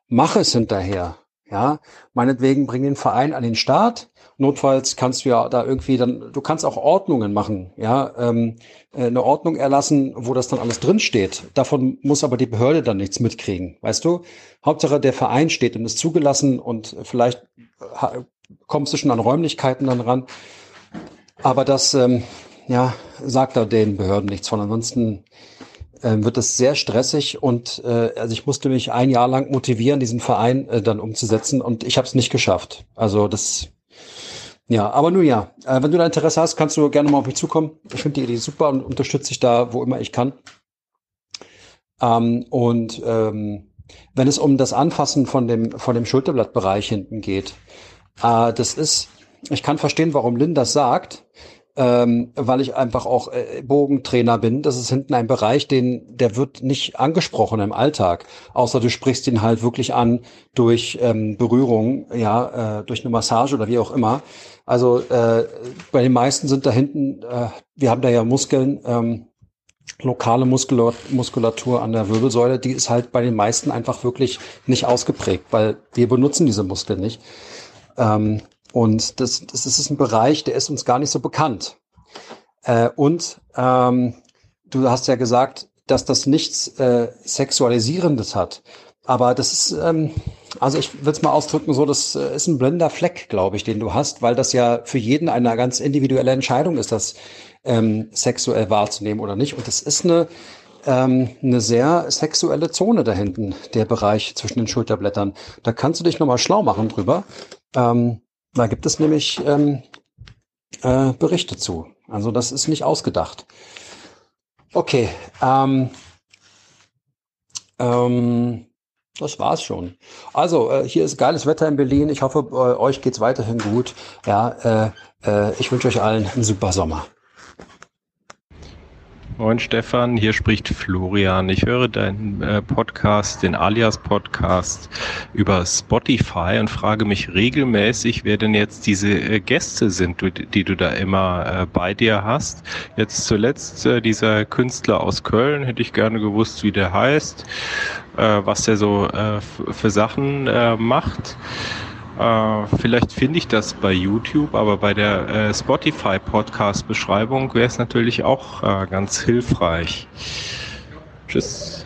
Mach es hinterher. Ja, meinetwegen bring den Verein an den Start Notfalls kannst du ja da irgendwie dann, du kannst auch Ordnungen machen, ja, ähm, äh, eine Ordnung erlassen, wo das dann alles drinsteht. Davon muss aber die Behörde dann nichts mitkriegen, weißt du? Hauptsache der Verein steht und ist zugelassen und vielleicht kommst du schon an Räumlichkeiten dann ran. Aber das, ähm, ja, sagt da den Behörden nichts von. Ansonsten ähm, wird es sehr stressig und äh, also ich musste mich ein Jahr lang motivieren, diesen Verein äh, dann umzusetzen und ich habe es nicht geschafft. Also das ja, aber nun ja, äh, wenn du da Interesse hast, kannst du gerne mal auf mich zukommen. Ich finde die Idee super und unterstütze dich da, wo immer ich kann. Ähm, und ähm, wenn es um das Anfassen von dem, von dem Schulterblattbereich hinten geht, äh, das ist, ich kann verstehen, warum Lynn das sagt, ähm, weil ich einfach auch äh, Bogentrainer bin. Das ist hinten ein Bereich, den der wird nicht angesprochen im Alltag, außer du sprichst ihn halt wirklich an durch ähm, Berührung, ja, äh, durch eine Massage oder wie auch immer. Also äh, bei den meisten sind da hinten, äh, wir haben da ja Muskeln, ähm, lokale Muskulatur an der Wirbelsäule, die ist halt bei den meisten einfach wirklich nicht ausgeprägt, weil wir benutzen diese Muskeln nicht. Ähm, und das, das ist ein Bereich, der ist uns gar nicht so bekannt. Äh, und ähm, du hast ja gesagt, dass das nichts äh, Sexualisierendes hat. Aber das ist, ähm, also ich würde es mal ausdrücken, so, das äh, ist ein blinder Fleck, glaube ich, den du hast, weil das ja für jeden eine ganz individuelle Entscheidung ist, das ähm, sexuell wahrzunehmen oder nicht. Und das ist eine, ähm, eine sehr sexuelle Zone da hinten, der Bereich zwischen den Schulterblättern. Da kannst du dich nochmal schlau machen drüber. Ähm, da gibt es nämlich ähm, äh, Berichte zu. Also das ist nicht ausgedacht. Okay, ähm, ähm, das war's schon. Also äh, hier ist geiles Wetter in Berlin. Ich hoffe, äh, euch geht's weiterhin gut. Ja, äh, äh, ich wünsche euch allen einen super Sommer. Moin Stefan, hier spricht Florian. Ich höre deinen äh, Podcast, den Alias Podcast über Spotify und frage mich regelmäßig, wer denn jetzt diese äh, Gäste sind, die, du da immer äh, bei dir hast. Jetzt zuletzt dieser Künstler aus Köln, hätte ich gerne gewusst, wie der heißt, was der so für Sachen macht. Äh, vielleicht finde ich das bei YouTube, aber bei der äh, Spotify Podcast Beschreibung wäre es natürlich auch äh, ganz hilfreich. Tschüss.